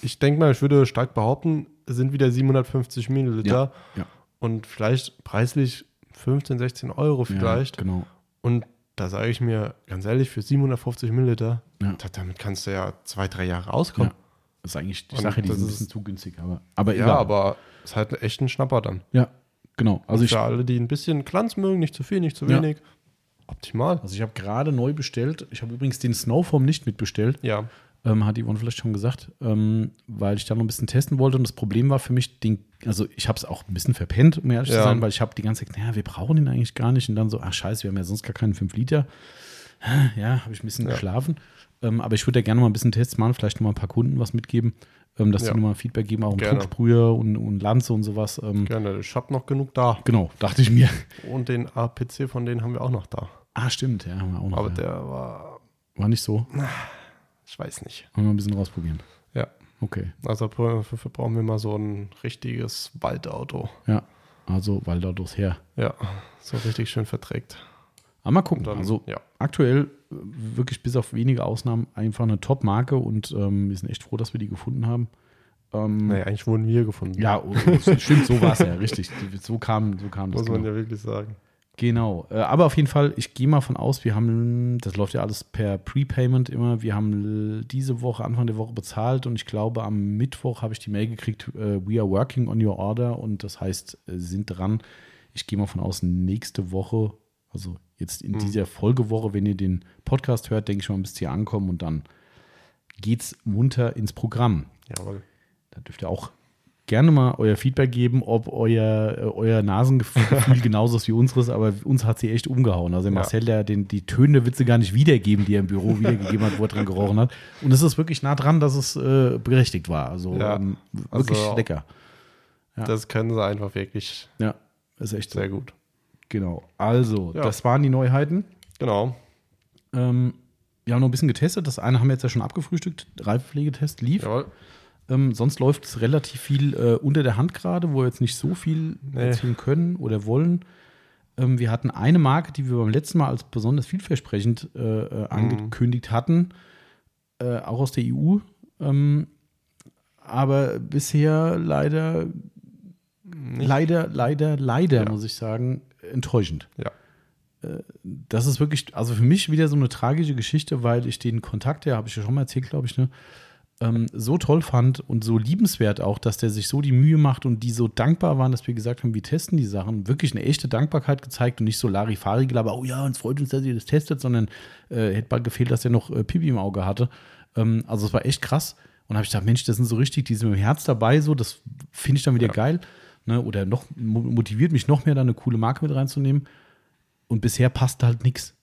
ich denke mal, ich würde stark behaupten, es sind wieder 750 Milliliter ja. und vielleicht preislich 15, 16 Euro vielleicht. Ja, genau. Und da sage ich mir ganz ehrlich, für 750 Milliliter, Ja. da, damit kannst du ja zwei, drei Jahre auskommen. Ja. Das ist eigentlich die Und Sache, die ist ein bisschen zu günsig, aber, aber Ja, egal. aber es ist halt echt ein Schnapper dann. Ja, genau. Also ich, für alle, die ein bisschen Glanz mögen, nicht zu viel, nicht zu Ja. wenig. Optimal. also ich habe gerade neu bestellt. Ich habe übrigens den Snowform nicht mitbestellt. Ja. Ähm, hat Yvonne vielleicht schon gesagt, ähm, weil ich da noch ein bisschen testen wollte. Und das Problem war für mich, den, also ich habe es auch ein bisschen verpennt, um ehrlich zu Ja. sein, weil ich habe die ganze Zeit, naja, wir brauchen den eigentlich gar nicht. Und dann so, ach scheiße, wir haben ja sonst gar keinen 5 Liter. Ja, habe ich ein bisschen Ja. geschlafen. Ähm, aber ich würde da gerne mal ein bisschen Tests machen, vielleicht noch mal ein paar Kunden was mitgeben, ähm, dass Ja. die nochmal Feedback geben, auch um Gerne. Und, und Lanze und sowas. Ähm, Gerne. Ich habe noch genug da. Genau, dachte ich mir. Und den APC von denen haben wir auch noch da. Ah, stimmt, ja, haben wir auch noch. Aber ja. der war, war nicht so. Ich weiß nicht. Wollen wir ein bisschen rausprobieren. Ja. Okay. Also dafür brauchen wir mal so ein richtiges Waldauto. Ja, also Waldautos her. Ja, so richtig schön verträgt. Aber mal gucken. Dann, also ja. aktuell äh, wirklich bis auf wenige Ausnahmen einfach eine Top-Marke und ähm, wir sind echt froh, dass wir die gefunden haben. Ähm, Nee, eigentlich wurden wir gefunden. Ja, oh, oh, stimmt, so war es ja, richtig. So kam, so kam das. Muss man Genau. ja wirklich sagen. Genau. Äh, aber auf jeden Fall, ich gehe mal von aus, wir haben, das läuft ja alles per Prepayment immer. Wir haben diese Woche, Anfang der Woche bezahlt und ich glaube, am Mittwoch habe ich die Mail gekriegt, äh, we are working on your order und das heißt, äh, sind dran. Ich gehe mal von aus, nächste Woche, also jetzt in Mhm. dieser Folgewoche, wenn ihr den Podcast hört, denke ich mal, müsst ihr ankommen und dann geht's munter ins Programm. Jawohl. Da dürft ihr auch gerne mal euer Feedback geben, ob euer, äh, euer Nasengefühl genauso ist wie unseres, aber uns hat sie echt umgehauen. Also der Ja. Marcel, der den, die Töne sie gar nicht wiedergeben, die er im Büro wiedergegeben hat, wo er dran gerochen hat. Und es ist wirklich nah dran, dass es äh, berechtigt war. Also Ja. ähm, wirklich Also- lecker. Ja. Das können sie einfach wirklich Ja, ist echt sehr gut. Genau. Also, das waren die Neuheiten. Genau. Ähm, wir haben noch ein bisschen getestet. Das eine haben wir jetzt ja schon abgefrühstückt. Reifepflegetest lief. Jawohl. Ähm, sonst läuft es relativ viel äh, unter der Hand gerade, wo wir jetzt nicht so viel Nee. erzählen können oder wollen. Ähm, wir hatten eine Marke, die wir beim letzten Mal als besonders vielversprechend äh, Mhm. äh, angekündigt hatten, äh, auch aus der EU. Ähm, aber bisher leider, leider, leider, leider, Ja. muss ich sagen, enttäuschend. Ja. Das ist wirklich, also für mich wieder so eine tragische Geschichte, weil ich den Kontakt, der habe ich ja schon mal erzählt, glaube ich, ne, ähm, so toll fand und so liebenswert auch, dass der sich so die Mühe macht und die so dankbar waren, dass wir gesagt haben, wir testen die Sachen. Wirklich eine echte Dankbarkeit gezeigt und nicht so Larifari gelaber, oh ja, uns freut uns, dass ihr das testet, sondern äh, hätte bald gefehlt, dass er noch äh, Pipi im Auge hatte. Ähm, also es war echt krass. Und habe ich gedacht, Mensch, das sind so richtig, die sind mit dem Herz dabei, so, das finde ich dann wieder Ja. geil. Ne? Oder noch mo- motiviert mich noch mehr, da eine coole Marke mit reinzunehmen. Und bisher passt halt nichts.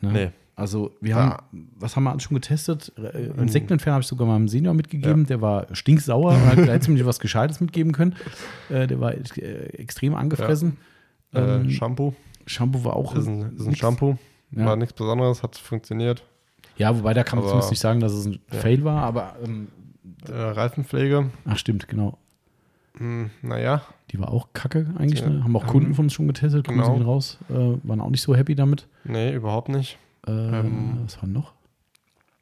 Ne? Nee. Also wir Ja. haben, was haben wir alles schon getestet? Äh, Insektenentferner habe ich sogar meinem Senior mitgegeben. Der war stinksauer, und hat gleich ziemlich was Gescheites mitgeben können. Äh, der war äh, extrem angefressen. Äh, Ähm, Shampoo. Shampoo war auch Ist ein, ist ein. Shampoo. Ja. War nichts Besonderes, hat funktioniert. Ja, wobei da kann man zumindest nicht sagen, dass es ein Ja. Fail war, aber ähm, Äh, Reifenpflege. ach stimmt, genau. Hm, naja, Die war auch kacke eigentlich. Ja. Ne? Haben auch Ähm, Kunden von uns schon getestet, Grüße genau. gehen raus. Äh, waren auch nicht so happy damit. nee, überhaupt nicht. Äh, Ähm, was war noch?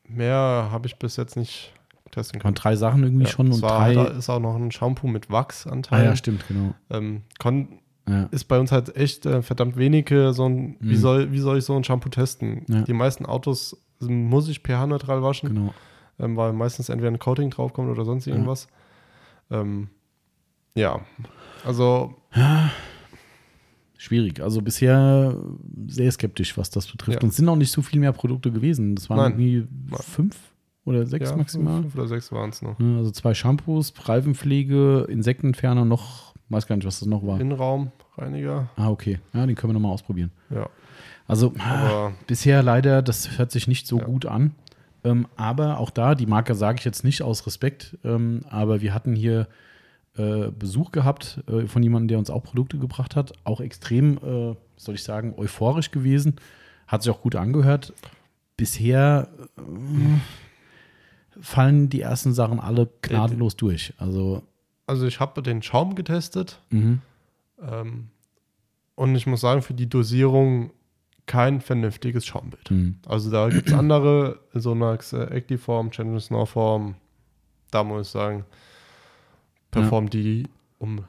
Mehr habe ich bis jetzt nicht testen Waren können. drei Sachen irgendwie Ja, schon und drei. halt, ist auch noch ein Shampoo mit ah Wachsanteil. ja, stimmt, genau. ähm, kon, Ja. ist bei uns halt echt äh, verdammt wenige so ein, wie, Mhm. soll, wie soll ich so ein Shampoo testen? Ja. Die meisten Autos muss ich pH-neutral waschen, Genau. ähm, weil meistens entweder ein Coating draufkommt oder sonst irgendwas. Ähm, ja, also Schwierig. Also bisher sehr skeptisch, was das betrifft. Ja. Und es sind auch nicht so viel mehr Produkte gewesen. Das waren Nein. irgendwie fünf oder sechs ja, maximal. Fünf oder sechs waren es noch. Ne, Also zwei Shampoos, Reifenpflege, Insektenentferner, noch, weiß gar nicht, was das noch war. Innenraumreiniger, Ah, okay. Ja, den können wir nochmal ausprobieren. ja. Also Aber bisher leider, das hört sich nicht so Ja. gut an. Ähm, aber auch da, die Marke sage ich jetzt nicht aus Respekt, ähm, aber wir hatten hier äh, Besuch gehabt äh, von jemandem, der uns auch Produkte gebracht hat. Auch extrem, äh, soll ich sagen, euphorisch gewesen. Hat sich auch gut angehört. Bisher äh, fallen die ersten Sachen alle gnadenlos durch. Also, also ich habe den Schaum getestet mhm. ähm, und ich muss sagen, für die Dosierung kein vernünftiges Schaumbild. Mhm. Also da gibt es andere, Sonax äh, Actiform, Challenge Snowform, da muss ich sagen, performen die um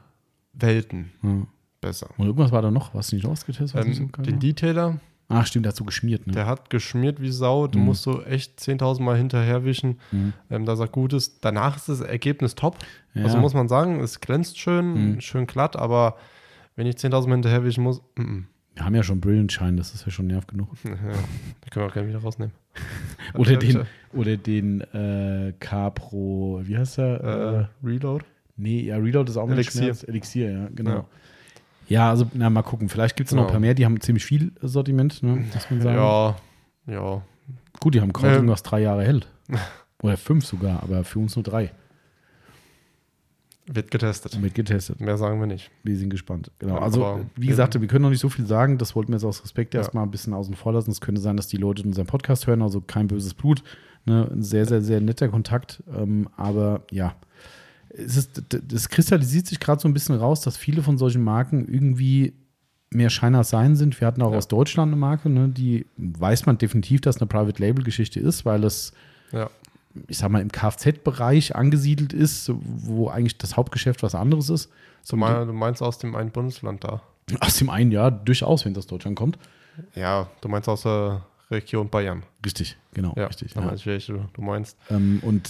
Welten Ja. besser. Und irgendwas war da noch, was du nicht ausgetestet so Ähm, den? Detailer, Ach, stimmt, der hat so geschmiert, ne? der hat geschmiert wie Sau, du Mhm. musst so echt 10.000 Mal hinterherwischen, Mhm. ähm, dass er gut ist. Danach ist das Ergebnis top. Ja. Also muss man sagen, es glänzt schön, Mhm. schön glatt, aber wenn ich 10.000 Mal hinterherwischen muss, mm -mm. Wir haben ja schon Brilliant Shine, das ist ja schon nerv genug. Ja, können wir auch gerne wieder rausnehmen. Oder Ja, den, oder den äh, K-Pro, wie heißt der? äh, Äh, Reload. Nee, ja, Reload ist auch mit Elixier. Schmerz. Elixier, ja, genau. Ja. Ja, also, na, mal gucken. Vielleicht gibt es noch ein paar mehr, die haben ziemlich viel Sortiment, ne, muss man sagen. Ja, ja. Gut, die haben Ähm. was drei Jahre hält. Oder fünf sogar, aber für uns nur drei. Wird getestet. Mit getestet. Mehr sagen wir nicht. Wir sind gespannt. Genau. Also, aber wie gesagt, wir können noch nicht so viel sagen. Das wollten wir jetzt aus Respekt Ja. erstmal ein bisschen außen vor lassen. Es könnte sein, dass die Leute unseren Podcast hören, also kein böses Blut. Ne? Ein sehr, sehr, sehr netter Kontakt. Ähm, aber ja, es ist, das kristallisiert sich gerade so ein bisschen raus, dass viele von solchen Marken irgendwie mehr Schein als Sein sind. Wir hatten auch Ja. aus Deutschland eine Marke, ne? die weiß man definitiv, dass eine Private Label Geschichte ist, weil es Ja. ich sag mal, im Kfz-Bereich angesiedelt ist, wo eigentlich das Hauptgeschäft was anderes ist. Du, mein, du meinst aus dem einen Bundesland da. Aus dem einen Jahr durchaus, wenn das Deutschland kommt. Ja, du meinst aus der Region Bayern. Richtig, genau, Ja, richtig. Ja. ich, du meinst. Ähm, und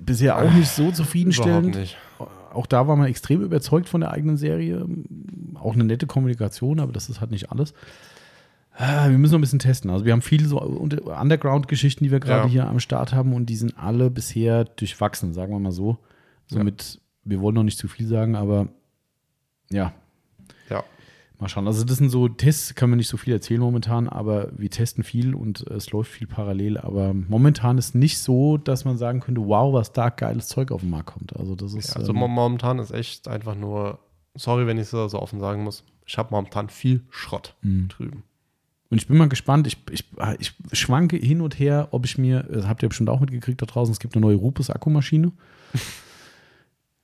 bisher auch nicht so zufriedenstellend. nicht. Auch da war man extrem überzeugt von der eigenen Serie. Auch eine nette Kommunikation, aber das ist halt nicht alles. Ah, Wir müssen noch ein bisschen testen. Also wir haben viele so Underground-Geschichten, die wir gerade Ja. hier am Start haben und die sind alle bisher durchwachsen, sagen wir mal so. Somit, wir wollen noch nicht zu viel sagen, aber ja, Ja. Mal schauen. Also das sind so Tests, kann man nicht so viel erzählen momentan, aber wir testen viel und es läuft viel parallel. Aber momentan ist nicht so, dass man sagen könnte, wow, was da geiles Zeug auf den Markt kommt. Also das ist Ja, also ähm, mo- momentan ist echt einfach nur, sorry, wenn ich es so offen sagen muss, ich habe momentan viel Schrott Mhm. drüben. und ich bin mal gespannt. Ich, ich, ich schwanke hin und her, ob ich mir, das habt ihr bestimmt auch mitgekriegt da draußen, es gibt eine neue Rupus Akkumaschine.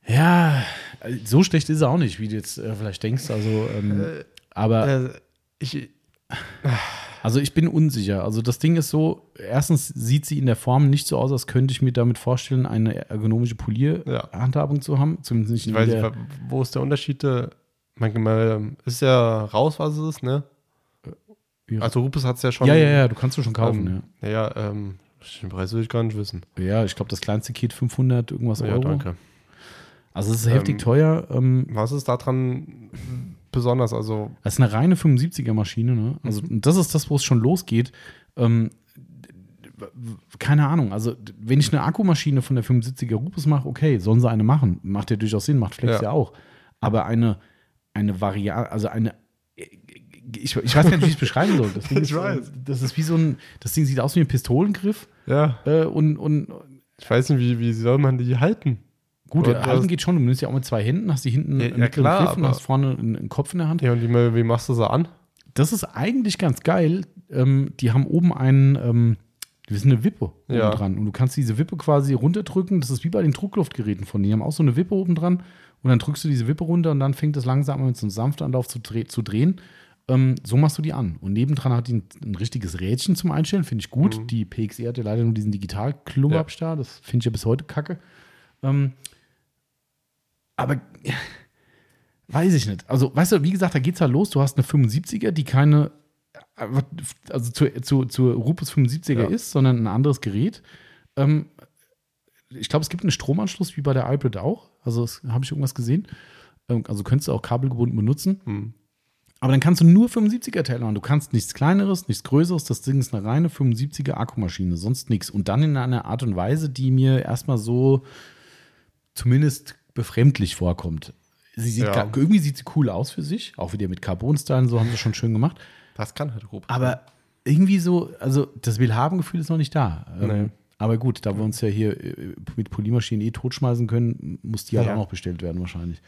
ja, äh, so schlecht ist sie auch nicht, wie du jetzt äh, vielleicht denkst. Also, ähm, aber Äh, ich, Also ich bin unsicher. Also das Ding ist so, erstens sieht sie in der Form nicht so aus, als könnte ich mir damit vorstellen, eine ergonomische Polierhandhabung zu haben. Zumindest nicht ich weiß nicht, wo ist der Unterschied? äh, Manchmal ist ja raus, was es ist, ne? Ja. Also Rupus hat es ja schon. ja, ja, ja, du kannst du schon kaufen. ähm, ja. Ja, ähm, den Preis will ich gar nicht wissen. ja. ja, ich glaube, das kleinste Kit 500 irgendwas Ja, Euro. danke. Also es ist heftig Ähm, teuer. Ähm, Was ist daran besonders? Also, das ist eine reine 75er Maschine. Ne? Also Mhm. das ist das, wo es schon losgeht. Ähm, keine Ahnung. Also wenn ich eine Akkumaschine von der 75er Rupus mache, okay, sollen sie eine machen. Macht ja durchaus Sinn, macht Flex ja, Ja. auch. Aber eine, eine Variante, also eine ich, ich weiß gar nicht, wie ich es beschreiben soll. Das Ding, ist, äh, das ist wie so ein, das Ding sieht aus wie ein Pistolengriff ja, äh, und, und ich weiß nicht, wie, wie soll man die halten? Gut, halten hast- geht schon. Du nimmst ja auch mit zwei Händen, hast die hinten Ja, einen ja, klar, Griff und hast vorne einen, Kopf in der Hand. Ja, und wie, wie machst du sie an? Das ist eigentlich ganz geil. Ähm, die haben oben einen, ähm, das ist eine Wippe Ja. oben dran. Und du kannst diese Wippe quasi runterdrücken. Das ist wie bei den Druckluftgeräten von denen. Die haben auch so eine Wippe oben dran. Und dann drückst du diese Wippe runter und dann fängt es langsam an mit so einem sanften Anlauf zu, dreh, zu drehen. Ähm, so machst du die an. Und nebendran hat die ein, ein richtiges Rädchen zum Einstellen, finde ich gut. Mhm. Die PXE hat ja leider nur diesen Digital-Klubabs da. Das finde ich ja bis heute kacke. Ähm, aber weiß ich nicht. Also, weißt du, wie gesagt, da geht's halt los. Du hast eine 75er, die keine, also zu, zu, zur Rupus 75er Ja. ist, sondern ein anderes Gerät. Ähm, ich glaube, es gibt einen Stromanschluss wie bei der Hybrid auch. Also, habe ich irgendwas gesehen. Ähm, also, könntest du auch kabelgebunden benutzen. Hm. Aber dann kannst du nur 75er Teile machen. Du kannst nichts Kleineres, nichts Größeres. Das Ding ist eine reine 75er Akkumaschine, sonst nichts. Und dann in einer Art und Weise, die mir erstmal so zumindest befremdlich vorkommt. Sie sieht Ja. gar, irgendwie sieht sie cool aus für sich, auch wieder mit Carbon-Stylen, so haben sie schon schön gemacht. Das kann halt Rupus. Aber irgendwie so, also das Willhaben-Gefühl ist noch nicht da. Ähm, Nee. Aber gut, da wir uns ja hier äh, mit Polymaschinen eh totschmeißen können, muss die halt Ja. auch noch bestellt werden wahrscheinlich.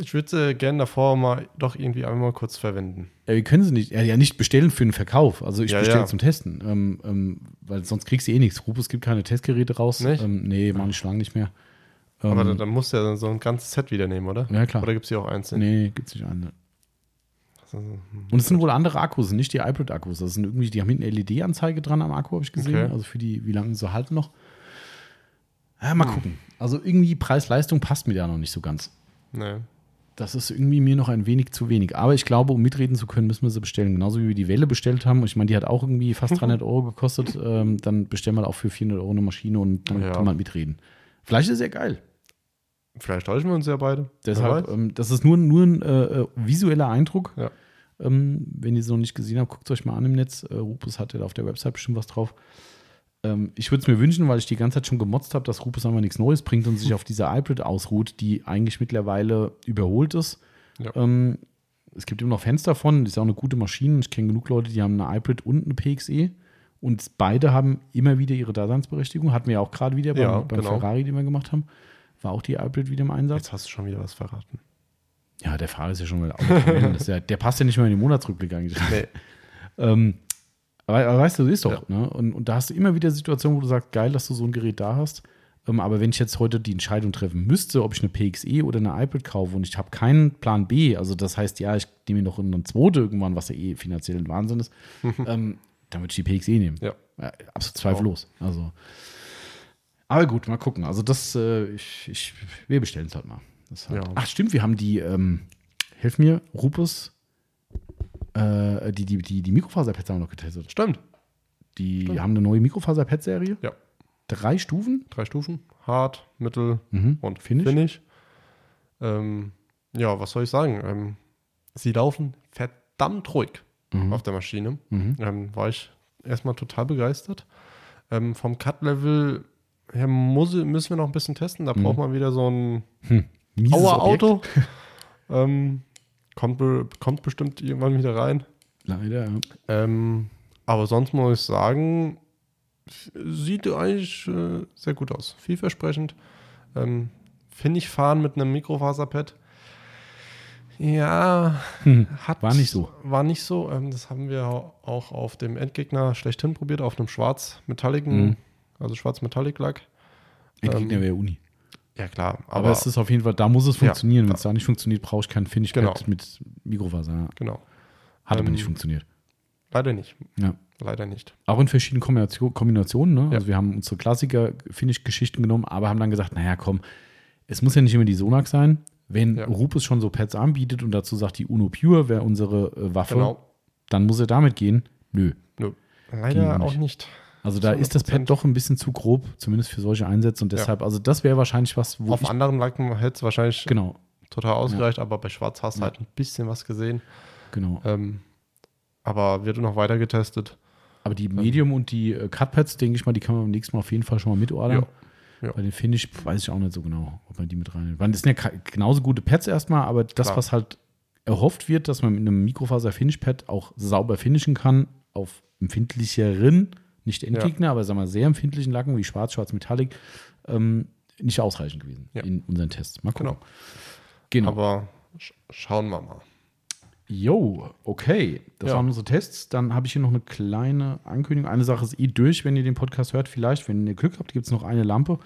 Ich würde sie gerne davor mal doch irgendwie einmal kurz verwenden. Ja, wir können sie nicht, ja, ja nicht bestellen für den Verkauf. Also ich Ja, bestelle ja. zum Testen, ähm, ähm, weil sonst kriegst du eh nichts. Rupus gibt keine Testgeräte raus. Nicht? Ähm, nee, machen die Schlangen nicht mehr. Ähm, Aber dann, dann musst du ja so ein ganzes Set wieder nehmen, oder? Ja, klar. Oder gibt es hier auch einzeln? nee, gibt's nicht einen. Und es sind wohl andere Akkus, nicht die iPad-Akkus. Das sind irgendwie, die haben hinten LED-Anzeige dran am Akku, habe ich gesehen. Okay. Also für die, wie lange sie halten noch. Ja, mal gucken. Also irgendwie Preis-Leistung passt mir da noch nicht so ganz. Nee. Das ist irgendwie mir noch ein wenig zu wenig. Aber ich glaube, um mitreden zu können, müssen wir sie bestellen. Genauso wie wir die Welle bestellt haben. Ich meine, die hat auch irgendwie fast 300 Euro gekostet. Ähm, dann bestellen wir auch für 400 Euro eine Maschine und dann Ja. kann man mitreden. Vielleicht ist es ja geil. Vielleicht täuschen wir uns ja beide. Deshalb, ähm, das ist nur, nur ein äh, äh, visueller Eindruck. Ja. Ähm, wenn ihr es noch nicht gesehen habt, guckt es euch mal an im Netz. Äh, Rupus hat ja auf der Website bestimmt was drauf. Ähm, ich würde es mir wünschen, weil ich die ganze Zeit schon gemotzt habe, dass Rupus einfach nichts Neues bringt und sich auf dieser iPad ausruht, die eigentlich mittlerweile überholt ist. Ja. Ähm, es gibt immer noch Fans davon, das ist auch eine gute Maschine. Ich kenne genug Leute, die haben eine iPad und eine PXE. Und beide haben immer wieder ihre Daseinsberechtigung. Hatten wir ja auch gerade wieder beim, Ja, beim genau. Ferrari, den wir gemacht haben. War auch die iPad wieder im Einsatz. Jetzt hast du schon wieder was verraten. Ja, der Fahrer ist ja schon mal ja, Der passt ja nicht mehr in den Monatsrückblick eigentlich. Nee. ähm, aber, aber weißt du, das ist doch. Ja. Ne? Und, und da hast du immer wieder Situationen, wo du sagst, geil, dass du so ein Gerät da hast. Ähm, aber wenn ich jetzt heute die Entscheidung treffen müsste, ob ich eine PXE oder eine iPad kaufe und ich habe keinen Plan B, also das heißt, ja, ich nehme mir noch einen zweite irgendwann, was ja eh finanziell ein Wahnsinn ist, ähm, dann würde ich die PXE nehmen. Ja. Ja, absolut zweifellos. Also. Aber gut, mal gucken. Also das, äh, ich, ich, wir bestellen es halt mal. Halt. Ja. Ach stimmt, wir haben die, ähm, hilf mir, Rupus, äh, die, die, die, die Mikrofaserpads haben wir noch getestet. Stimmt. Die Stimmt. haben eine neue Mikrofaser-Pad-Serie. Ja. Drei Stufen. Drei Stufen. Hart, mittel Mhm. und Finish. Finish. Ähm, ja, was soll ich sagen? Ähm, sie laufen verdammt ruhig Mhm. auf der Maschine. Mhm. Ähm, war ich erstmal total begeistert. Ähm, vom Cut-Level her muss, müssen wir noch ein bisschen testen. Da Mhm. braucht man wieder so ein Objekt. Auer-Auto. ähm, kommt, kommt bestimmt irgendwann wieder rein. Leider, ja. Ähm, aber sonst muss ich sagen, sieht eigentlich äh, sehr gut aus. Vielversprechend. Ähm, Finde ich fahren mit einem Mikrofaserpad. Ja, Hm. hat, War nicht so. War nicht so. Ähm, das haben wir auch auf dem Endgegner schlechthin probiert, auf einem schwarz-metalligen, Mhm. Also schwarz-metallic-Lack. Endgegner Ähm, wäre Uni. Ja, klar. Aber, Aber, es ist auf jeden Fall, da muss es Ja, funktionieren. Wenn da- es da nicht funktioniert, brauche ich kein Finish-Pad Genau. mit Mikrofaser. Ja. genau. Hat aber Ähm, nicht funktioniert. Leider nicht. Ja. Leider nicht. Auch in verschiedenen Kombination, Kombinationen. Ne? Ja. Also wir haben unsere Klassiker-Finish-Geschichten genommen, aber haben dann gesagt, naja, komm, es muss ja nicht immer die Sonax sein. Wenn Ja. Rupes schon so Pads anbietet und dazu sagt, die Uno Pure wäre unsere äh, Waffe, Genau. dann muss er damit gehen. Nö. Nö. Leider auch nicht. nicht. Also da ist das 100%. Pad doch ein bisschen zu grob, zumindest für solche Einsätze. Und Ja. deshalb, also das wäre wahrscheinlich was, wo Auf anderen Lacken hätte es wahrscheinlich genau, total ausgereicht, aber bei Schwarz hast du Ja. halt ein bisschen was gesehen. genau. Ähm, aber wird noch weiter getestet. Aber die Medium und die äh, Cutpads, denke ich mal, die kann man beim nächsten Mal auf jeden Fall schon mal mitordern. Ja, ja. Bei den Finish weiß ich auch nicht so genau, ob man die mit rein. Weil das sind ja genauso gute Pads erstmal, aber das, Klar. was halt erhofft wird, dass man mit einem Mikrofaser-Finish-Pad auch sauber finishen kann, auf empfindlicheren, nicht Endgegner, aber sagen wir sehr empfindlichen Lacken wie Schwarz, Schwarz Metallic, ähm, nicht ausreichend gewesen Ja. in unseren Tests. Mal gucken. Genau. Genau. Aber sch schauen wir mal. Jo, okay. Das Ja. waren unsere Tests. Dann habe ich hier noch eine kleine Ankündigung. Eine Sache ist eh durch, wenn ihr den Podcast hört. Vielleicht, wenn ihr Glück habt, gibt es noch eine Lampe.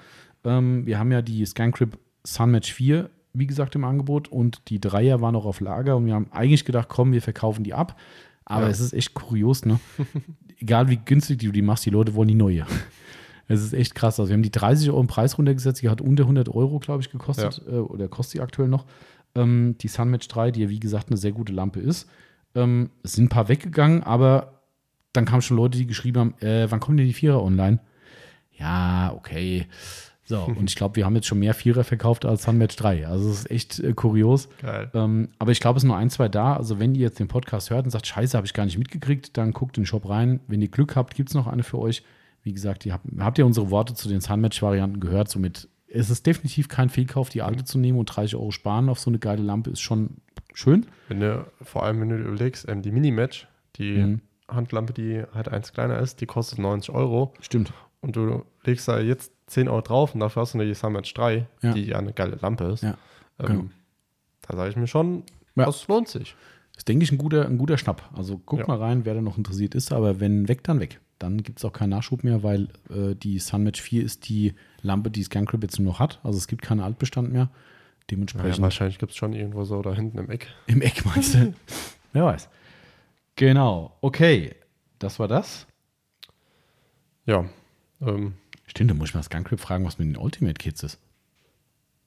Ähm, wir haben ja die ScanCrip Sunmatch 4, wie gesagt, im Angebot und die Dreier waren noch auf Lager und wir haben eigentlich gedacht, komm, wir verkaufen die ab. Aber Ja. es ist echt kurios, ne? Egal wie günstig du die machst, die Leute wollen die neue. Es ist echt krass. Also wir haben die 30 Euro im Preis runtergesetzt. Die hat unter 100 Euro, glaube ich, gekostet. Äh, oder kostet sie aktuell noch. Ähm, die Sunmatch 3, die ja wie gesagt eine sehr gute Lampe ist. Ähm, es sind ein paar weggegangen, aber dann kamen schon Leute, die geschrieben haben, äh, wann kommen denn die Vierer online? Ja, okay. So, und ich glaube, wir haben jetzt schon mehr Vierer verkauft als Sunmatch 3. Also es ist echt äh, kurios. Geil. Ähm, aber ich glaube, es sind nur ein, zwei da. Also wenn ihr jetzt den Podcast hört und sagt, scheiße, habe ich gar nicht mitgekriegt, dann guckt in den Shop rein. Wenn ihr Glück habt, gibt es noch eine für euch. Wie gesagt, ihr habt, habt ihr unsere Worte zu den Sunmatch-Varianten gehört. Somit ist es definitiv kein Fehlkauf, die alte zu nehmen und 30 Euro sparen auf so eine geile Lampe ist schon schön. Wenn du, vor allem, wenn du überlegst, ähm, die Minimatch, die Mhm. Handlampe, die halt eins kleiner ist, die kostet 90 Euro. Stimmt. Und du legst da jetzt 10 Euro drauf und dafür hast du eine Sunmatch 3, Ja. die ja eine geile Lampe ist. Ja, ähm, genau. Da sage ich mir schon, Ja. das lohnt sich. Ist, denke ich, ein guter, ein guter Schnapp. Also guck Ja. mal rein, wer da noch interessiert ist. Aber wenn weg, dann weg. Dann gibt es auch keinen Nachschub mehr, weil äh, die Sunmatch 4 ist die Lampe, die ScanCrip jetzt nur noch hat. Also es gibt keinen Altbestand mehr. Ja, Dementsprechend wahrscheinlich gibt es schon irgendwo so da hinten im Eck. im Eck meinst du. Wer weiß. Genau. Okay. Das war das. Ja. Ähm, Stimmt, da muss ich mal das Gungrip fragen, was mit den Ultimate Kits ist.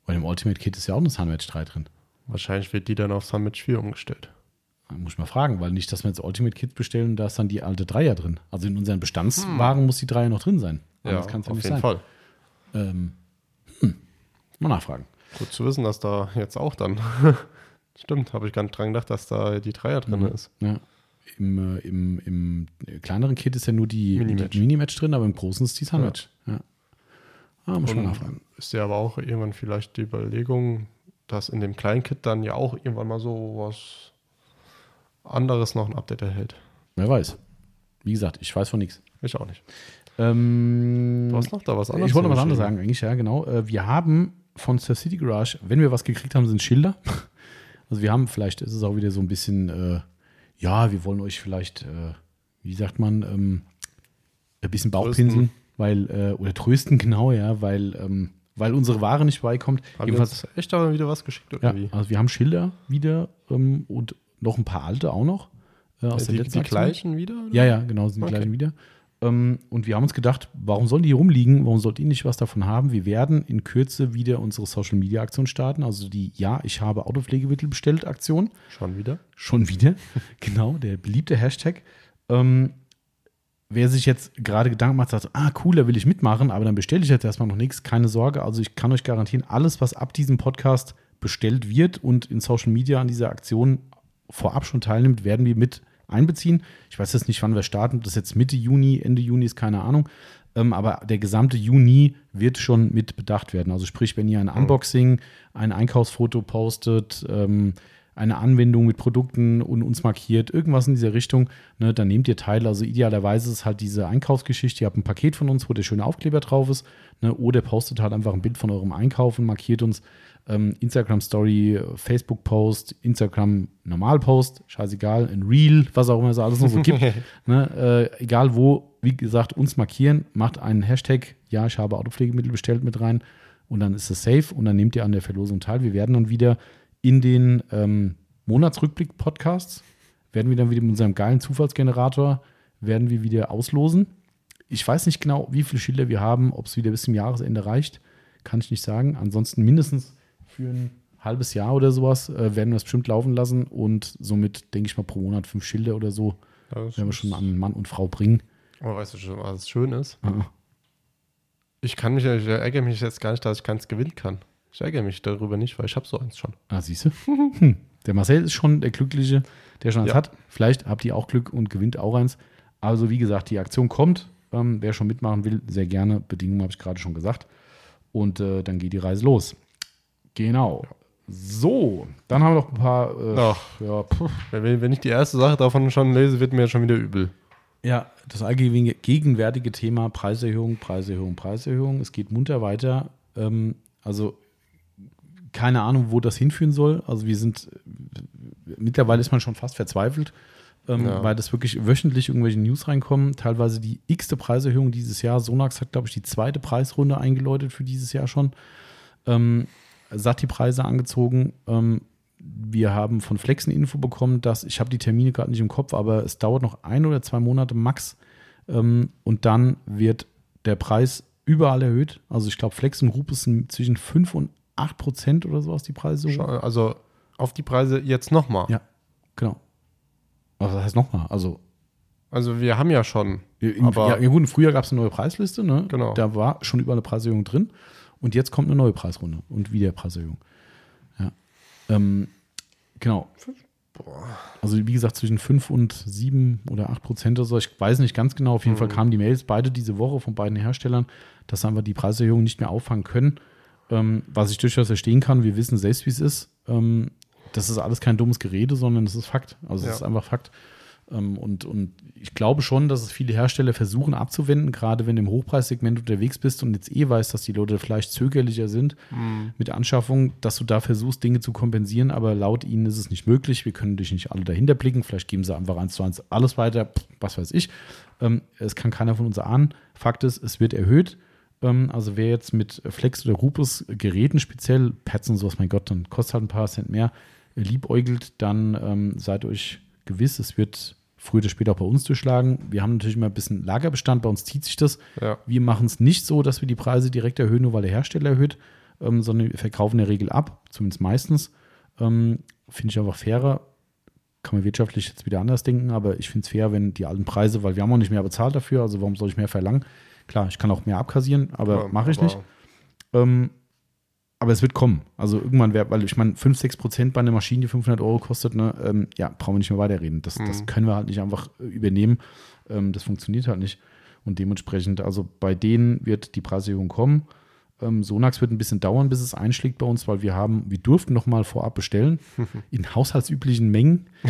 Weil im Ultimate Kit ist ja auch eine Sunmatch 3 drin. wahrscheinlich wird die dann auf Summit 4 umgestellt. Da muss ich mal fragen, weil nicht, dass wir jetzt Ultimate Kits bestellen und da ist dann die alte Dreier drin. Also in unseren Bestandswagen muss die Dreier noch drin sein. Anders kann's auf nicht jeden sein. Fall. Ähm, hm. Mal nachfragen. Gut zu wissen, dass da jetzt auch dann. Stimmt, habe ich gar nicht dran gedacht, dass da die Dreier drin Mhm. ist. Ja. Im, äh, im, Im kleineren Kit ist ja nur die Minimatch. die Minimatch drin, aber im großen ist die Sunmatch. Ja. Ah, muss mal nachfragen. Ist ja aber auch irgendwann vielleicht die Überlegung, dass in dem kleinen Kit dann ja auch irgendwann mal so was anderes noch ein Update erhält. Wer weiß. Wie gesagt, ich weiß von nichts. Ich auch nicht. Ähm, Du hast noch da was anderes ich wollte noch was anderes sagen, eigentlich, ja, genau. Äh, Wir haben von Sir City Garage, wenn wir was gekriegt haben, sind Schilder. Also wir haben, vielleicht ist es auch wieder so ein bisschen, äh, ja, wir wollen euch vielleicht, äh, wie sagt man, ähm, ein bisschen Bauchpinseln, weil, äh, oder trösten, genau, ja, weil, ähm, weil unsere Ware nicht beikommt. Haben wir Jedenfalls, uns echt aber wieder was geschickt ja, irgendwie? also wir haben Schilder wieder ähm, und noch ein paar alte auch noch. Äh, aus der die, letzten die Aktion. gleichen wieder? oder? Ja, ja, genau, sind die Okay. gleichen wieder. Ähm, und wir haben uns gedacht, warum sollen die hier rumliegen? Warum sollt ihr nicht was davon haben? Wir werden in Kürze wieder unsere Social Media Aktion starten. Also die Ja, ich habe Autopflegemittel bestellt Aktion. Schon wieder? Schon wieder. genau, der beliebte Hashtag. Ähm, wer sich jetzt gerade Gedanken macht, sagt, ah, cool, da will ich mitmachen, aber dann bestelle ich jetzt erstmal noch nichts. Keine Sorge. Also ich kann euch garantieren, alles, was ab diesem Podcast bestellt wird und in Social Media an dieser Aktion vorab schon teilnimmt, werden wir mit einbeziehen. Ich weiß jetzt nicht, wann wir starten. Das ist jetzt Mitte Juni, Ende Juni ist keine Ahnung. Ähm, aber der gesamte Juni wird schon mit bedacht werden. Also sprich, wenn ihr ein Unboxing, ein Einkaufsfoto postet, ähm, eine Anwendung mit Produkten und uns markiert, irgendwas in dieser Richtung, ne, dann nehmt ihr teil. Also idealerweise ist halt diese Einkaufsgeschichte, ihr habt ein Paket von uns, wo der schöne Aufkleber drauf ist, ne, oder postet halt einfach ein Bild von eurem Einkauf und markiert uns ähm, Instagram Story, Facebook Post, Instagram Normal Post, scheißegal, ein Reel, was auch immer es alles noch so gibt. ne, äh, egal wo, wie gesagt, uns markieren, macht einen Hashtag, ja, ich habe Autopflegemittel bestellt mit rein und dann ist es safe und dann nehmt ihr an der Verlosung teil. Wir werden dann wieder in den ähm, Monatsrückblick-Podcasts, werden wir dann wieder mit unserem geilen Zufallsgenerator, werden wir wieder auslosen. Ich weiß nicht genau, wie viele Schilder wir haben, ob es wieder bis zum Jahresende reicht, kann ich nicht sagen. Ansonsten mindestens für ein halbes Jahr oder sowas äh, werden wir das bestimmt laufen lassen und somit, denke ich mal, pro Monat fünf Schilder oder so Das werden wir schon an Mann und Frau bringen. Aber weißt du schon, was schön ist? Ah. Ich kann mich, ich ärgere mich jetzt gar nicht, dass ich keins gewinnen kann. Ich ärgere mich darüber nicht, weil ich habe so eins schon. Ah, siehst du? Hm. Der Marcel ist schon der Glückliche, der schon eins Ja. hat. Vielleicht habt ihr auch Glück und gewinnt auch eins. Also, wie gesagt, die Aktion kommt. Ähm, wer schon mitmachen will, sehr gerne. Bedingungen habe ich gerade schon gesagt. Und äh, dann geht die Reise los. Genau. So, dann haben wir noch ein paar. Äh, Ach. ja, puh. Wenn, wenn ich die erste Sache davon schon lese, wird mir schon wieder übel. ja, das allgegenwärtige Thema Preiserhöhung, Preiserhöhung, Preiserhöhung. Es geht munter weiter. Ähm, also, keine Ahnung, wo das hinführen soll. Also, wir sind. Mittlerweile ist man schon fast verzweifelt. ähm, Ja. weil das wirklich wöchentlich irgendwelche News reinkommen. Teilweise die x-te Preiserhöhung dieses Jahr. Sonax hat, glaube ich, die zweite Preisrunde eingeläutet für dieses Jahr schon. Ähm, satt die Preise angezogen. Ähm, wir haben von Flex eine Info bekommen, dass, ich habe die Termine gerade nicht im Kopf, aber es dauert noch ein oder zwei Monate max. Ähm, und dann wird der Preis überall erhöht. Also ich glaube, Flex und Group sind zwischen 5 und 8 Prozent oder sowas die Preise. Also auf die Preise jetzt nochmal. Ja, genau. Das heißt nochmal, also Also wir haben ja schon. Im, Aber- ja, gut, im Frühjahr gab es eine neue Preisliste, ne? Genau. Da war schon überall eine Preiserhöhung drin. Und jetzt kommt eine neue Preisrunde und wieder Preiserhöhung. Ja. Ähm, genau. Also wie gesagt, zwischen 5 und 7 oder 8 Prozent oder so. Ich weiß nicht ganz genau. Auf jeden Fall kamen die Mails beide diese Woche von beiden Herstellern, dass einfach die Preiserhöhung nicht mehr auffangen können. Ähm, was ich durchaus verstehen kann. Wir wissen selbst, wie es ist. Ähm, das ist alles kein dummes Gerede, sondern das ist Fakt. Also es Ja. ist einfach Fakt. Ähm, und, und ich glaube schon, dass es viele Hersteller versuchen abzuwenden, gerade wenn du im Hochpreissegment unterwegs bist und jetzt eh weißt, dass die Leute vielleicht zögerlicher sind mit der Anschaffung, dass du da versuchst, Dinge zu kompensieren, aber laut ihnen ist es nicht möglich. Wir können dich nicht alle dahinter blicken. Vielleicht geben sie einfach eins zu eins alles weiter, was weiß ich. Ähm, es kann keiner von uns ahnen. Fakt ist, es wird erhöht. Ähm, also wer jetzt mit Flex oder Rupus Geräten speziell, Pads und sowas, mein Gott, dann kostet halt ein paar Cent mehr, liebäugelt, dann seid euch gewiss, es wird früher oder später auch bei uns durchschlagen. Wir haben natürlich immer ein bisschen Lagerbestand, bei uns zieht sich das. Ja. Wir machen es nicht so, dass wir die Preise direkt erhöhen, nur weil der Hersteller erhöht, ähm, sondern wir verkaufen in der Regel ab, zumindest meistens. Ähm, finde ich einfach fairer. Kann man wirtschaftlich jetzt wieder anders denken, aber ich finde es fair, wenn die alten Preise, weil wir haben auch nicht mehr bezahlt dafür, also warum soll ich mehr verlangen? Klar, ich kann auch mehr abkassieren, aber Ja, mache ich aber- nicht. Ähm, aber es wird kommen. Also irgendwann wäre, weil ich meine, 5, 6 Prozent bei einer Maschine, die 500 Euro kostet, ne, ähm, ja, brauchen wir nicht mehr weiterreden. Das, das Mhm. können wir halt nicht einfach äh, übernehmen. Ähm, das funktioniert halt nicht. Und dementsprechend, also bei denen wird die Preiserhöhung kommen. Ähm, Sonax wird ein bisschen dauern, bis es einschlägt bei uns, weil wir haben, wir durften noch mal vorab bestellen in haushaltsüblichen Mengen.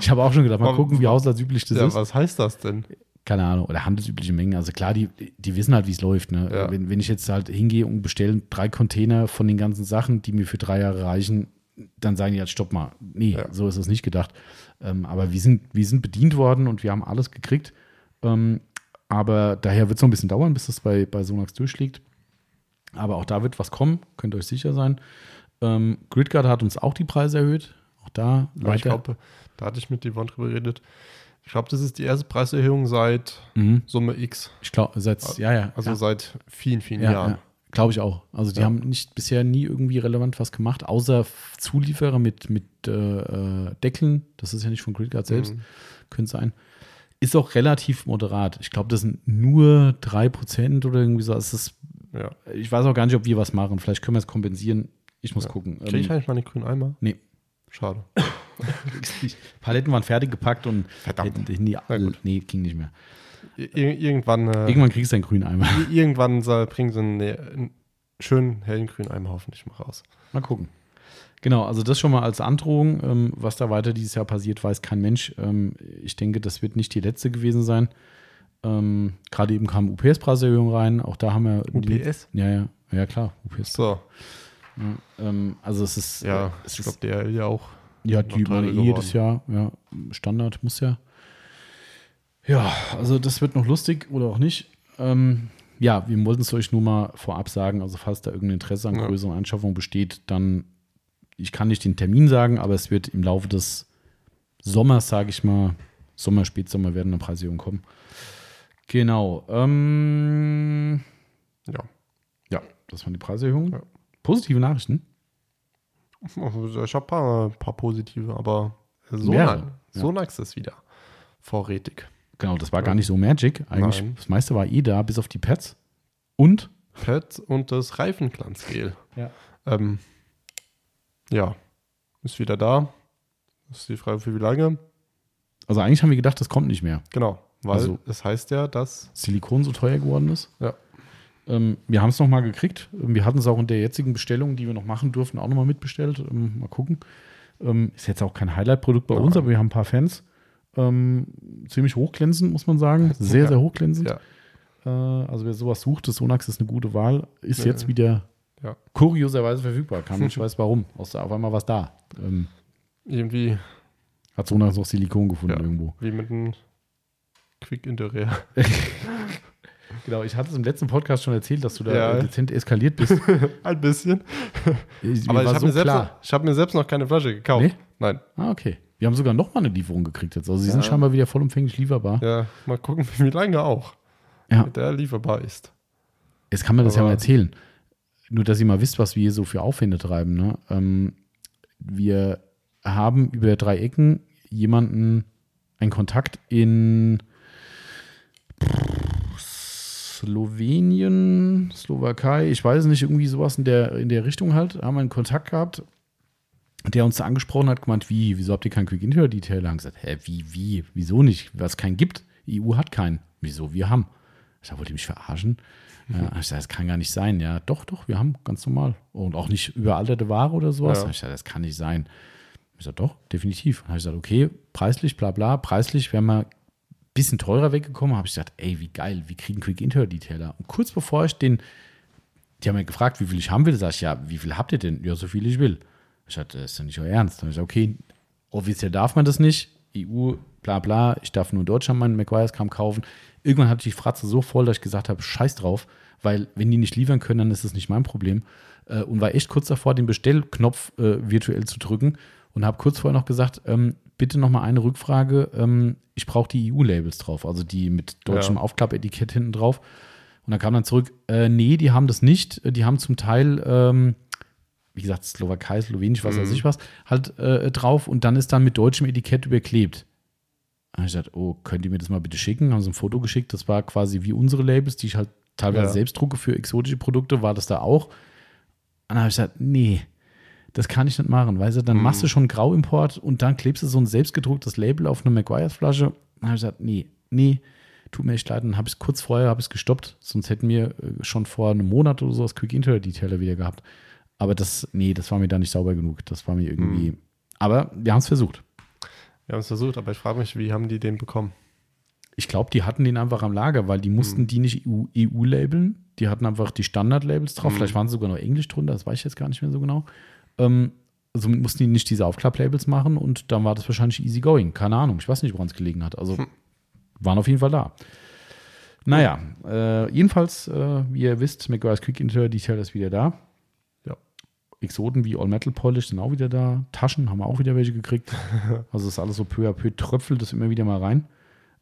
ich habe auch schon gedacht, mal gucken, wie haushaltsüblich das ja, ist was heißt das denn? Keine Ahnung, oder handelsübliche Mengen. Also klar, die, die wissen halt, wie es läuft. Ne? Ja. Wenn, wenn ich jetzt halt hingehe und bestelle drei Container von den ganzen Sachen, die mir für drei Jahre reichen, dann sagen die halt, stopp mal. Nee, Ja. so ist es nicht gedacht. Ähm, aber wir sind, wir sind bedient worden und wir haben alles gekriegt. Ähm, aber daher wird es noch ein bisschen dauern, bis das bei, bei Sonax durchschlägt. Aber auch da wird was kommen, könnt ihr euch sicher sein. Ähm, Gridguard hat uns auch die Preise erhöht. Auch da Aber ich glaube, da hatte ich mit Yvonne drüber geredet. Ich glaube, das ist die erste Preiserhöhung seit Mhm. Summe X. Ich glaube, seit, ja, ja. Also ja. seit vielen, vielen Ja, Jahren. ja. glaube ich auch. Also die Ja. haben nicht bisher nie irgendwie relevant was gemacht, außer Zulieferer mit, mit äh, äh, Deckeln. Das ist ja nicht von Gridguard selbst, Mhm. könnte sein. Ist auch relativ moderat. Ich glaube, das sind nur 3% oder irgendwie so. Es ist, Ja. ich weiß auch gar nicht, ob wir was machen. Vielleicht können wir es kompensieren. Ich muss gucken. Kriege ich Ähm, eigentlich mal einen grünen Eimer? nee. Schade. Die Paletten waren fertig gepackt und Verdammt. hätten nie, nee, ging nicht mehr. Ir irgendwann, äh, Irgendwann kriegst du einen grünen Eimer. ir- irgendwann soll- bringen sie einen, einen schönen hellen grünen Eimer hoffentlich mal raus. Mal gucken. Genau, also das schon mal als Androhung. Ähm, was da weiter dieses Jahr passiert, weiß kein Mensch. Ähm, ich denke, das wird nicht die letzte gewesen sein. Ähm, Gerade eben kam UPS-Preiserhöhung rein. Auch da haben wir. die- UPS? Ja, ja, ja, klar, UPS. So, ähm, also es ist. ja, äh, es ich glaube, DRL ja auch. ja, die meine eh jedes Jahr. Ja, Standard muss ja. Ja, also das wird noch lustig oder auch nicht. Ähm, ja, wir wollten es euch nur mal vorab sagen. Also, falls da irgendein Interesse an Ja. größeren Anschaffungen besteht, dann, ich kann nicht den Termin sagen, aber es wird im Laufe des Sommers, sage ich mal, Sommer, Spätsommer werden eine Preiserhöhung kommen. Genau. Ähm, Ja. ja, das waren die Preiserhöhungen. Ja. Positive Nachrichten. Also Ich habe ein paar, paar positive, aber Mehrere, Sonax, ja. Sonax ist wieder vorrätig. Genau, das war gar nicht so Magic. Eigentlich, Nein. das meiste war eh da, bis auf die Pads. Und? Pet und das Reifenglanzgel. Ja. Ähm, ja, ist wieder da. Ist die Frage, für wie lange? Also eigentlich haben wir gedacht, das kommt nicht mehr. Genau, weil Also- es heißt ja, dass Silikon so teuer geworden ist. Ja. Ähm, wir haben es nochmal gekriegt. Ähm, Wir hatten es auch in der jetzigen Bestellung, die wir noch machen durften, auch nochmal mitbestellt. Ähm, mal gucken. Ähm, ist jetzt auch kein Highlight-Produkt bei Nein. uns, aber wir haben ein paar Fans. Ähm, ziemlich hochglänzend, muss man sagen. Sehr, sehr hochglänzend. Ja. Äh, also wer sowas sucht, das Sonax ist eine gute Wahl. Ist Ja. jetzt wieder Ja. kurioserweise verfügbar. Kann ich weiß warum. Aus der, auf einmal was da. Ähm, irgendwie hat Sonax noch Silikon gefunden irgendwo. wie mit einem Quick Interior. Genau, ich hatte es im letzten Podcast schon erzählt, dass du da Ja. dezent eskaliert bist. Ein bisschen. Ich- Aber ich habe mir, selbst ich hab mir selbst noch keine Flasche gekauft. Nee? Nein. Ah, okay. Wir haben sogar noch mal eine Lieferung gekriegt jetzt. Also sie sind Ja. scheinbar wieder vollumfänglich lieferbar. Ja, mal gucken, wie lange auch. Ja. Mit der lieferbar ist. Jetzt kann man das ja Aber- mal erzählen. Nur, dass ihr mal wisst, was wir hier so für Aufwände treiben. Ne? Ähm, wir haben über drei Ecken jemanden, einen Kontakt in Slowenien, Slowakei, ich weiß nicht, irgendwie sowas in der, in der Richtung halt, haben wir einen Kontakt gehabt, der uns da angesprochen hat, gemeint, wie, wieso habt ihr keinen Quick Interior Detail? Haben gesagt, hä, wie, wie, wieso nicht? Was keinen gibt? Die EU hat keinen. Wieso? Wir haben. Ich sag, wollt ihr mich verarschen? Ja, ich sag, das kann gar nicht sein. Ja, doch, doch, wir haben ganz normal. Und auch nicht überalterte Ware oder sowas. Ja. Ich sag, das kann nicht sein. Ich sag, doch, definitiv. Dann habe ich gesagt, okay, preislich, bla bla, preislich wir ein bisschen teurer weggekommen. Habe ich gesagt, ey, wie geil, wir kriegen Quick Interior Detailer. Und kurz bevor ich den, die haben mir gefragt, wie viel ich haben will, sag ich, ja, wie viel habt ihr denn? Ja, so viel ich will. Ich sagte, das ist ja nicht euer Ernst. Dann habe ich gesagt, okay, offiziell darf man das nicht. EU, bla bla, ich darf nur in Deutschland meinen McGuire's Kram kaufen. Irgendwann hatte ich die Fratze so voll, dass ich gesagt habe, scheiß drauf, weil wenn die nicht liefern können, dann ist das nicht mein Problem. Äh, und war echt kurz davor, den Bestellknopf äh, virtuell zu drücken und habe kurz vorher noch gesagt, ähm, bitte nochmal eine Rückfrage. Ähm, ich brauche die EU-Labels drauf, also die mit deutschem Ja. Aufklappetikett hinten drauf. Und dann kam dann zurück, äh, nee, die haben das nicht. Die haben zum Teil, ähm, wie gesagt, Slowakei, Slowenisch, was weiß Mhm. ich was, halt äh, drauf und dann ist dann mit deutschem Etikett überklebt. Hab ich gesagt, oh, könnt ihr mir das mal bitte schicken? Haben sie ein Foto geschickt, das war quasi wie unsere Labels, die ich halt teilweise Ja. selbst drucke für exotische Produkte, war das da auch. Und dann habe ich gesagt, nee, das kann ich nicht machen. Weißt du, dann Mhm. machst du schon Grauimport und dann klebst du so ein selbstgedrucktes Label auf eine Maguires-Flasche. Dann habe ich gesagt, nee, nee, tut mir echt leid. Dann habe ich es kurz vorher habe ich's gestoppt, sonst hätten wir äh, schon vor einem Monat oder so das Quick Inter Detailer wieder gehabt. Aber das, nee, das war mir da nicht sauber genug. Das war mir irgendwie. Aber wir haben es versucht. Wir haben es versucht, aber ich frage mich, wie haben die den bekommen? Ich glaube, die hatten den einfach am Lager, weil die mussten die nicht EU, EU-labeln. Die hatten einfach die Standard-Labels drauf. Mhm. Vielleicht waren sie sogar noch Englisch drunter, das weiß ich jetzt gar nicht mehr so genau. Ähm, somit mussten die nicht diese Aufklapp-Labels machen und dann war das wahrscheinlich easy going. Keine Ahnung, ich weiß nicht, woran es gelegen hat. Also waren auf jeden Fall da. Naja, äh, jedenfalls, äh, wie ihr wisst, McGuire's Quick Inter Detail ist wieder da. Ja. Exoten wie All Metal Polish sind auch wieder da. Taschen haben wir auch wieder welche gekriegt. Also ist alles so peu à peu, tröpfelt das immer wieder mal rein.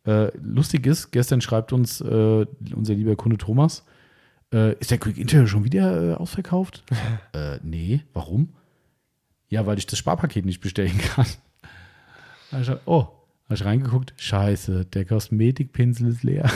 Äh, lustig ist, gestern schreibt uns äh, unser lieber Kunde Thomas, äh, ist der Quick Inter schon wieder äh, ausverkauft? äh, nee, warum? Ja, weil ich das Sparpaket nicht bestellen kann. Gesagt, oh, habe ich reingeguckt, scheiße, der Kosmetikpinsel ist leer.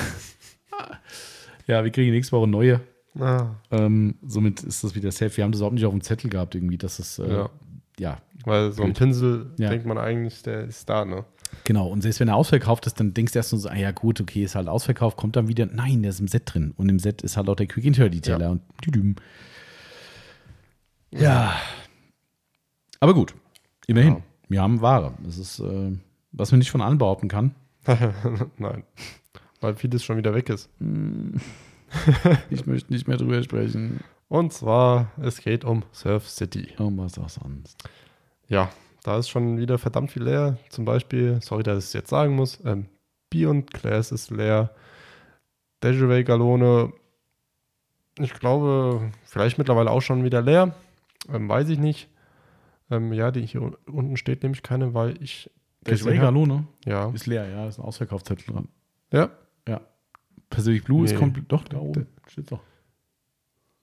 ja, wir kriegen nächste Woche neue. Ah, Ähm, somit ist das wieder safe. Wir haben das überhaupt nicht auf dem Zettel gehabt, irgendwie, dass es, äh, ja. Ja. weil so ein. Pinsel, Ja. denkt man eigentlich, der ist da, ne? genau. Und selbst wenn er ausverkauft ist, dann denkst du erst nur so, ah ja, gut, okay, ist halt ausverkauft, kommt dann wieder, nein, der ist im Set drin. Und im Set ist halt auch der Quick Interior Detailer Ja. und düdüm. Ja. Aber gut, immerhin. Ja. Wir haben Ware. Das ist, äh, was man nicht von allen behaupten kann. Nein. Weil vieles schon wieder weg ist. Ich möchte nicht mehr drüber sprechen. Und zwar, es geht um Surf City. Um was auch sonst. Ja, da ist schon wieder verdammt viel leer. Zum Beispiel, sorry, dass ich es jetzt sagen muss, ähm, Beyond Glass ist leer. Desiree Galone, ich glaube, vielleicht mittlerweile auch schon wieder leer. Ähm, weiß ich nicht. Ähm, ja, die hier un- unten steht nämlich keine, weil ich. Der gesehen hab- Galone Ja. ist leer, ja, ist ein Ausverkaufszettel dran. Ja. Ja. Pacific Blue ist Nee. komplett, doch, da oben. Steht doch.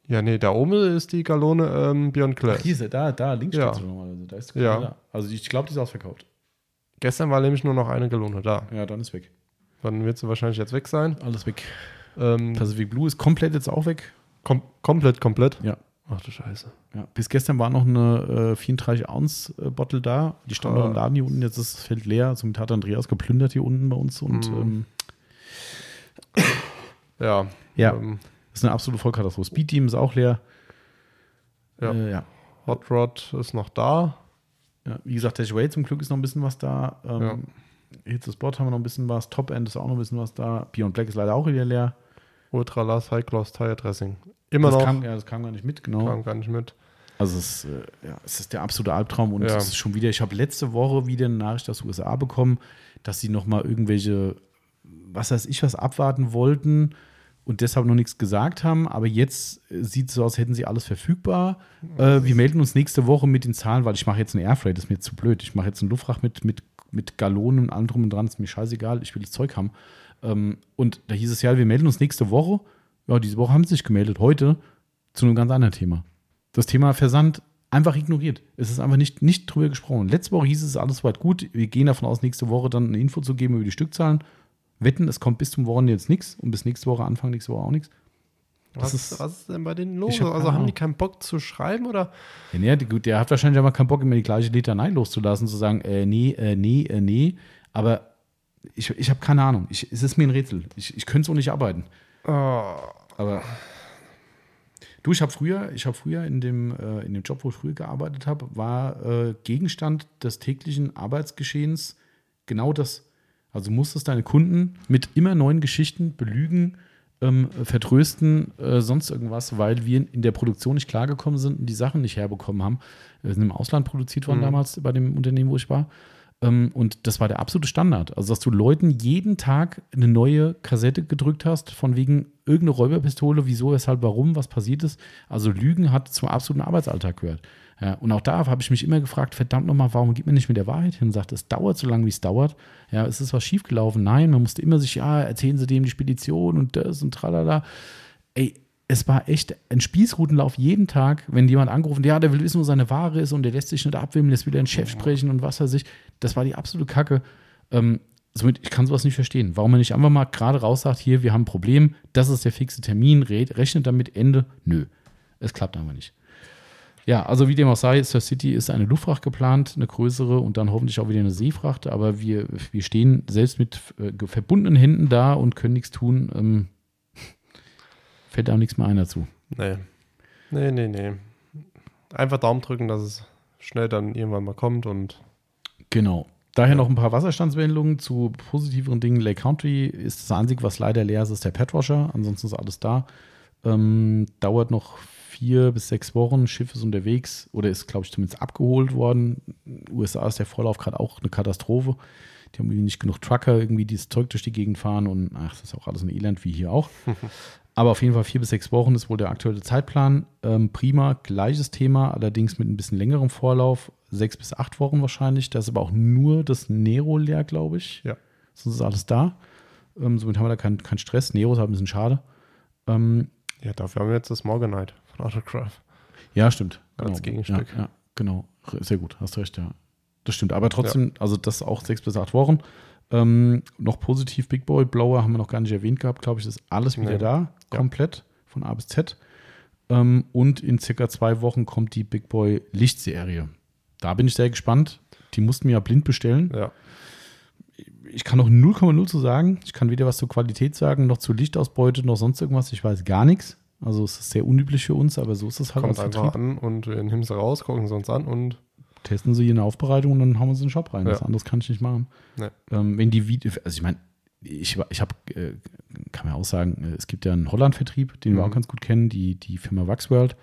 Ja, nee, da oben ist die Galone ähm, Beyond ist er, da, da, links Ja. steht sie normalerweise. Da ist Ja. da. Also ich glaube, die ist ausverkauft. Gestern war nämlich nur noch eine Galone da. Ja, dann ist weg. Dann wird sie wahrscheinlich jetzt weg sein. Alles weg. Ähm, Pacific Blue ist komplett jetzt auch weg. kom komplett, komplett. Ja. Ach du Scheiße. Ja. Bis gestern war noch eine äh, 34 Ounce äh, Bottle da. Die stand noch im. Laden hier unten. Jetzt ist das Feld leer. Somit hat Andreas geplündert hier unten bei uns. Und Mhm. ähm, Ja. ja, Ähm, ist eine absolute Vollkatastrophe. Speed Team ist auch leer. Ja. Äh, ja. Hot Rod ist noch da. Ja, wie gesagt, der Way zum Glück ist noch ein bisschen was da. Ja. Ähm, Hits the Spot haben wir noch ein bisschen was. Top End ist auch noch ein bisschen was da. Beyond Black ist leider auch wieder leer. Ultra Last High Gloss Tire Dressing. Immer das noch. Kam, ja, das kam gar nicht mit, genau. kam gar nicht mit. Also es, ist, äh, ja, es ist der absolute Albtraum und Ja. es ist schon wieder, ich habe letzte Woche wieder eine Nachricht aus den USA bekommen, dass sie nochmal irgendwelche, was weiß ich, was abwarten wollten und deshalb noch nichts gesagt haben. Aber jetzt äh, sieht es so aus, hätten sie alles verfügbar. Äh, wir melden uns nächste Woche mit den Zahlen, weil ich mache jetzt einen Airfreight, das ist mir zu blöd. Ich mache jetzt einen Luftfracht mit, mit, mit Gallonen und allem drum und dran, ist mir scheißegal, ich will das Zeug haben. Ähm, und da hieß es ja, wir melden uns nächste Woche. Ja, diese Woche haben sie sich gemeldet, heute zu einem ganz anderen Thema. Das Thema Versand einfach ignoriert. Es ist einfach nicht, nicht drüber gesprochen. Letzte Woche hieß es alles soweit gut. Wir gehen davon aus, nächste Woche dann eine Info zu geben über die Stückzahlen. Wetten, es kommt bis zum Wochenende jetzt nichts und bis nächste Woche, Anfang nächste Woche auch nichts. Was, ist- was ist denn bei denen los? Hab Also haben die keinen Bock zu schreiben oder? Ja, nee, der, der hat wahrscheinlich aber keinen Bock, immer die gleiche Litanei loszulassen, zu sagen, äh, nee, äh, nee, äh, nee. Aber ich, ich habe keine Ahnung. Ich, es ist mir ein Rätsel. Ich, ich könnte so nicht arbeiten. Oh, Aber du, ich habe früher, ich habe früher in dem, äh, in dem Job, wo ich früher gearbeitet habe, war äh, Gegenstand des täglichen Arbeitsgeschehens genau das. Also du musstest deine Kunden mit immer neuen Geschichten belügen, ähm, vertrösten, äh, sonst irgendwas, weil wir in der Produktion nicht klargekommen sind und die Sachen nicht herbekommen haben. Wir sind im Ausland produziert worden Mhm. damals bei dem Unternehmen, wo ich war. Ähm, und das war der absolute Standard. Also, dass du Leuten jeden Tag eine neue Kassette gedrückt hast, von wegen irgendeine Räuberpistole, wieso, weshalb, warum, was passiert ist. Also, Lügen hat zum absoluten Arbeitsalltag gehört. Ja, und auch da habe ich mich immer gefragt, verdammt nochmal, warum geht man nicht mit der Wahrheit hin sagt, es dauert so lange, wie es dauert. Ja, ist es was schiefgelaufen? Nein, man musste immer sich, ja, erzählen Sie dem die Spedition und das und tralala. Ey, es war echt ein Spießrutenlauf jeden Tag, wenn jemand angerufen, ja, der will wissen, wo seine Ware ist und der lässt sich nicht abwimmeln, jetzt will er einen Chef sprechen und was weiß ich. Das war die absolute Kacke. Ähm, somit, ich kann sowas nicht verstehen. Warum man nicht einfach mal gerade raus sagt, hier, wir haben ein Problem, das ist der fixe Termin, rechnet damit, Ende. Nö, es klappt einfach nicht. Ja, also wie dem auch sei, Sir City ist eine Luftfracht geplant, eine größere und dann hoffentlich auch wieder eine Seefracht, aber wir, wir stehen selbst mit äh, verbundenen Händen da und können nichts tun. Ähm, fällt auch nichts mehr ein dazu. Nee. Nee, nee, nee. Einfach Daumen drücken, dass es schnell dann irgendwann mal kommt und. Genau. Daher noch ein paar Wasserstandsmeldungen zu positiveren Dingen. Lake Country ist das einzige, was leider leer ist, ist der Petwasher. Ansonsten ist alles da. Ähm, dauert noch vier bis sechs Wochen. Schiff ist unterwegs oder ist, glaube ich, zumindest abgeholt worden. USA ist der Vorlauf gerade auch eine Katastrophe. Die haben irgendwie nicht genug Trucker, irgendwie dieses Zeug durch die Gegend fahren und ach, das ist auch alles ein Elend wie hier auch. Aber auf jeden Fall vier bis sechs Wochen ist wohl der aktuelle Zeitplan. Ähm, prima, gleiches Thema, allerdings mit ein bisschen längerem Vorlauf. Sechs bis acht Wochen wahrscheinlich. Da ist aber auch nur das Nero leer, glaube ich. Ja. Sonst ist alles da. Ähm, somit haben wir da keinen kein Stress. Nero ist halt ein bisschen schade. Ähm, ja, dafür haben wir jetzt das Morganite von Autograph. Ja, stimmt. Als Gegenstück. Ja, ja, genau. Sehr gut, hast recht, ja. Das stimmt. Aber trotzdem, ja. also das auch sechs bis acht Wochen. Ähm, noch positiv Big Boy Blower haben wir noch gar nicht erwähnt gehabt, glaube ich, ist alles wieder nee. da, komplett, von A bis Z. Ähm, und in circa zwei Wochen kommt die Big Boy Lichtserie. Da bin ich sehr gespannt. Die mussten wir ja blind bestellen. Ja. Ich kann noch 0,0 zu sagen. Ich kann weder was zur Qualität sagen, noch zur Lichtausbeute, noch sonst irgendwas. Ich weiß gar nichts. Also es ist sehr unüblich für uns, aber so ist es halt. Kommt einfach an und wir nehmen sie raus, gucken sie uns an und testen sie eine Aufbereitung und dann hauen wir sie in den Shop rein. Ja. Das anderes kann ich nicht machen. Nee. Ähm, wenn die Video, also ich meine, ich, ich habe, äh, kann man auch sagen, äh, es gibt ja einen Holland-Vertrieb, den mhm. wir auch ganz gut kennen, die, die Firma Waxworld.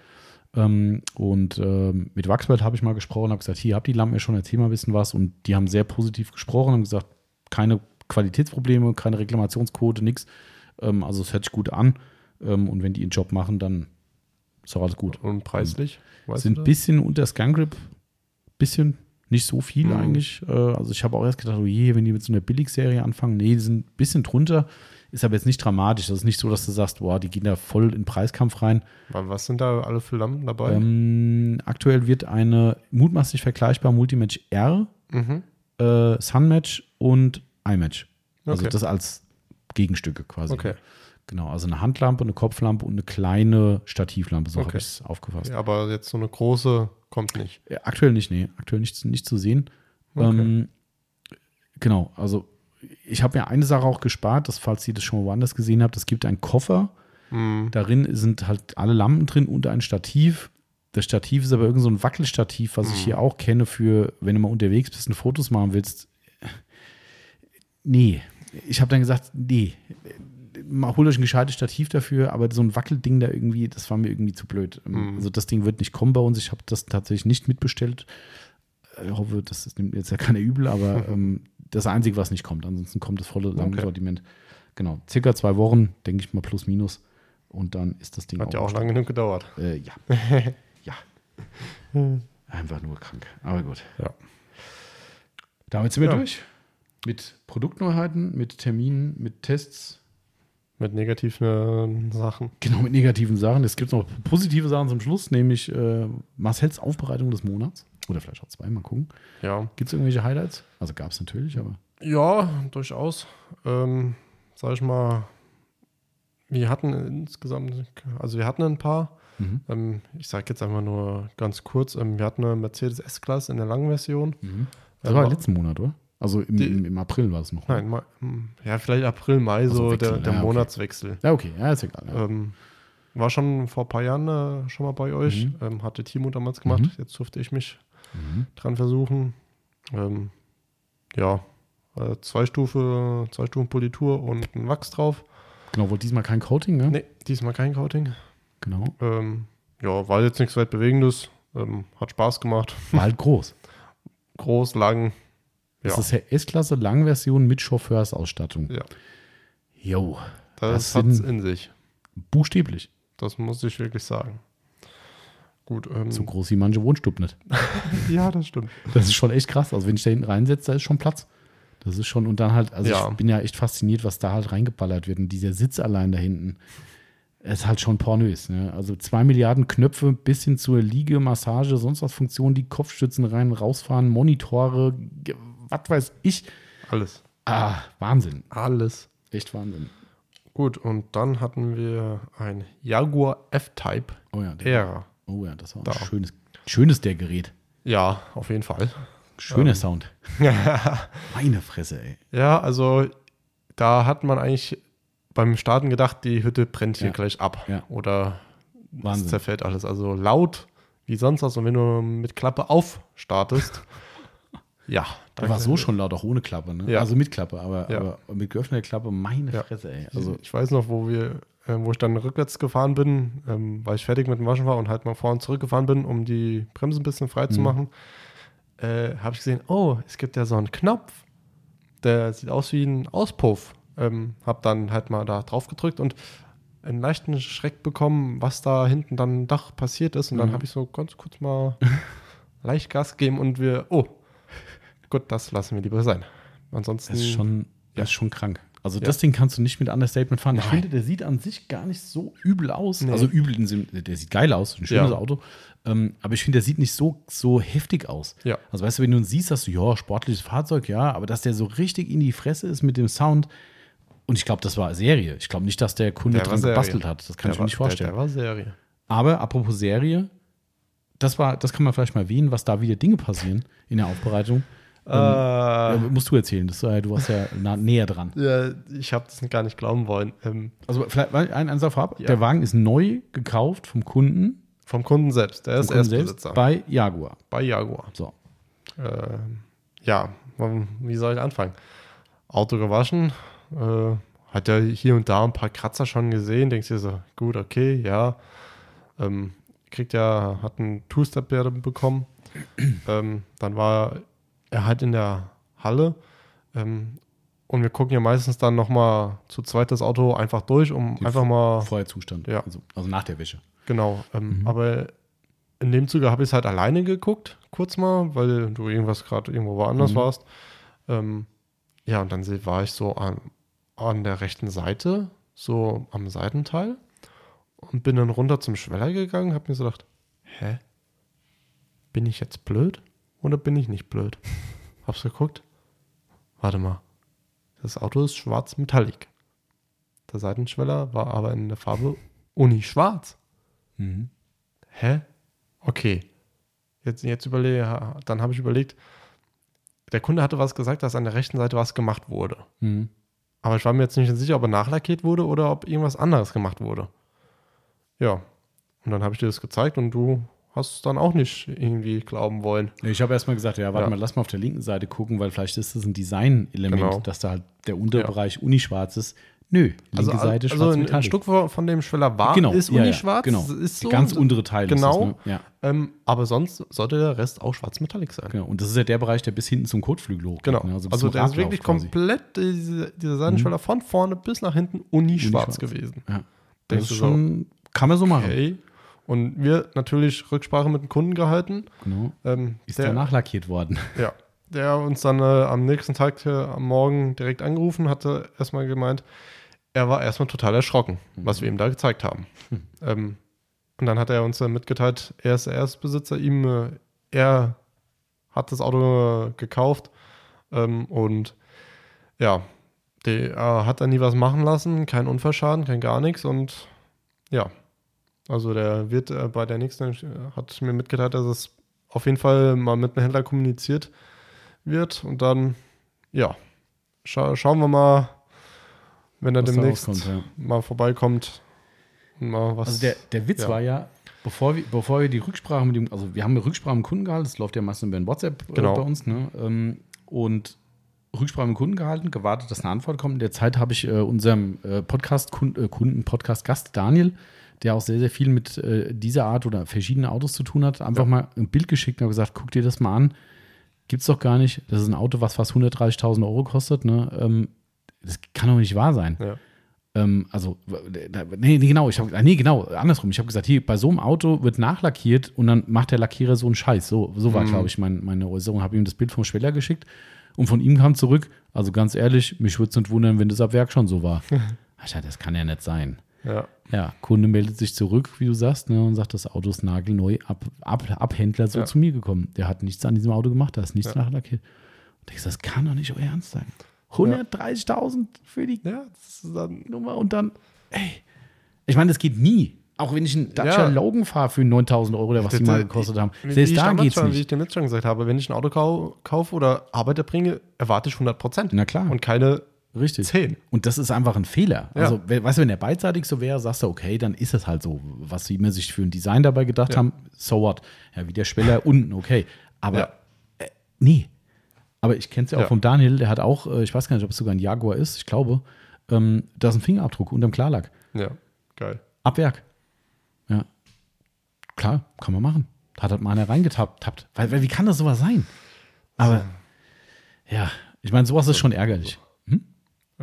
Ähm, und ähm, mit Waxworld habe ich mal gesprochen, habe gesagt, hier habt die Lampen ja schon, erzähl mal ein bisschen was. Und die haben sehr positiv gesprochen, haben gesagt, keine Qualitätsprobleme, keine Reklamationsquote, nichts. Ähm, also es hört sich gut an. Ähm, und wenn die ihren Job machen, dann ist auch alles gut. Und preislich? Sind ein bisschen unter Scangrip bisschen, nicht so viel mhm. eigentlich. Äh, also ich habe auch erst gedacht, oh je, wenn die mit so einer Billigserie anfangen, nee, die sind ein bisschen drunter. Ist aber jetzt nicht dramatisch. Das ist nicht so, dass du sagst, boah, die gehen da voll in den Preiskampf rein. Was sind da alle für Lampen dabei? Ähm, aktuell wird eine mutmaßlich vergleichbar Multimatch R, mhm. äh, Sunmatch und iMatch. Also okay. das als Gegenstücke quasi. Okay. Genau, also eine Handlampe, eine Kopflampe und eine kleine Stativlampe, so okay. habe ich es aufgefasst. Ja, aber jetzt so eine große kommt nicht. Ja, aktuell nicht, nee. Aktuell nicht, nicht zu sehen. Okay. Ähm, genau, also ich habe mir eine Sache auch gespart, dass, falls ihr das schon mal woanders gesehen habt, es gibt einen Koffer. Mhm. Darin sind halt alle Lampen drin und ein Stativ. Das Stativ ist aber irgend so ein Wackelstativ, was mhm. ich hier auch kenne für, wenn du mal unterwegs bist und Fotos machen willst. Nee. Ich habe dann gesagt, nee, holt euch ein gescheites Stativ dafür, aber so ein Wackelding da irgendwie, das war mir irgendwie zu blöd. Mhm. Also das Ding wird nicht kommen bei uns. Ich habe das tatsächlich nicht mitbestellt. Ich hoffe, das nimmt jetzt ja keiner übel, aber ähm, das Einzige, was nicht kommt. Ansonsten kommt das volle. Okay. Genau, circa zwei Wochen, denke ich mal, plus minus. Und dann ist das Ding Hat auch ja auch lange genug gedauert. Äh, ja. ja. Einfach nur krank. Aber gut. Ja. Damit sind wir ja. durch. Mit Produktneuheiten, mit Terminen, mit Tests. Mit negativen Sachen. Genau, mit negativen Sachen. Es gibt noch positive Sachen zum Schluss, nämlich äh, Marcells Aufbereitung des Monats. Oder vielleicht auch zwei, mal gucken. Ja. Gibt es irgendwelche Highlights? Also gab es natürlich, aber. Ja, durchaus. Ähm, sag ich mal, wir hatten insgesamt, also wir hatten ein paar. Mhm. Ähm, ich sage jetzt einfach nur ganz kurz, ähm, wir hatten eine Mercedes S-Klasse in der langen Version. Mhm. Das war ähm, letzten Monat, oder? Also im, die, im, April war es noch. Nein, Mai, hm, ja, vielleicht April, Mai, also so Wechsel, der, der ja, Monatswechsel. Ja, okay, ja, ist egal. Ja. Ähm, war schon vor ein paar Jahren äh, schon mal bei euch. Mhm. Ähm, hatte Timo damals gemacht. Mhm. Jetzt durfte ich mich mhm. dran versuchen. Ähm, ja, äh, zwei, Stufe, zwei Stufen Politur und ein Wachs drauf. Genau, wohl diesmal kein Coating, ne? Nee, diesmal kein Coating. Genau. Ähm, ja, war jetzt nichts weit Bewegendes. Ähm, hat Spaß gemacht. War halt groß. groß, lang, das ist ja S-Klasse Langversion mit Chauffeursausstattung. Ja. Jo. Das, das hat es in sich. Buchstäblich. Das muss ich wirklich sagen. Gut. Ähm, So groß wie manche Wohnstub nicht. ja, das stimmt. Das ist schon echt krass. Also wenn ich da hinten reinsetze, da ist schon Platz. Das ist schon, und dann halt, also Ja. ich bin ja echt fasziniert, was da halt reingeballert wird. Und dieser Sitz allein da hinten ist halt schon pornös. Ne? Also zwei Milliarden Knöpfe bis hin zur Liege, Massage, sonst was Funktionen, die Kopfstützen rein, rausfahren, Monitore, was weiß ich. Alles. Ah, Wahnsinn. Alles. Echt Wahnsinn. Gut, und dann hatten wir ein Jaguar F-Type Oh ja, der, Air. oh ja das war Da. ein schönes, schönes der Gerät. Ja, auf jeden Fall. Schöner Ähm. Sound. Meine Fresse, ey. Ja, also da hat man eigentlich beim Starten gedacht, die Hütte brennt hier Ja. gleich ab. Ja. Oder es Wahnsinn. zerfällt alles. Also laut wie sonst was. Und wenn du mit Klappe auf startest, ja. Der war so schon laut, auch ohne Klappe, ne? Ja. Also mit Klappe, aber, Ja. aber mit geöffneter Klappe, meine Ja. Fresse, ey. Also ich weiß noch, wo wir, äh, wo ich dann rückwärts gefahren bin, ähm, weil ich fertig mit dem Waschen war und halt mal vor und zurück gefahren bin, um die Bremse ein bisschen frei zu Mhm. machen, äh, habe ich gesehen, oh, es gibt ja so einen Knopf, der sieht aus wie ein Auspuff. Ähm, habe dann halt mal da drauf gedrückt und einen leichten Schreck bekommen, was da hinten dann im Dach passiert ist. Und dann Mhm. habe ich so ganz kurz mal leicht Gas gegeben und wir, oh, gut, das lassen wir lieber sein. Ansonsten, das ist schon, Ja. ist schon krank. Also Ja. das Ding kannst du nicht mit Understatement fahren. Ich Nein. finde, der sieht an sich gar nicht so übel aus. Nee. Also übel, der sieht geil aus, ein schönes Ja. Auto. Ähm, aber ich finde, der sieht nicht so, so heftig aus. Ja. Also weißt du, wenn du ihn siehst, sagst du, ja, sportliches Fahrzeug, ja, aber dass der so richtig in die Fresse ist mit dem Sound. Und ich glaube, das war Serie. Ich glaube nicht, dass der Kunde Der dran Serie. gebastelt hat. Das kann der ich mir war- nicht vorstellen. Der, der war Serie. Aber apropos Serie, das war, das kann man vielleicht mal erwähnen, was da wieder Dinge passieren in der Aufbereitung. Äh, Ja, musst du erzählen, das, äh, du warst ja nah, näher dran. Ja, ich habe das gar nicht glauben wollen. Ähm, Also vielleicht ein Ansatz vorab, Ja. der Wagen ist neu gekauft vom Kunden, vom Kunden selbst. Der ist Kunden Erstbesitzer. bei Jaguar. bei Jaguar. So. Ähm, ja, ähm, wie soll ich anfangen? Auto gewaschen. Äh, hat ja hier und da ein paar Kratzer schon gesehen. Denkst dir so, gut, okay, ja. Ähm, kriegt ja, hat einen Two-Step bekommen. ähm, dann war er halt in der Halle. Ähm, und wir gucken ja meistens dann nochmal zu zweit das Auto einfach durch, um Die einfach mal Vorher Zustand. Ja. Also, also nach der Wäsche. Genau, ähm, Mhm. aber in dem Zuge habe ich es halt alleine geguckt, kurz mal, weil du irgendwas gerade irgendwo woanders Mhm. warst. Ähm, ja, und dann war ich so an, an der rechten Seite, so am Seitenteil und bin dann runter zum Schweller gegangen, habe mir so gedacht, hä? Bin ich jetzt blöd oder bin ich nicht blöd? Hab's geguckt, warte mal, das Auto ist schwarz metallic. Der Seitenschweller war aber in der Farbe Uni-Schwarz. Mhm. Hä? Okay. Jetzt, jetzt überlege, dann habe ich überlegt, der Kunde hatte was gesagt, dass an der rechten Seite was gemacht wurde. Mhm. Aber ich war mir jetzt nicht sicher, ob er nachlackiert wurde oder ob irgendwas anderes gemacht wurde. Ja. Und dann habe ich dir das gezeigt und du hast es dann auch nicht irgendwie glauben wollen. Ich habe erstmal gesagt, ja, warte Ja. mal, lass mal auf der linken Seite gucken, weil vielleicht ist das ein Design-Element, Genau. dass da halt der Unterbereich unischwarz ist. Nö, linke Also, Seite also schwarz ein, ein metallic. Stück von dem Schweller war, genau, ist ja, ja, unischwarz. Genau. das Ist so, Der ganz untere Teil Genau. ist das, ne? Ja, ähm, aber sonst sollte der Rest auch schwarz-metallic sein. genau. Und das ist ja der Bereich, der bis hinten zum Kotflügel hochgeht. Genau. Ne? Also, zum der ist wirklich quasi. komplett, diese, dieser Seitenschweller von vorne bis nach hinten uni-schwarz Unischwarz. gewesen. Ja. Das Denkst ist schon, kann man so machen. Okay. Und wir natürlich Rücksprache mit dem Kunden gehalten. Genau. Ähm, Ist der, der, nachlackiert worden. ja, der uns dann äh, am nächsten Tag äh, am Morgen direkt angerufen hatte, erstmal gemeint, er war erstmal total erschrocken, was wir ihm da gezeigt haben. Ähm, und dann hat er uns dann mitgeteilt, er ist der Erstbesitzer, ihm, äh, er hat das Auto äh, gekauft ähm, und ja, der äh, hat dann nie was machen lassen, kein Unfallschaden, kein gar nichts und ja, also der wird äh, bei der nächsten, äh, hat mir mitgeteilt, dass es auf jeden Fall mal mit einem Händler kommuniziert wird und dann, ja, scha schauen wir mal, wenn er Was demnächst rauskommt, ja. mal vorbeikommt mal was. Also der, der Witz ja. war ja, bevor wir, bevor wir die Rücksprache mit dem, also wir haben eine Rücksprache mit dem Kunden gehalten, das läuft ja meistens über ein WhatsApp äh, Genau. bei uns, ne? Ähm, und Rücksprache mit dem Kunden gehalten, gewartet, dass eine Antwort kommt. In der Zeit habe ich äh, unserem äh, Podcast -Kunden, äh, Kunden, Podcast-Gast Daniel, der auch sehr, sehr viel mit äh, dieser Art oder verschiedenen Autos zu tun hat, einfach Ja. mal ein Bild geschickt und habe gesagt, guck dir das mal an. Gibt's doch gar nicht. Das ist ein Auto, was fast 130.000 Euro kostet. Ne? Ähm, das kann doch nicht wahr sein. ja. Ähm, also, nee, nee, genau, ich habe, nee, genau, andersrum. Ich habe gesagt, hier, bei so einem Auto wird nachlackiert und dann macht der Lackierer so einen Scheiß. So, so war, glaube ich, mein, meine Äußerung. Habe ihm das Bild vom Schweller geschickt und von ihm kam zurück, also ganz ehrlich, mich würde es nicht wundern, wenn das ab Werk schon so war. Alter, das kann ja nicht sein. Ja. Ja, Kunde meldet sich zurück, wie du sagst, ne, und sagt, das Auto ist nagelneu, ab, ab, Abhändler so Ja. zu mir gekommen. Der hat nichts an diesem Auto gemacht, da ist nichts Ja. nachlackiert. Und ich das kann doch nicht euer Ernst sein. 130.000 für die Ja, dann. Nummer und dann, ey. Ich meine, das geht nie. Auch wenn ich einen Dacia Ja. Logan fahre für 9000 Euro oder was die mal gekostet haben. Wie Selbst ich da geht's schon, Wie nicht. ich dir jetzt schon gesagt habe, wenn ich ein Auto kau kaufe oder Arbeiter bringe, erwarte ich 100 Prozent. Na klar. Und keine Richtig. 10. Und das ist einfach ein Fehler. Ja. Also, we- weißt du, wenn der beidseitig so wäre, sagst du, okay, dann ist es halt so. Was sie mir sich für ein Design dabei gedacht Ja. haben, so what? Ja, wie der Schweller unten, okay. Aber Ja. äh, nee. Aber ich kenne es ja auch vom Daniel, der hat auch, äh, ich weiß gar nicht, ob es sogar ein Jaguar ist, ich glaube, ähm, da ist ein Fingerabdruck unterm Klarlack. Ja, geil. Ab Werk. Ja. Klar, kann man machen. Hat halt mal einer reingetappt. Tappt. Weil, weil, wie kann das sowas sein? Aber, ja, ich meine, sowas ist schon ärgerlich.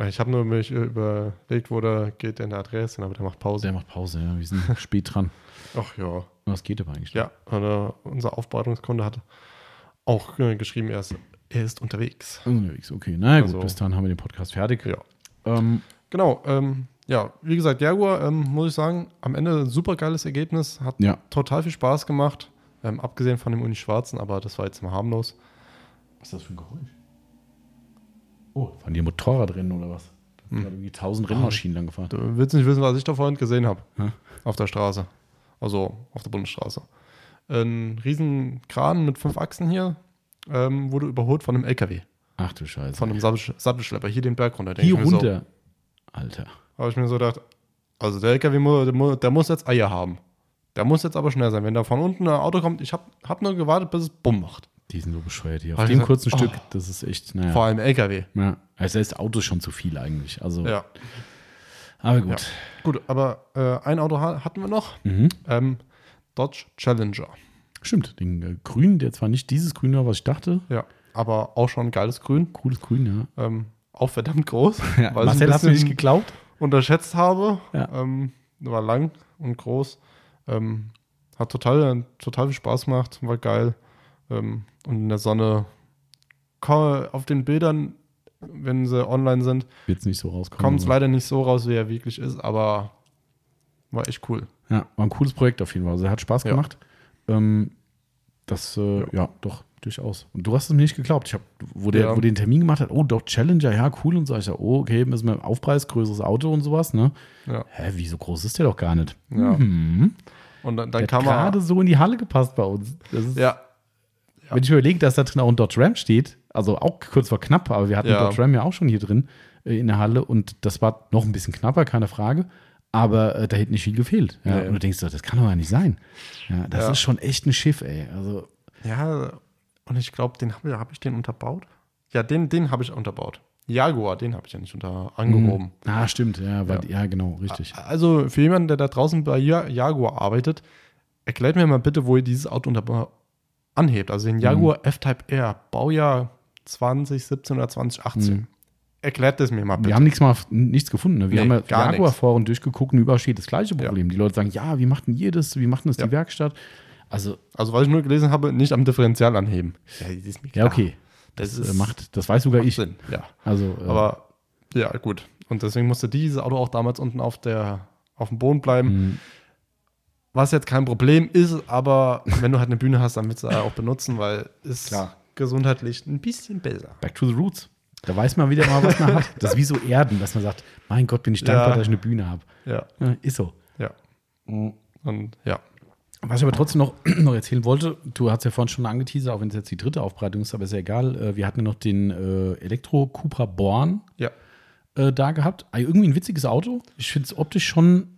Ich habe nur mich überlegt, wo der geht in der Adresse, aber der macht Pause. Der macht Pause, ja. Wir sind spät dran. Ach ja. Was geht aber eigentlich? Ja, und, äh, unser Aufbereitungskunde hat auch äh, geschrieben, er ist, er ist unterwegs. Unterwegs, okay. Na gut, Also- bis dann haben wir den Podcast fertig. Ja. Ähm, Genau, ähm, ja, wie gesagt, Jaguar, ähm, muss ich sagen, am Ende ein super geiles Ergebnis, hat ja. total viel Spaß gemacht, ähm, abgesehen von dem Uni Schwarzen, aber das war jetzt mal harmlos. Was ist das für ein Geräusch? Oh, waren die Motorrad drin oder was? Da hm. irgendwie 1000 Rennmaschinen lang gefahren. Du willst nicht wissen, was ich da vorhin gesehen habe Ja. auf der Straße, also auf der Bundesstraße. Ein riesen Kran mit fünf Achsen hier ähm, wurde überholt von einem LKW, Ach du Scheiße. von einem Sattel- Sattelschlepper, hier den Berg runter. Hier ich mir so, runter. Alter. habe ich mir so gedacht, also der LKW, der muss jetzt Eier haben. Der muss jetzt aber schnell sein. Wenn da von unten ein Auto kommt, ich habe hab nur gewartet, bis es bumm macht. Die sind so bescheuert hier. Auf Weil dem kurzen sag, Stück, oh. das ist echt, naja. Vor allem LKW. Ja. Also das Auto ist schon zu viel eigentlich. Also, Ja, aber ja. gut. Gut, aber äh, ein Auto ha hatten wir noch. Mhm. Ähm, Dodge Challenger. Stimmt, den äh, Grün, der zwar nicht dieses Grün war, was ich dachte. Ja, aber auch schon ein geiles Grün. Cooles Grün, ja. Ähm, auch verdammt groß. ja weil ich Marcel hat mir nicht geglaubt. unterschätzt habe. Ja. Ähm, war lang und groß. Ähm, hat total, total viel Spaß gemacht, war geil. Ähm, und in der Sonne auf den Bildern, wenn sie online sind, Wird es nicht so rauskommen. kommt es aber- leider nicht so raus, wie er wirklich ist, aber war echt cool. Ja, war ein cooles Projekt auf jeden Fall. Also, hat Spaß Ja. gemacht. Ähm, das, äh, ja. doch, durchaus. Und du hast es mir nicht geglaubt. Ich hab, wo der, Ja. wo den Termin gemacht hat, oh, doch, Challenger, ja, cool. Und so, ich sag, oh, okay, müssen wir Aufpreis, größeres Auto und sowas, ne? Ja. Hä, wie so groß ist der doch gar nicht? Ja. Mhm. Und dann, dann hat kam er. gerade so in die Halle gepasst bei uns. Das ist, Ja, Wenn ich überlege, dass da drin auch ein Dodge Ram steht, also auch kurz vor knapp, aber wir hatten Ja. Dodge Ram ja auch schon hier drin äh, in der Halle und das war noch ein bisschen knapper, keine Frage. Aber äh, da hätte nicht viel gefehlt. Ja, Nee. Und du denkst, das kann doch gar nicht sein. Ja, das Ja. ist schon echt ein Schiff, ey. Also, ja, und ich glaube, den habe hab ich den unterbaut. Ja, den, den habe ich unterbaut. Jaguar, den habe ich ja nicht unter angehoben. ah, stimmt, ja, weil, ja. genau, richtig. Also für jemanden, der da draußen bei Ja- Jaguar arbeitet, erklärt mir mal bitte, wo ihr dieses Auto unter anhebt. Also den Jaguar F-Type R, Baujahr 2017 oder 2018. Mhm. Erklärt das mir mal bitte. Wir haben nichts, mal, nichts gefunden. Ne? Wir Nee, haben ja Jaguar-Foren durchgeguckt und überall steht das gleiche Problem. Die Leute sagen, ja, wie macht denn ihr das? Wie macht denn das Ja. die Werkstatt? Also, also was ich nur gelesen habe, nicht am Differential anheben. Ja, ist ja, okay. Das, Das, ist, äh, macht, das weiß sogar ich. Sinn, ja. Also, äh, Aber ja, gut. Und deswegen musste dieses Auto auch damals unten auf, der, auf dem Boden bleiben. mh, Was jetzt kein Problem ist, aber wenn du halt eine Bühne hast, dann willst du auch benutzen, weil es Klar. gesundheitlich ein bisschen besser. Back to the Roots. Da weiß man wieder mal, was man hat. Das ist wie so Erden, dass man sagt, mein Gott, bin ich dankbar, Ja. dass ich eine Bühne habe. Ja, Ja, ist so. ja. Und ja. Was ich aber trotzdem noch, noch erzählen wollte, du hast ja vorhin schon angeteasert, auch wenn es jetzt die dritte Aufbereitung ist, aber ist ja egal. Äh, Wir hatten ja noch den äh, Elektro Cupra Born Ja. äh, da gehabt. Ah, Irgendwie ein witziges Auto. Ich finde es optisch schon.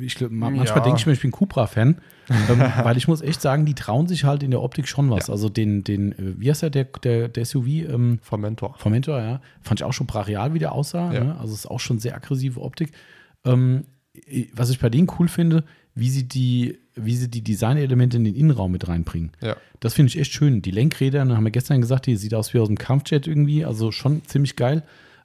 Ich, glaub, manchmal Ja. denke ich mir, ich bin Cupra-Fan, ähm, weil ich muss echt sagen, die trauen sich halt in der Optik schon was. Ja. Also den, den, äh, wie heißt der, der, der, der SUV? Ähm, Vom Mentor. Formentor, ja. Fand ich auch schon brachial, wie der aussah. Ja. Ne? Also ist auch schon sehr aggressive Optik. Ähm, was ich bei denen cool finde, wie sie die, wie sie die Designelemente in den Innenraum mit reinbringen. Ja. Das finde ich echt schön. Die Lenkräder, ne, haben wir gestern gesagt, die sieht aus wie aus dem Kampfjet irgendwie, also schon ziemlich geil.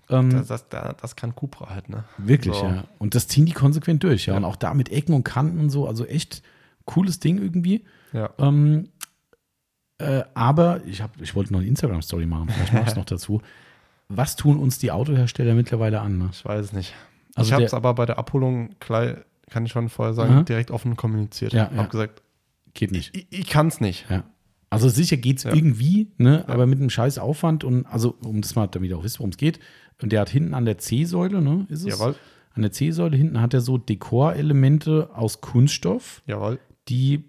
Ähm, Das, das, das, das kann Cupra halt, ne? Wirklich, So. ja. Und das ziehen die konsequent durch, ja. Ja. Und auch da mit Ecken und Kanten und so, also echt cooles Ding irgendwie. Ja. Ähm, äh, aber ich, hab, ich wollte noch eine Instagram-Story machen, vielleicht mache ich es noch dazu. Was tun uns die Autohersteller mittlerweile an? Ne? Ich weiß es nicht. Also ich habe es aber bei der Abholung, kann ich schon vorher sagen, Aha. direkt offen kommuniziert. Ja, Hab ja. gesagt, Geht nicht. ich, ich kann es nicht. Ja. Also sicher geht es Ja. irgendwie, ne? aber mit einem scheiß Aufwand und also, um das mal, damit ihr auch wisst, worum es geht. Und der hat hinten an der C-Säule, ne, ist es? Jawohl, An der C-Säule hinten hat er so Dekorelemente aus Kunststoff, jawohl. die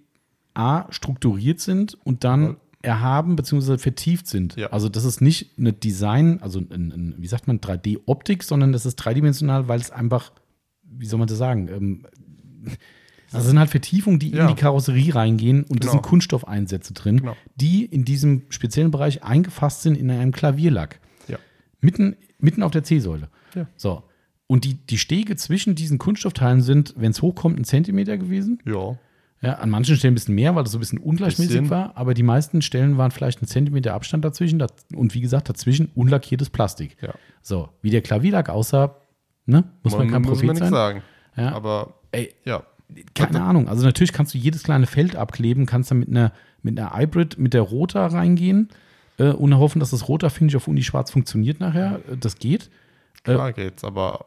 A, strukturiert sind und dann Jawohl. erhaben bzw. vertieft sind. Ja. Also das ist nicht eine Design, also ein, ein, wie sagt man, 3D-Optik, sondern das ist dreidimensional, weil es einfach, wie soll man das sagen, ähm, also sind halt Vertiefungen, die in Ja. die Karosserie reingehen und da Genau. sind Kunststoffeinsätze drin, Genau. die in diesem speziellen Bereich eingefasst sind in einem Klavierlack. Ja. Mitten, mitten auf der C-Säule. Ja. So. Und die, die Stege zwischen diesen Kunststoffteilen sind, wenn es hochkommt, ein Zentimeter gewesen. Ja. Ja, an manchen Stellen ein bisschen mehr, weil das so ein bisschen ungleichmäßig Bisschen. war, aber die meisten Stellen waren vielleicht ein Zentimeter Abstand dazwischen und wie gesagt, dazwischen unlackiertes Plastik. Ja. So, wie der Klavierlack aussah, ne, muss man, kein muss Prophet man nichts sein. sagen. Ja. Aber Ey, ja, keine Ahnung. Also natürlich kannst du jedes kleine Feld abkleben, kannst dann mit einer, mit einer Hybrid, mit der Rota reingehen äh, und hoffen, dass das Rota-Finish auf Uni schwarz funktioniert nachher. Äh, Das geht. klar geht's. Aber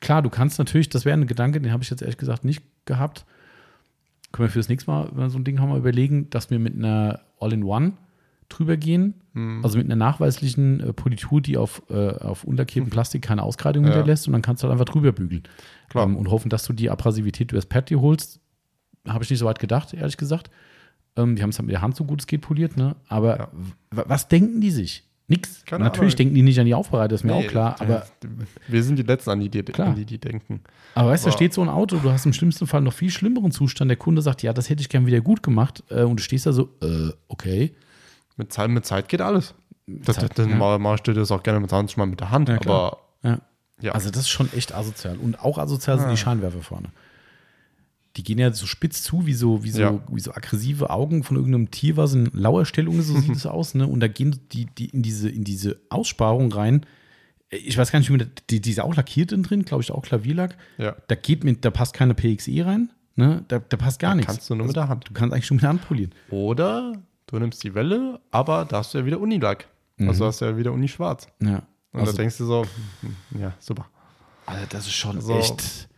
Klar, du kannst natürlich, das wäre ein Gedanke, den habe ich jetzt ehrlich gesagt nicht gehabt. Können wir für das nächste Mal, wenn wir so ein Ding haben, mal überlegen, dass wir mit einer All-in-One drüber gehen. hm, Also mit einer nachweislichen äh, Politur, die auf, äh, auf unlackiertem Plastik keine Auskreidung Ja. hinterlässt und dann kannst du halt einfach drüber bügeln. Klar. Ähm, und hoffen, dass du die Abrasivität übers Pad dir holst. Habe ich nicht so weit gedacht, ehrlich gesagt. Ähm, die haben es halt mit der Hand so gut es geht poliert, ne? Aber Ja. was denken die sich? Nix. Keine Natürlich Ahnung. denken die nicht an die Aufbereitung, ist mir nee, auch klar. Aber wir sind die Letzten, an die, die, Klar. an die, die denken. Aber weißt du, da steht so ein Auto, du hast im schlimmsten Fall noch viel schlimmeren Zustand. Der Kunde sagt, ja, das hätte ich gern wieder gut gemacht. Äh, und du stehst da so, äh, okay. Mit Zeit, mit Zeit geht alles. Das, Zeit, dann ja. mal, steht das auch gerne mit 20 Mal mit der Hand. Ja, aber Ja. ja, Also das ist schon echt asozial. Und auch asozial sind Ah. die Scheinwerfer vorne. Die gehen ja so spitz zu, wie so, wie so, wie so aggressive Augen von irgendeinem Tier, was in Lauerstellung ist, so sieht es aus. Ne? Und da gehen die, die in, diese, in diese Aussparung rein. Ich weiß gar nicht, wie man, die, die ist auch lackiert drin, glaube ich, auch Klavierlack. Da geht mit, da passt keine PXE rein. Ne? Da, da passt gar nichts. kannst du nur mit der Hand. Du kannst eigentlich schon mit der Hand polieren. Oder du nimmst die Welle, aber da hast du ja wieder Unilack. Also hast du ja wieder Uni-Schwarz. Ja. Und Also, da denkst du so, hm, ja, super. also das ist schon So. echt.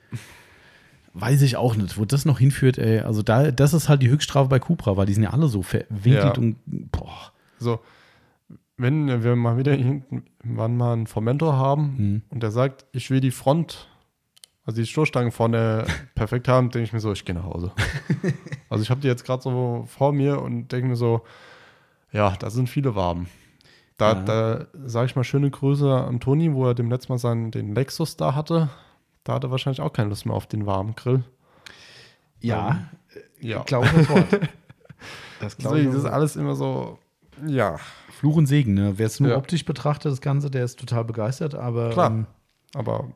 Weiß ich auch nicht, wo das noch hinführt, ey. Also da, das ist halt die Höchststrafe bei Cupra, weil die sind ja alle so verwinkelt Ja. und boah. So, wenn wir mal wieder irgendwann mal einen Formentor haben Hm. und der sagt, ich will die Front, also die Stoßstange vorne perfekt haben, denke ich mir so, ich gehe nach Hause. also ich habe die jetzt gerade so vor mir und denke mir so, ja, da sind viele Waben. Da, Ja. da sage ich mal schöne Grüße an Toni, wo er dem letzten Mal seinen, den Lexus da hatte. Da hat er wahrscheinlich auch keine Lust mehr auf den warmen Grill. Ja, Ja. glaube sofort. Das glaube ich. Deswegen ist alles immer so, ja, Fluch und Segen, ne? Wer es nur Ja. optisch betrachtet, das Ganze, der ist total begeistert, aber Klar. Ähm, aber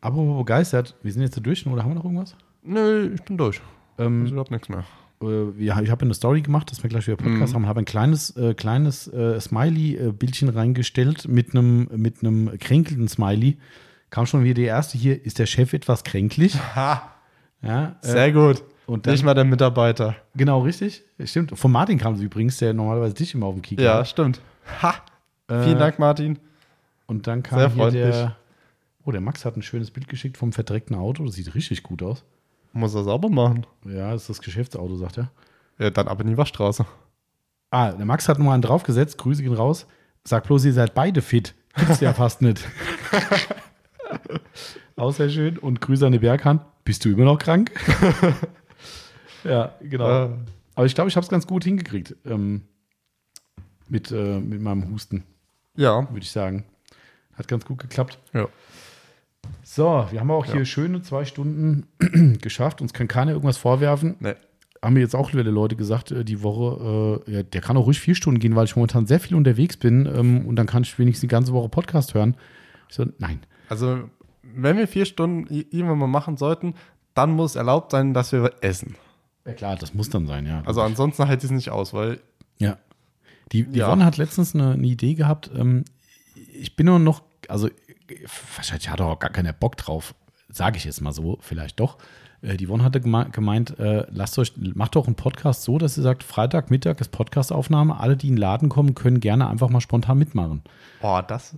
apropos begeistert, wir sind jetzt da durch, oder haben wir noch irgendwas? nö, ich bin durch. Ähm, Ist überhaupt nichts mehr. äh, ich habe eine Story gemacht, dass wir gleich wieder Podcast Mhm. haben, habe ein kleines, äh, kleines äh, Smiley-Bildchen reingestellt mit einem mit einem kränkelnden Smiley. Kam schon wieder die erste hier, ist der Chef etwas kränklich? Ha, Ja, äh, sehr gut. und dann, Nicht mal der Mitarbeiter. genau, richtig. Stimmt. Von Martin kam sie übrigens, der normalerweise dich immer auf dem Kick Ja, hat. stimmt. Ha. Äh, Vielen Dank, Martin. Und dann kam Sehr hier freundlich. der. Oh, der Max hat ein schönes Bild geschickt vom verdreckten Auto. Das sieht richtig gut aus. Muss er sauber machen. Ja, das ist das Geschäftsauto, sagt er. Ja, dann aber in die Waschstraße. Ah, der Max hat nochmal einen draufgesetzt. Grüße gehen raus. Sag bloß, ihr seid beide fit. Gibt's ja fast nicht. Auch sehr schön. Und Grüße an die Berghand. Bist du immer noch krank? ja, genau. Äh, Aber ich glaube, ich habe es ganz gut hingekriegt. Ähm, mit, äh, mit meinem Husten, ja. würde ich sagen. Hat ganz gut geklappt. Ja. So, wir haben auch Ja. hier schöne zwei Stunden geschafft. Uns kann keiner irgendwas vorwerfen. Nee. Haben mir jetzt auch wieder Leute gesagt, äh, die Woche, äh, ja, der kann auch ruhig vier Stunden gehen, weil ich momentan sehr viel unterwegs bin ähm, und dann kann ich wenigstens die ganze Woche Podcast hören. Ich so, nein. Also, wenn wir vier Stunden irgendwann mal machen sollten, dann muss erlaubt sein, dass wir essen. Ja klar, das muss dann sein, ja. Also ansonsten halte ich es nicht aus, weil ja. Die, die Ja. Yvonne hat letztens eine, eine Idee gehabt. Ähm, ich bin nur noch, also wahrscheinlich hat er auch gar keiner Bock drauf, sage ich jetzt mal so, vielleicht doch. Äh, die Yvonne hatte geme- gemeint, äh, lasst euch, macht doch einen Podcast so, dass ihr sagt, Freitag, Mittag ist Podcastaufnahme, alle, die in den Laden kommen, können gerne einfach mal spontan mitmachen. Boah, das.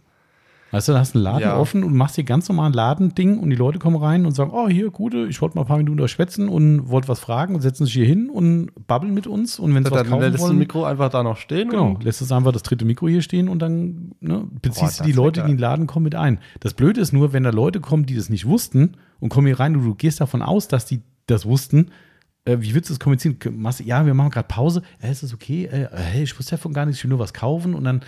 Weißt du, da hast einen Laden Ja. offen und machst hier ganz normal ein Ladending und die Leute kommen rein und sagen, oh, hier, gute, ich wollte mal ein paar Minuten schwätzen und wollte was fragen und setzen sich hier hin und babbeln mit uns und wenn sie was Dann kaufen lässt du wollen, Mikro einfach da noch stehen. Genau, lässt es einfach das dritte Mikro hier stehen und dann ne, beziehst Boah, du die Leute, die in den Laden kommen, mit ein. Das Blöde ist nur, wenn da Leute kommen, die das nicht wussten und kommen hier rein und du gehst davon aus, dass die das wussten, äh, wie willst du das kommunizieren? Du, Ja, wir machen gerade Pause. Äh, ist das okay? Äh, hey, ich wusste davon gar nichts, ich will nur was kaufen und dann,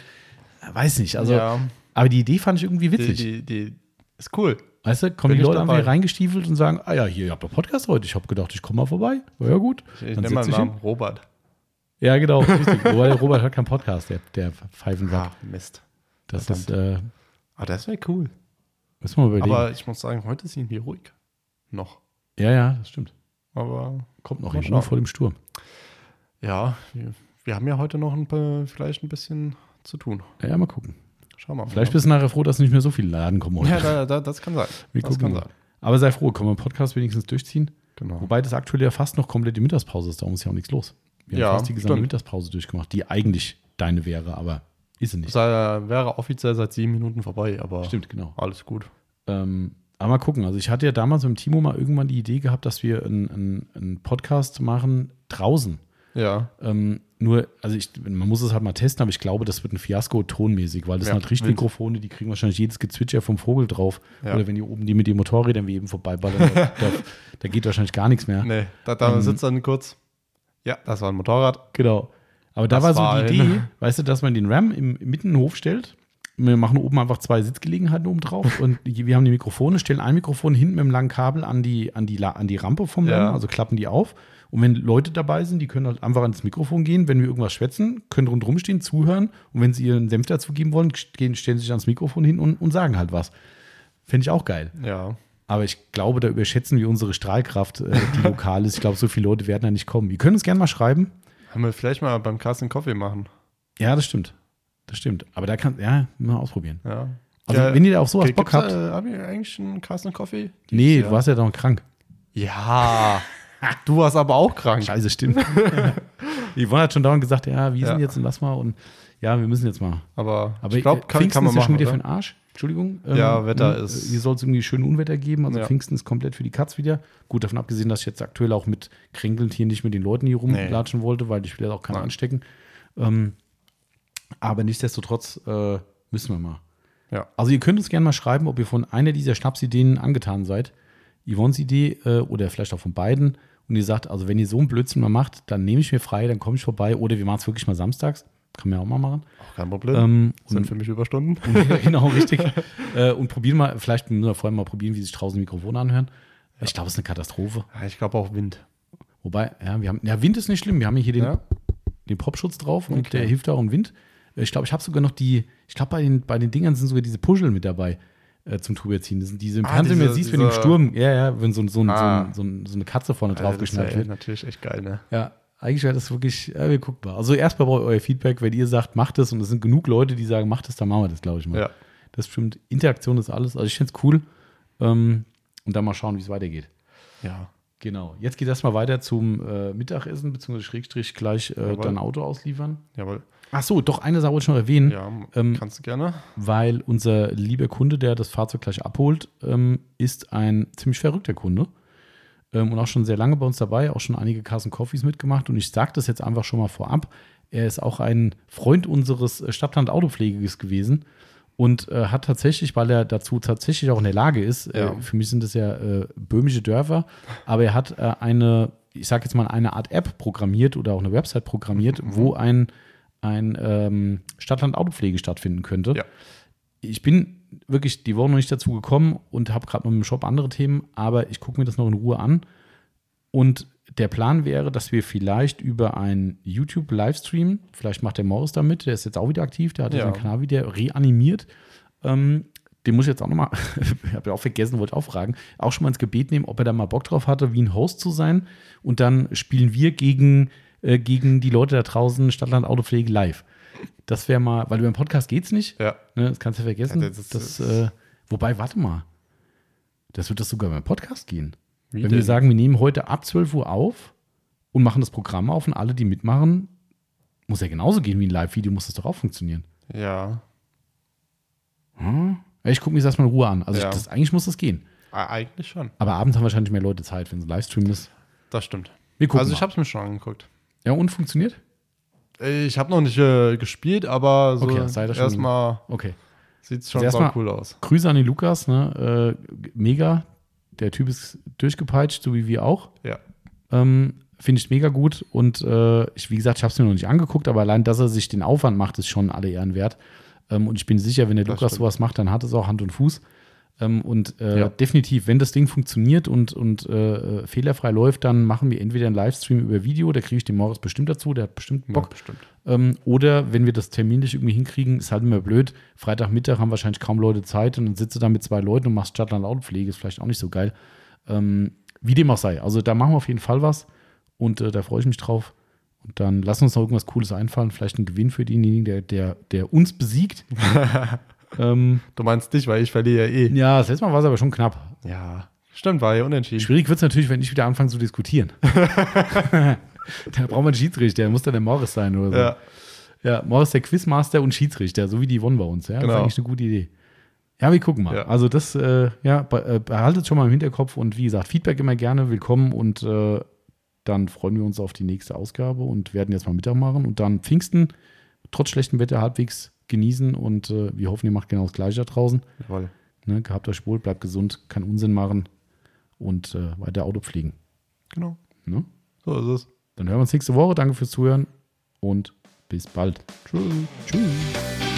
äh, weiß nicht. Also, Ja. Aber die Idee fand ich irgendwie Die, witzig. die, die ist cool. weißt du, kommen bin die Leute einfach dabei. hier reingestiefelt und sagen, ah ja, hier, ihr habt doch Podcast heute. Ich habe gedacht, ich komme mal vorbei. Ja, ja, gut. Ich, ich nenne mal Namen Robert. Ja, genau, der Robert hat keinen Podcast, der, der Pfeifensack. Ah, Mist. Das ist, äh, Ah, das wäre cool. müssen wir mal überlegen. Aber ich muss sagen, heute ist irgendwie ruhig. Noch. ja, ja, das stimmt. Aber Kommt noch schauen. vor dem Sturm. ja, wir, wir haben ja heute noch ein paar, vielleicht ein bisschen zu tun. Ja, ja, mal gucken. Schauen wir mal. Vielleicht bist du nachher froh, dass nicht mehr so viele Laden kommen heute. Ja, da, da, das kann sein. Wir das gucken kann sein. Aber sei froh, können wir den Podcast wenigstens durchziehen. Genau. Wobei das aktuell ja fast noch komplett die Mittagspause ist, darum ist ja auch nichts los. Wir Ja, haben fast die gesamte stimmt. Mittagspause durchgemacht, die eigentlich deine wäre, aber ist sie nicht. Das äh, wäre offiziell seit sieben Minuten vorbei, aber Stimmt, genau. alles gut. Ähm, aber mal gucken. Also ich hatte ja damals mit dem Timo mal irgendwann die Idee gehabt, dass wir einen, einen, einen Podcast machen draußen. Ja, Ähm, nur, also ich, man muss es halt mal testen, aber ich glaube, das wird ein Fiasko tonmäßig, weil das Ja, sind halt Richtmikrofone, die kriegen wahrscheinlich jedes Gezwitscher vom Vogel drauf. Ja. Oder wenn die oben die mit den Motorrädern wie eben vorbeiballern, da, da, da geht wahrscheinlich gar nichts mehr. nee, da, da Ähm. sitzt dann kurz. Ja, das war ein Motorrad. Genau. Aber da Das war so war die Idee, weißt du, dass man den RAM im, mitten in den Hof stellt. Wir machen oben einfach zwei Sitzgelegenheiten oben drauf und wir haben die Mikrofone, stellen ein Mikrofon hinten mit einem langen Kabel an die, an die, an die Rampe vom Ja. RAM, also klappen die auf. Und wenn Leute dabei sind, die können halt einfach ans Mikrofon gehen, wenn wir irgendwas schwätzen, können rundherum stehen, zuhören und wenn sie ihren Senf dazu geben wollen, gehen, stellen sie sich ans Mikrofon hin und, und sagen halt was. Finde ich auch geil. Ja. Aber ich glaube, da überschätzen wir unsere Strahlkraft, äh, die lokal ist. Ich glaube, so viele Leute werden da nicht kommen. Ihr könnt uns gerne mal schreiben. Haben wir vielleicht mal beim Carsten Coffee machen. Ja, das stimmt. Das stimmt. Aber da kann, ja, mal ausprobieren. Ja. Also, Ja, wenn ihr auf sowas okay, Bock habt. Äh, haben wir eigentlich einen Carsten Coffee? nee, ja. du warst ja doch krank. Ja. Du warst aber auch krank. Scheiße, stimmt. Yvonne hat schon dauernd gesagt, ja, wir Ja. sind jetzt und lass mal und ja, wir müssen jetzt mal. Aber, Aber ich glaube, kann, Pfingsten kann man ist ja schon machen. wieder für Oder? den Arsch. Entschuldigung. Ja, Wetter ne, ist- Hier soll es irgendwie schön Unwetter geben. Also Ja. Pfingsten ist komplett für die Katz wieder. Gut, davon abgesehen, dass ich jetzt aktuell auch mit kränkelnd hier nicht mit den Leuten hier rumlatschen wollte, weil ich will ja auch keinen Nein. anstecken. Ähm, aber nichtsdestotrotz äh, müssen wir mal. Ja. Also ihr könnt uns gerne mal schreiben, ob ihr von einer dieser Schnapsideen angetan seid. Yvonnes Idee äh, oder vielleicht auch von beiden. Und ihr sagt, also wenn ihr so einen Blödsinn mal macht, dann nehme ich mir frei, dann komme ich vorbei. Oder wir machen es wirklich mal samstags. Kann man ja auch mal machen. Auch kein Problem. Ähm, Sind und, für mich Überstunden. und, genau, richtig. äh, und probieren mal, vielleicht müssen wir vorher mal probieren, wie sich draußen Mikrofone anhören. Ich glaube, es ist eine Katastrophe. Ja, ich glaube auch Wind. Wobei, ja, wir haben, ja, Wind ist nicht schlimm. Wir haben hier den, Ja. den Popschutz drauf und Okay. der hilft auch im Wind. Äh, Ich glaube, ich habe sogar noch die, ich glaube, bei den, bei den Dingern sind sogar diese Puschel mit dabei äh, zum Drüberziehen. Das sind diese im Ah, Fernsehen, wenn du diese- siehst, wenn du im diese- Sturm, ja, ja, wenn so, so, Ah. so, so, ein- so eine Katze vorne drauf das ist geschnallt ja wird. natürlich echt geil, ne? Ja, eigentlich wäre das wirklich, ja, wir gucken mal. Also erstmal brauche ich euer Feedback, wenn ihr sagt, macht es und es sind genug Leute, die sagen, macht es, dann machen wir das, glaube ich mal. Ja. Das stimmt. Interaktion ist alles. Also ich finde es cool. Ähm, und dann mal schauen, wie es weitergeht. Ja. Genau. Jetzt geht das mal weiter zum äh, Mittagessen, beziehungsweise Schrägstrich gleich äh, dein Auto ausliefern. Jawohl. Ach so, doch eine Sache wollte ich noch erwähnen, Ja, Ähm, kannst du gerne. weil unser lieber Kunde, der das Fahrzeug gleich abholt, ähm, ist ein ziemlich verrückter Kunde. Ähm, und auch schon sehr lange bei uns dabei, auch schon einige Carson Coffees mitgemacht. Und ich sage das jetzt einfach schon mal vorab. Er ist auch ein Freund unseres äh, Stadtland Autopfleges gewesen und äh, hat tatsächlich, weil er dazu tatsächlich auch in der Lage ist, Ja. äh, für mich sind das ja äh, böhmische Dörfer, aber er hat äh, eine, ich sage jetzt mal, eine Art App programmiert oder auch eine Website programmiert, Mhm. wo ein, ein ähm, Stadtland Autopflege stattfinden könnte. Ja. Ich bin wirklich die Woche noch nicht dazu gekommen und habe gerade noch im Shop andere Themen, aber ich gucke mir das noch in Ruhe an. Und der Plan wäre, dass wir vielleicht über einen YouTube-Livestream, vielleicht macht der Morris damit, der ist jetzt auch wieder aktiv, der hat ja seinen Kanal wieder reanimiert. Ähm, den muss ich jetzt auch nochmal, ich habe ja auch vergessen, wollte auch fragen, auch schon mal ins Gebet nehmen, ob er da mal Bock drauf hatte, wie ein Host zu sein. Und dann spielen wir gegen, äh, gegen die Leute da draußen Stadtland Autopflege live. Das wäre mal, weil über den Podcast geht's nicht. Ja. Ne, das kannst du vergessen. Ja, das das ist- äh, Wobei, warte mal. Das wird das sogar beim Podcast gehen. Wie Wenn denn? wir sagen, wir nehmen heute ab 12 Uhr auf und machen das Programm auf und alle, die mitmachen, muss ja genauso gehen wie ein Live-Video, muss das doch auch funktionieren. Ja, Hm? Ja, Ich gucke mir das erstmal in Ruhe an. Also Ja. ich, das, eigentlich muss das gehen. eigentlich schon. Aber abends haben wahrscheinlich mehr Leute Zeit, wenn es ein Livestream ist. Das stimmt. Also ich habe es mir schon angeguckt. Ja, und funktioniert? Ich habe noch nicht äh, gespielt, aber so Okay, erstmal Okay. sieht es schon Also cool aus. Grüße an den Lukas, ne? Äh, mega. Der Typ ist durchgepeitscht, so wie wir auch. Ja. Ähm, Finde ich mega gut. Und äh, ich, wie gesagt, ich habe es mir noch nicht angeguckt, aber allein, dass er sich den Aufwand macht, ist schon alle Ehren wert. Ähm, und ich bin sicher, wenn der Das Lukas stimmt. sowas macht, dann hat es auch Hand und Fuß. Ähm, und äh, Ja. definitiv, wenn das Ding funktioniert und, und äh, äh, fehlerfrei läuft, dann machen wir entweder einen Livestream über Video, da kriege ich den Morris bestimmt dazu, der hat bestimmt Bock. Ja, bestimmt. Ähm, oder wenn wir das terminlich irgendwie hinkriegen, ist halt immer blöd. Freitagmittag haben wahrscheinlich kaum Leute Zeit und dann sitzt du da mit zwei Leuten und machst Stadtland-Autopflege, ist vielleicht auch nicht so geil. Ähm, wie dem auch sei. Also da machen wir auf jeden Fall was und äh, da freue ich mich drauf. Und dann lass uns noch irgendwas Cooles einfallen, vielleicht ein Gewinn für denjenigen, der, der, der uns besiegt. ähm, Du meinst dich, weil ich verliere ja eh. ja, das letzte Mal war es aber schon knapp. Ja, stimmt, war ja unentschieden. Schwierig wird es natürlich, wenn ich wieder anfange zu diskutieren. da braucht man einen Schiedsrichter, der muss dann der Morris sein oder so. Ja, Ja, Morris der Quizmaster und Schiedsrichter, so wie die Yvonne bei uns. Ja, das ist Genau. eigentlich eine gute Idee. Ja, wir gucken mal. Ja. Also das, äh, ja, äh, behaltet schon mal im Hinterkopf und wie gesagt, Feedback immer gerne willkommen und äh, dann freuen wir uns auf die nächste Ausgabe und werden jetzt mal Mittag machen und dann Pfingsten trotz schlechtem Wetter halbwegs genießen und äh, wir hoffen, ihr macht genau das Gleiche da draußen. jawohl. Ne? Gehabt euch wohl, bleibt gesund, keinen Unsinn machen und äh, weiter Auto fliegen. Genau. Ne? So ist es. Dann hören wir uns nächste Woche. Danke fürs Zuhören und bis bald. Tschüss. Tschüss.